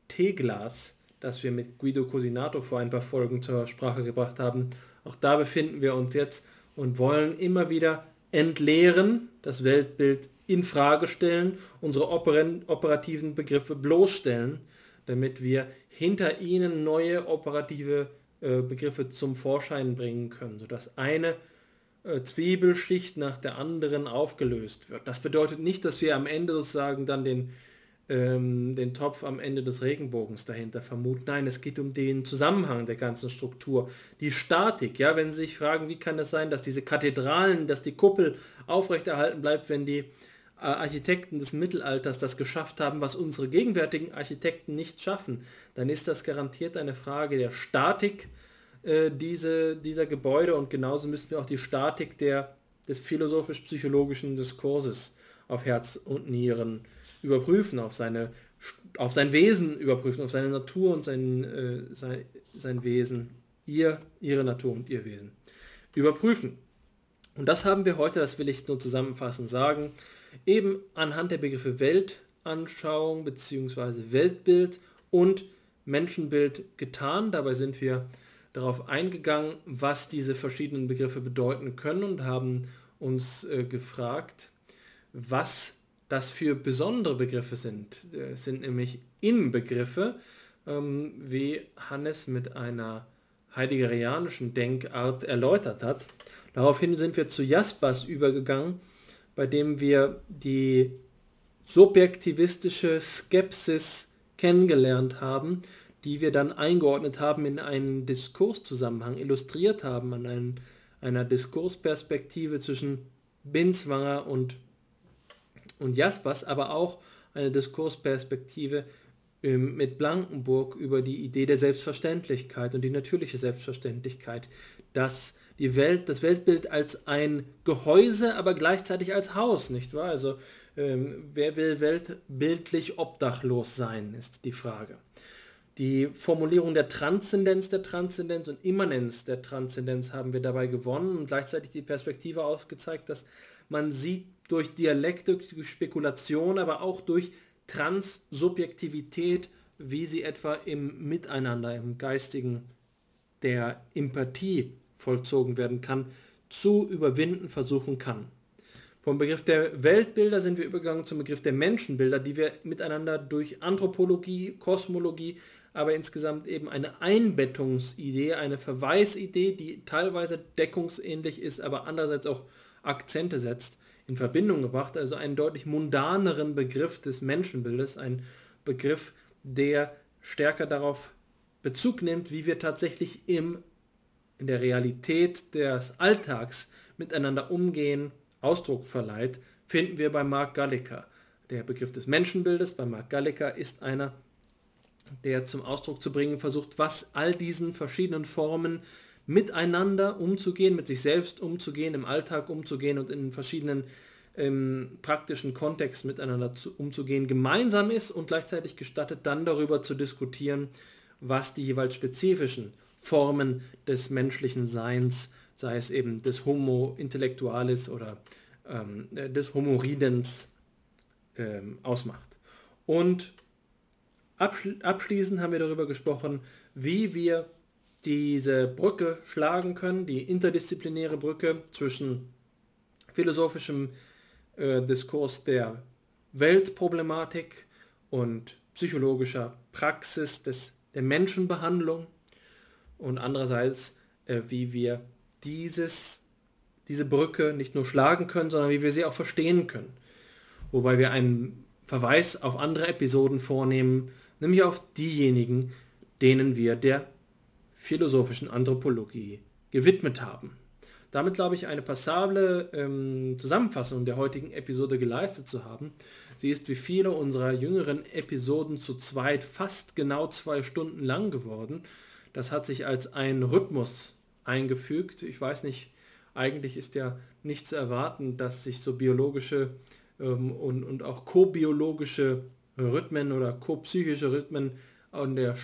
Teeglas, das wir mit Guido Cosinato vor ein paar Folgen zur Sprache gebracht haben. Auch da befinden wir uns jetzt und wollen immer wieder entleeren, das Weltbild in Frage stellen, unsere operativen Begriffe bloßstellen, damit wir hinter ihnen neue operative äh, Begriffe zum Vorschein bringen können, sodass eine äh, Zwiebelschicht nach der anderen aufgelöst wird. Das bedeutet nicht, dass wir am Ende sozusagen dann den, ähm, den Topf am Ende des Regenbogens dahinter vermuten. Nein, es geht um den Zusammenhang der ganzen Struktur. Die Statik, ja, wenn Sie sich fragen, wie kann es sein, dass diese Kathedralen, dass die Kuppel aufrechterhalten bleibt, wenn die äh, Architekten des Mittelalters das geschafft haben, was unsere gegenwärtigen Architekten nicht schaffen, dann ist das garantiert eine Frage der Statik äh, diese, dieser Gebäude und genauso müssen wir auch die Statik der, des philosophisch-psychologischen Diskurses auf Herz und Nieren überprüfen, auf, seine, auf sein Wesen überprüfen, auf seine Natur und sein, äh, sein, sein Wesen, ihr, ihre Natur und ihr Wesen überprüfen. Und das haben wir heute, das will ich nur zusammenfassend sagen, eben anhand der Begriffe Weltanschauung bzw. Weltbild und Menschenbild getan. Dabei sind wir darauf eingegangen, was diese verschiedenen Begriffe bedeuten können und haben uns äh, gefragt, was das für besondere Begriffe sind. Es sind nämlich Inbegriffe, ähm, wie Hannes mit einer heideggerianischen Denkart erläutert hat. Daraufhin sind wir zu Jaspers übergegangen, bei dem wir die subjektivistische Skepsis kennengelernt haben, die wir dann eingeordnet haben in einen Diskurszusammenhang, illustriert haben an einen, einer Diskursperspektive zwischen Binswanger und, und Jaspers, aber auch eine Diskursperspektive ähm, mit Blankenburg über die Idee der Selbstverständlichkeit und die natürliche Selbstverständlichkeit, dass die Welt, das Weltbild als ein Gehäuse, aber gleichzeitig als Haus, nicht wahr? Also ähm, wer will weltbildlich obdachlos sein, ist die Frage. Die Formulierung der Transzendenz der Transzendenz und Immanenz der Transzendenz haben wir dabei gewonnen und gleichzeitig die Perspektive ausgezeigt, dass man sieht durch Dialektik, durch Spekulation, aber auch durch Transsubjektivität, wie sie etwa im Miteinander, im geistigen der Empathie vollzogen werden kann, zu überwinden versuchen kann. Vom Begriff der Weltbilder sind wir übergegangen zum Begriff der Menschenbilder, die wir miteinander durch Anthropologie, Kosmologie, aber insgesamt eben eine Einbettungsidee, eine Verweisidee, die teilweise deckungsähnlich ist, aber andererseits auch Akzente setzt, in Verbindung gebracht. Also einen deutlich mundaneren Begriff des Menschenbildes, ein Begriff, der stärker darauf Bezug nimmt, wie wir tatsächlich im in der Realität des Alltags miteinander umgehen, Ausdruck verleiht, finden wir bei Mark Gallica. Der Begriff des Menschenbildes bei Mark Gallica ist einer, der zum Ausdruck zu bringen versucht, was all diesen verschiedenen Formen miteinander umzugehen, mit sich selbst umzugehen, im Alltag umzugehen und in verschiedenen ähm, praktischen Kontext miteinander zu, umzugehen, gemeinsam ist und gleichzeitig gestattet, dann darüber zu diskutieren, was die jeweils spezifischen Formen des menschlichen Seins, sei es eben des Homo intellectualis oder ähm, des Homo ridens ähm, ausmacht. Und abschli abschließend haben wir darüber gesprochen, wie wir diese Brücke schlagen können, die interdisziplinäre Brücke zwischen philosophischem äh, Diskurs der Weltproblematik und psychologischer Praxis des, der Menschenbehandlung und andererseits, äh, wie wir dieses, diese Brücke nicht nur schlagen können, sondern wie wir sie auch verstehen können. Wobei wir einen Verweis auf andere Episoden vornehmen, nämlich auf diejenigen, denen wir der philosophischen Anthropologie gewidmet haben. Damit glaube ich eine passable ähm, Zusammenfassung der heutigen Episode geleistet zu haben. Sie ist wie viele unserer jüngeren Episoden zu zweit fast genau zwei Stunden lang geworden. Das hat sich als ein Rhythmus eingefügt. Ich weiß nicht, eigentlich ist ja nicht zu erwarten, dass sich so biologische ähm, und, und auch kobiologische Rhythmen oder kopsychische Rhythmen an der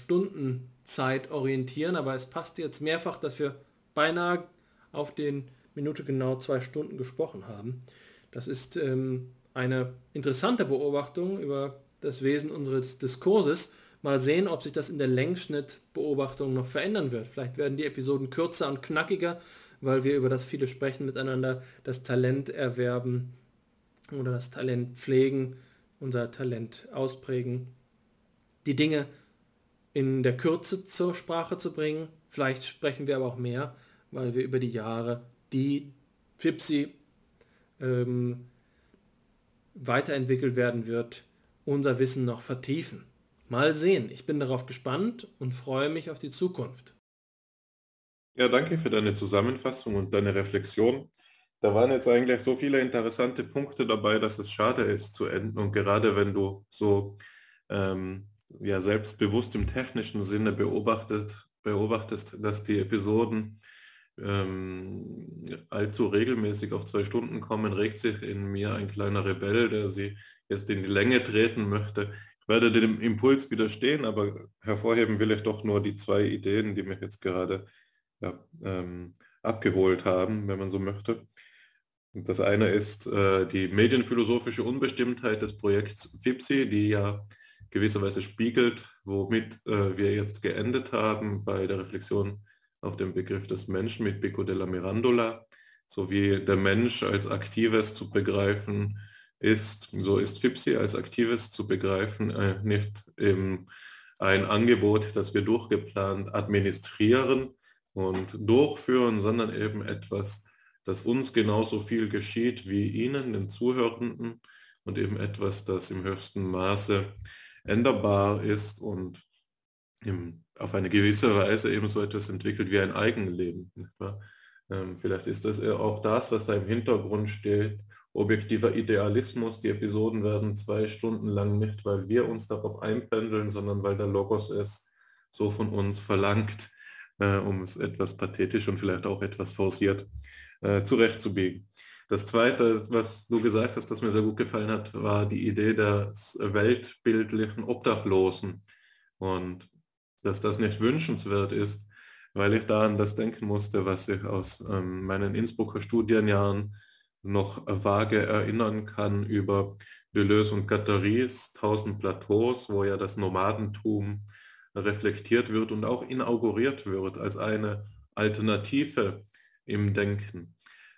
Stundenzeit orientieren, aber es passt jetzt mehrfach, dass wir beinahe auf den Minute genau zwei Stunden gesprochen haben. Das ist ähm, eine interessante Beobachtung über das Wesen unseres Diskurses. Mal sehen, ob sich das in der Längsschnittbeobachtung noch verändern wird. Vielleicht werden die Episoden kürzer und knackiger, weil wir über das viele Sprechen miteinander das Talent erwerben oder das Talent pflegen, unser Talent ausprägen, die Dinge in der Kürze zur Sprache zu bringen. Vielleicht sprechen wir aber auch mehr, weil wir über die Jahre die FIPSI ähm, weiterentwickelt werden wird, unser Wissen noch vertiefen. Mal sehen, ich bin darauf gespannt und freue mich auf die Zukunft. Ja, danke für deine Zusammenfassung und deine Reflexion. Da waren jetzt eigentlich so viele interessante Punkte dabei, dass es schade ist zu enden. Und gerade wenn du so ähm, ja selbstbewusst im technischen Sinne beobachtet, beobachtest, dass die Episoden ähm, allzu regelmäßig auf zwei Stunden kommen, regt sich in mir ein kleiner Rebell, der sie jetzt in die Länge treten möchte. Ich werde dem Impuls widerstehen, aber hervorheben will ich doch nur die zwei Ideen, die mich jetzt gerade ja, ähm, abgeholt haben, wenn man so möchte. Das eine ist äh, die medienphilosophische Unbestimmtheit des Projekts FIPSI, die ja gewisserweise spiegelt, womit äh, wir jetzt geendet haben bei der Reflexion auf den Begriff des Menschen mit Pico della Mirandola, so wie der Mensch als Aktives zu begreifen ist, so ist FIPSI als Aktives zu begreifen, äh, nicht eben ein Angebot, das wir durchgeplant administrieren und durchführen, sondern eben etwas, das uns genauso viel geschieht wie Ihnen, den Zuhörenden, und eben etwas, das im höchsten Maße änderbar ist und im, auf eine gewisse Weise eben so etwas entwickelt wie ein Eigenleben. Ähm, vielleicht ist das auch das, was da im Hintergrund steht. Objektiver Idealismus, die Episoden werden zwei Stunden lang nicht, weil wir uns darauf einpendeln, sondern weil der Logos es so von uns verlangt, äh, um es etwas pathetisch und vielleicht auch etwas forciert äh, zurechtzubiegen. Das Zweite, was du gesagt hast, das mir sehr gut gefallen hat, war die Idee des weltbildlichen Obdachlosen. Und dass das nicht wünschenswert ist, weil ich da an das denken musste, was ich aus ähm, meinen Innsbrucker Studienjahren noch vage erinnern kann über Deleuze und Guattaris, Tausend Plateaus, wo ja das Nomadentum reflektiert wird und auch inauguriert wird als eine Alternative im Denken.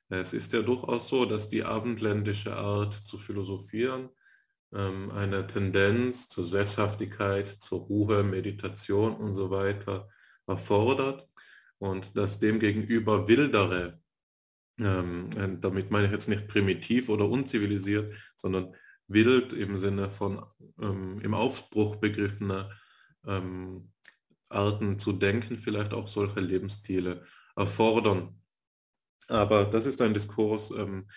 Es ist ja durchaus so, dass die abendländische Art zu philosophieren ähm, eine Tendenz zur Sesshaftigkeit, zur Ruhe, Meditation und so weiter erfordert und dass demgegenüber wildere, ähm, damit meine ich jetzt nicht primitiv oder unzivilisiert, sondern wild im Sinne von ähm, im Aufbruch begriffener ähm, Arten zu denken, vielleicht auch solche Lebensstile erfordern. Aber das ist ein Diskurs, ähm,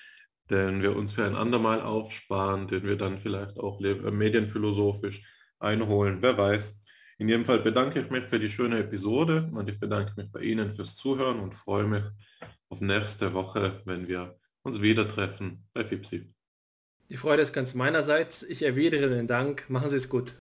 den wir uns für ein andermal aufsparen, den wir dann vielleicht auch äh, medienphilosophisch einholen. Wer weiß. In jedem Fall bedanke ich mich für die schöne Episode und ich bedanke mich bei Ihnen fürs Zuhören und freue mich auf nächste Woche, wenn wir uns wieder treffen bei Fipsi. Die Freude ist ganz meinerseits. Ich erwidere den Dank. Machen Sie es gut.